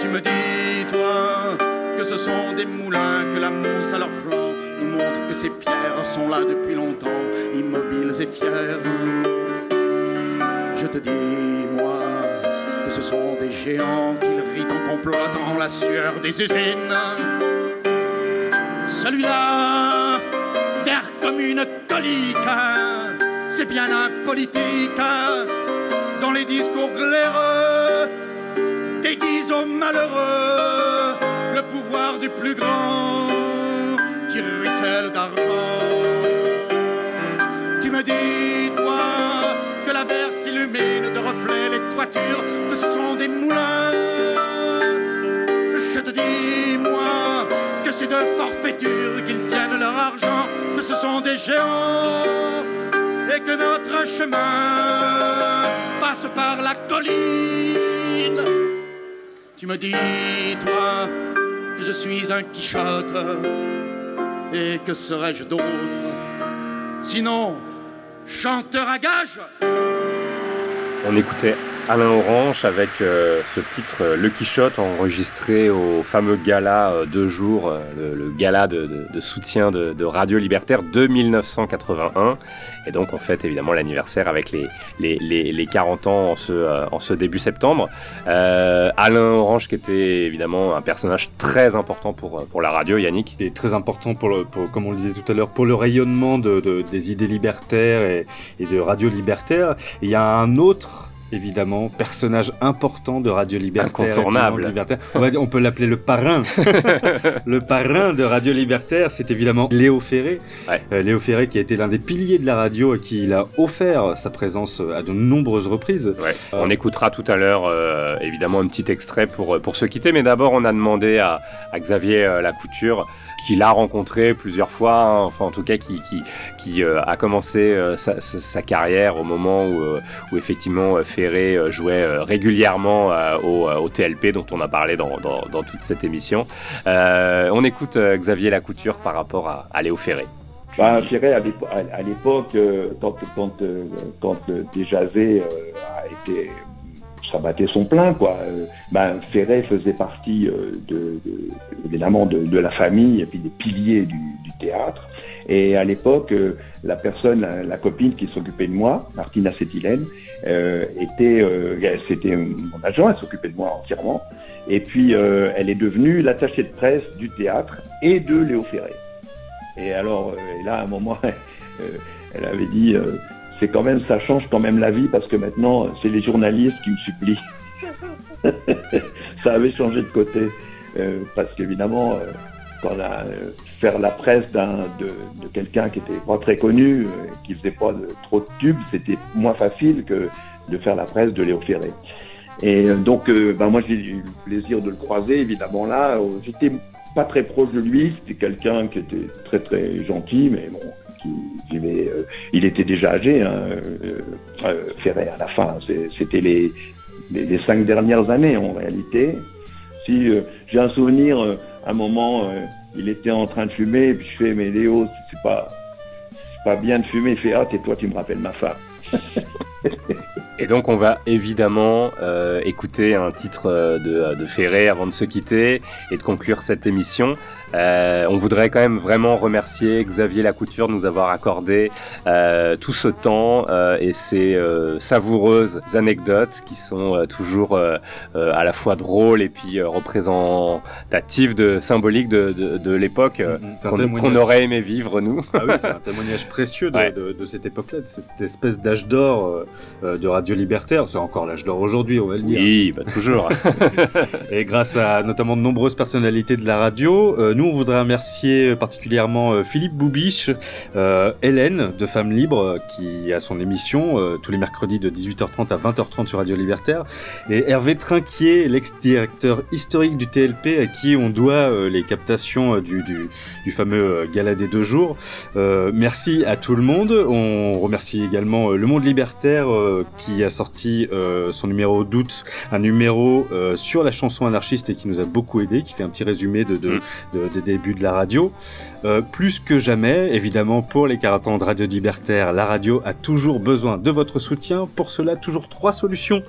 Tu me dis, toi, que ce sont des moulins, que la mousse à leur flanc nous montre que ces pierres sont là depuis longtemps, immobiles et fières. Je te dis, moi, que ce sont des géants qu'ils rient en complotant la sueur des usines. Celui-là, vert comme une colique, c'est bien un politique dans les discours glaireux, déguise aux malheureux le pouvoir du plus grand qui ruisselle d'argent. Tu me dis, toi, que la verre s'illumine de reflets les toitures, que ce sont des moulins. Je te dis, moi, que c'est de forfaiture qu'ils tiennent leur argent, que ce sont des géants notre chemin passe par la colline. Tu me dis, toi, que je suis un Quichotte, et que serais-je d'autre? Sinon, chanteur à gage On écoutait Alain Orange avec euh, ce titre euh, Le Quichotte enregistré au fameux gala euh, de jour, euh, le, le gala de, de- de soutien de, de Radio Libertaire de 1981. Et donc on fête évidemment l'anniversaire avec les, les, les, les 40 ans en ce, euh, en ce début septembre. Alain Orange qui était évidemment un personnage très important pour, pour la radio, Yannick. C'est très important pour, le, pour, comme on le disait tout à l'heure, pour le rayonnement de, de- des idées libertaires et, et de radio libertaire. Et Il y a un autre évidemment personnage important de Radio Libertaire. Incontournable. libertaire. On, va dire- on peut l'appeler le parrain. le parrain de Radio Libertaire, c'est évidemment Léo Ferré. Euh, Léo Ferré qui a été l'un des piliers de la radio et qui il a offert sa présence à de nombreuses reprises. Ouais. On écoutera tout à l'heure euh, évidemment un petit extrait pour, pour se quitter, mais d'abord on a demandé à, à Xavier euh, Lacouture, qui l'a rencontré plusieurs fois, hein, enfin en tout cas qui, qui, qui euh, a commencé euh, sa, sa- carrière au moment où, euh, où effectivement euh, Ferré euh, jouait euh, régulièrement au, au TLP dont on a parlé dans, dans, dans toute cette émission. On écoute Xavier Lacouture par rapport à, à Léo Ferré. Ben, dirais à l'épo- à- à l'époque, quand, quand, quand euh, a été, ça battait son plein, quoi. euh, ben, Ferret faisait partie euh, de, de- évidemment de, de la famille et puis des piliers du, du théâtre. Et à l'époque, euh, la personne, la, copine qui s'occupait de moi, Martina Sétilène, euh, était, euh, c'était mon agent, elle s'occupait de moi entièrement. Et puis, euh, elle est devenue l'attachée de presse du théâtre et de Léo Ferré. Et alors, et là, à un moment, elle avait dit, c'est quand même, ça change quand même la vie parce que maintenant, c'est les journalistes qui me supplient. ça avait changé de côté euh, parce qu'évidemment, euh, quand la, euh, faire la presse de, de quelqu'un qui était pas très connu, euh, qui faisait pas de, trop de tubes, c'était moins facile que de faire la presse de Léo Ferré. Et euh, donc, euh, ben moi, j'ai eu le plaisir de le croiser, évidemment, là. J'étais pas très proche de lui. C'était quelqu'un qui était très, très gentil, mais bon, qui vivait... euh, il était déjà âgé, hein, euh, euh, à la fin. C'était les, les, cinq dernières années, en réalité. Si j'ai un souvenir, euh, un moment, il était en train de fumer, et puis je fais, mais Léo, c'est pas, pas bien de fumer. Il fait, ah, tais-toi, tu me rappelles ma femme. Et donc on va évidemment écouter un titre de, de Ferré avant de se quitter et de conclure cette émission. Euh, on voudrait quand même vraiment remercier Xavier Lacouture de nous avoir accordé euh, tout ce temps euh, et ces savoureuses anecdotes qui sont toujours à la fois drôles et puis représentatives de symboliques de, de, de l'époque qu'on témoignage. aurait aimé vivre nous. Ah oui, c'est un témoignage précieux de, Ouais. de- de cette époque-là, de cette espèce d'âge d'or de Radio Libertaire. C'est encore l'âge d'or aujourd'hui, on va le dire. Oui, bah, toujours. Et grâce à notamment de nombreuses personnalités de la radio, nous on voudrait remercier particulièrement euh, Philippe Boubiche, euh, Hélène de Femmes Libres euh, qui a son émission euh, tous les mercredis de 18h30 à 20h30 sur Radio Libertaire, et Hervé Trinquier, l'ex-directeur historique du TLP à qui on doit euh, les captations euh, du, du, du fameux euh, gala des deux jours. Euh, merci à tout le monde. On remercie également euh, Le Monde Libertaire euh, qui a sorti euh, son numéro d'août, un numéro euh, sur la chanson anarchiste et qui nous a beaucoup aidé, qui fait un petit résumé de, de- de- des débuts de la radio. Euh, plus que jamais, évidemment, pour les 40 ans de Radio Libertaire, la radio a toujours besoin de votre soutien. Pour cela, toujours trois solutions.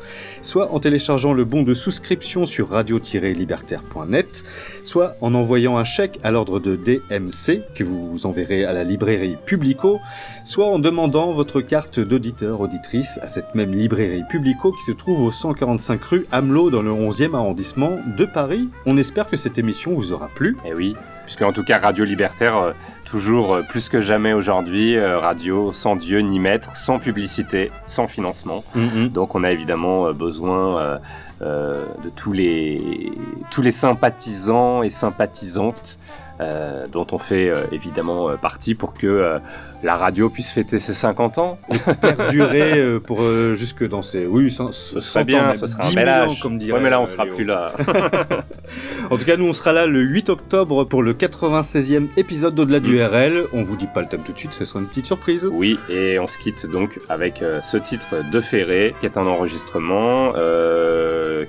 Soit en téléchargeant le bon de souscription sur radio-libertaire.net, soit en envoyant un chèque à l'ordre de DMC que vous enverrez à la librairie Publico, soit en demandant votre carte d'auditeur auditrice à cette même librairie Publico qui se trouve au 145 rue Hamelot dans le 11e arrondissement de Paris. On espère que cette émission vous aura plu. Et oui, puisque en tout cas Radio Libertaire, euh, toujours euh, plus que jamais aujourd'hui, euh, radio sans Dieu ni maître, sans publicité, sans financement. Mhm. Donc on a évidemment besoin de tous les, tous les sympathisants et sympathisantes euh, dont on fait euh, évidemment euh, partie pour que la radio puisse fêter ses 50 ans. perdurer pour jusque dans ces oui ce Ce serait bien, ce serait un bel âge. comme dirait Ouais, mais là on sera Léo. plus là. en tout cas nous on sera là le 8 octobre pour le 96e épisode d'au-delà du RL on vous dit pas le thème tout de suite ce sera une petite surprise Oui, et on se quitte donc avec ce titre de Ferré, qui est un enregistrement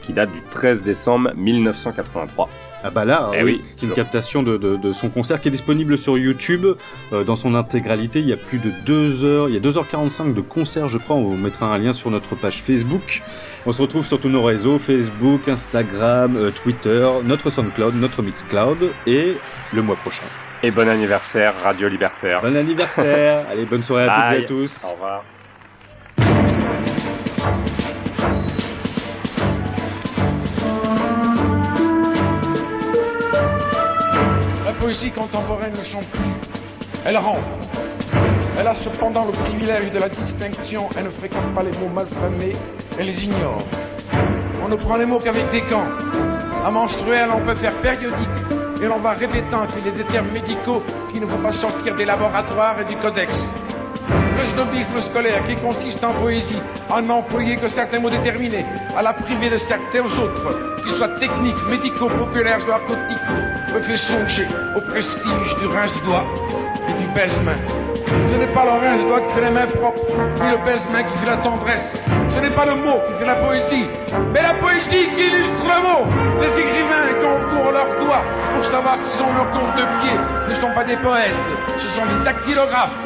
qui date du 13 décembre 1983. Ah bah là, Eh oui, c'est une captation de, de- de son concert qui est disponible sur YouTube euh, dans son intégralité. Il y a plus de 2 heures, il y a 2h45 de concert, je crois. On vous mettra un lien sur notre page Facebook. On se retrouve sur tous nos réseaux Facebook, Instagram, euh, Twitter, notre SoundCloud, notre Mixcloud et le mois prochain. Et bon anniversaire, Radio Libertaire. Bon anniversaire Allez, bonne soirée à toutes et à tous. Au revoir. Poésie contemporaine ne chante plus. Elle rampe. Elle a cependant le privilège de la distinction. Elle ne fréquente pas les mots malfamés. Elle les ignore. On ne prend les mots qu'avec des camps. À menstruel, on peut faire périodique. Et l'on va répétant qu'il y a des termes médicaux qui ne vont pas sortir des laboratoires et du codex. Le snobisme scolaire qui consiste en poésie à n'employer que certains mots déterminés, à la priver de certains autres, qu'ils soient techniques, médicaux, populaires ou argotiques, me fait songer au prestige du rince-doigt et du baise-main. Ce n'est pas le rince-doigt qui fait les mains propres, ni le baise-main qui fait la tendresse. Ce n'est pas le mot qui fait la poésie, mais la poésie qui illustre le mot. Les écrivains qui ont pour leurs doigts pour savoir s'ils ont leur compte de pied ne sont pas des poètes, ce sont des dactylographes.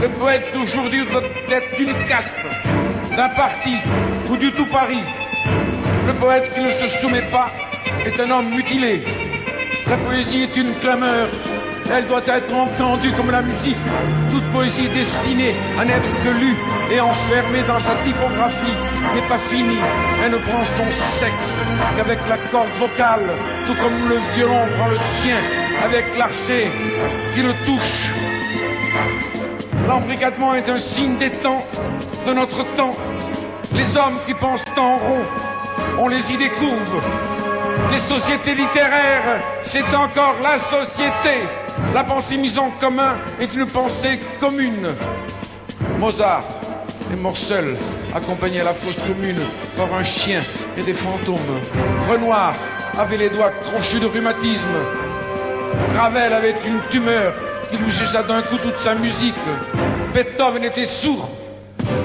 Le poète d'aujourd'hui doit être d'une caste, d'un parti ou du tout Paris. Le poète qui ne se soumet pas est un homme mutilé. La poésie est une clameur. Elle doit être entendue comme la musique. Toute poésie destinée à n'être que lue et enfermée dans sa typographie n'est pas finie. Elle ne prend son sexe qu'avec la corde vocale, tout comme le violon prend le sien avec l'archet qui le touche. L'embrigadement est un signe des temps, de notre temps. Les hommes qui pensent en rond ont les idées courbes. Les sociétés littéraires, c'est encore la société. La pensée mise en commun est une pensée commune. Mozart seul, accompagné à la fosse commune par un chien et des fantômes. Renoir avait les doigts crochus de rhumatisme. Ravel avait une tumeur qui lui suça d'un coup toute sa musique. Beethoven était sourd.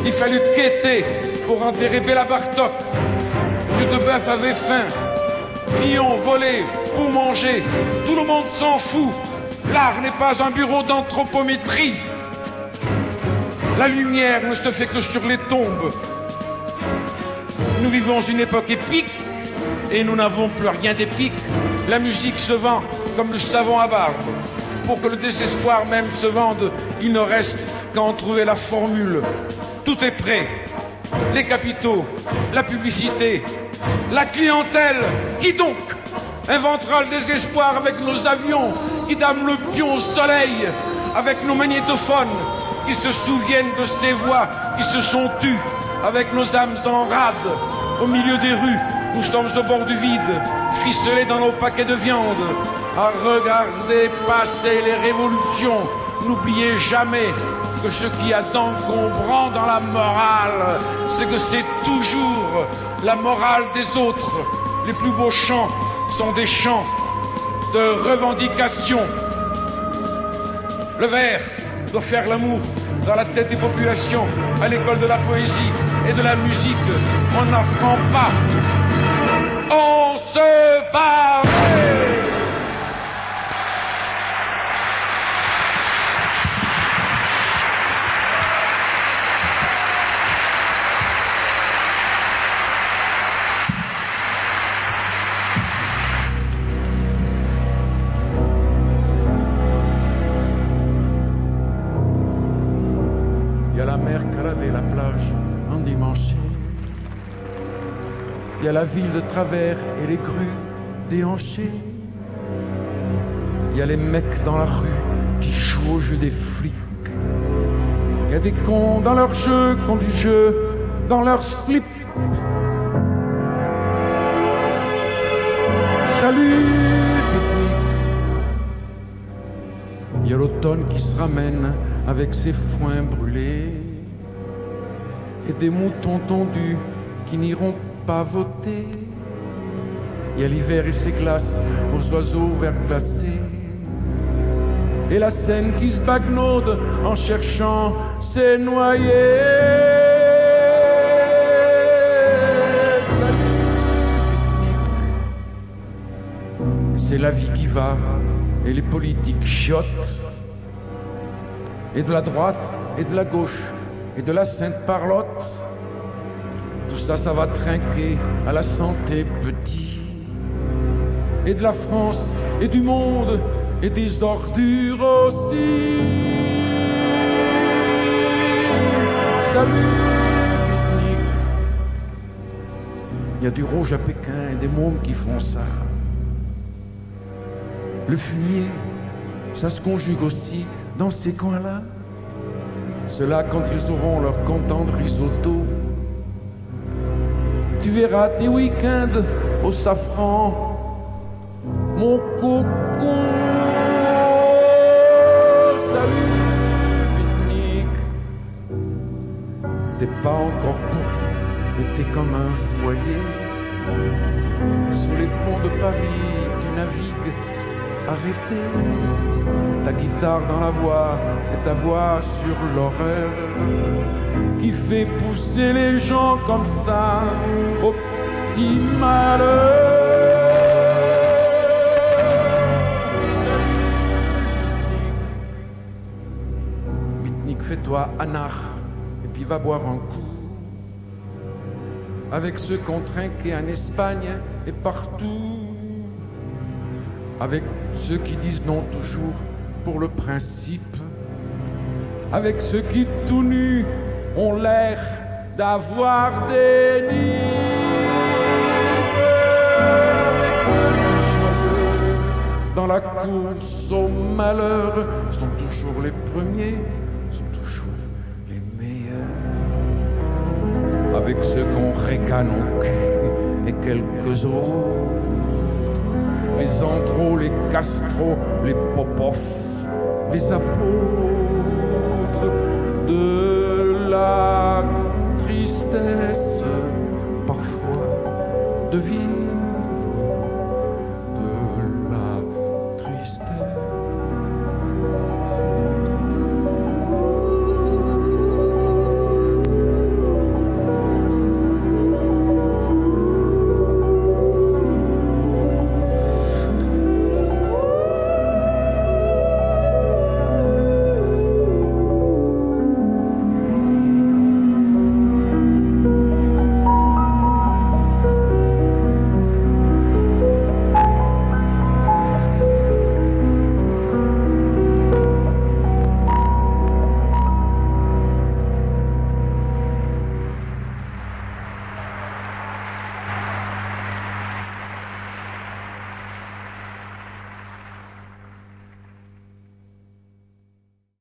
Il fallut quêter pour enterrer Béla Bartok. Rudebeuf avait faim. Fillon volé pour manger. Tout le monde s'en fout. L'art n'est pas un bureau d'anthropométrie. La lumière ne se fait que sur les tombes. Nous vivons une époque épique et nous n'avons plus rien d'épique. La musique se vend comme le savon à barbe. Pour que le désespoir même se vende, il ne reste qu'à en trouver la formule. Tout est prêt. Les capitaux, la publicité, la clientèle. Qui donc inventera le désespoir avec nos avions qui dament le pion au soleil, avec nos magnétophones qui se souviennent de ces voix qui se sont tues, avec nos âmes en rade au milieu des rues. Nous sommes au bord du vide, ficelés dans nos paquets de viande, à regarder passer les révolutions. N'oubliez jamais que ce qu'il y a d'encombrant dans la morale, c'est que c'est toujours la morale des autres. Les plus beaux chants sont des chants de revendication. Le vers doit faire l'amour dans la tête des populations. À l'école de la poésie et de la musique, on n'apprend pas. On se bat. La plage endimanchée. Il y a la ville de travers et les grues déhanchées. Il y a les mecs dans la rue qui jouent au jeu des flics. Il y a des cons dans leur jeu, ont du jeu dans leur slip. Salut. Il y a l'automne qui se ramène avec ses foins brûlés et des moutons tondus qui n'iront pas voter. Il y a l'hiver et ses glaces aux oiseaux verglacés et la Seine qui se bagnaude en cherchant ses noyés. C'est la vie qui va et les politiques chiotent et de la droite et de la gauche et de la Sainte Parlotte. Tout ça, ça va trinquer à la santé petit. Et de la France et du monde et des ordures aussi. Salut. Il y a du rouge à Pékin et des mômes qui font ça. Le fumier, ça se conjugue aussi dans ces coins-là. Cela quand ils auront leur content de risotto. Tu verras tes week-ends au safran, mon coco. Salut, pique-nique. T'es pas encore pourri, mais t'es comme un foyer. Sous les ponts de Paris, tu navigues arrêté. Ta guitare dans la voix et ta voix sur l'horreur qui fait pousser les gens comme ça au petit malheur. Pique-nique, fais-toi anard et puis va boire un coup avec ceux qu'on trinqué en Espagne et partout avec ceux qui disent non toujours pour le principe, avec ceux qui tout nus ont l'air d'avoir des nids, avec ceux joyeux dans la course au malheur sont toujours les premiers, sont toujours les meilleurs, avec ceux qu'on récane au cul et quelques autres les Andros, les Castro, les Popov, les apôtres de la tristesse parfois de vivre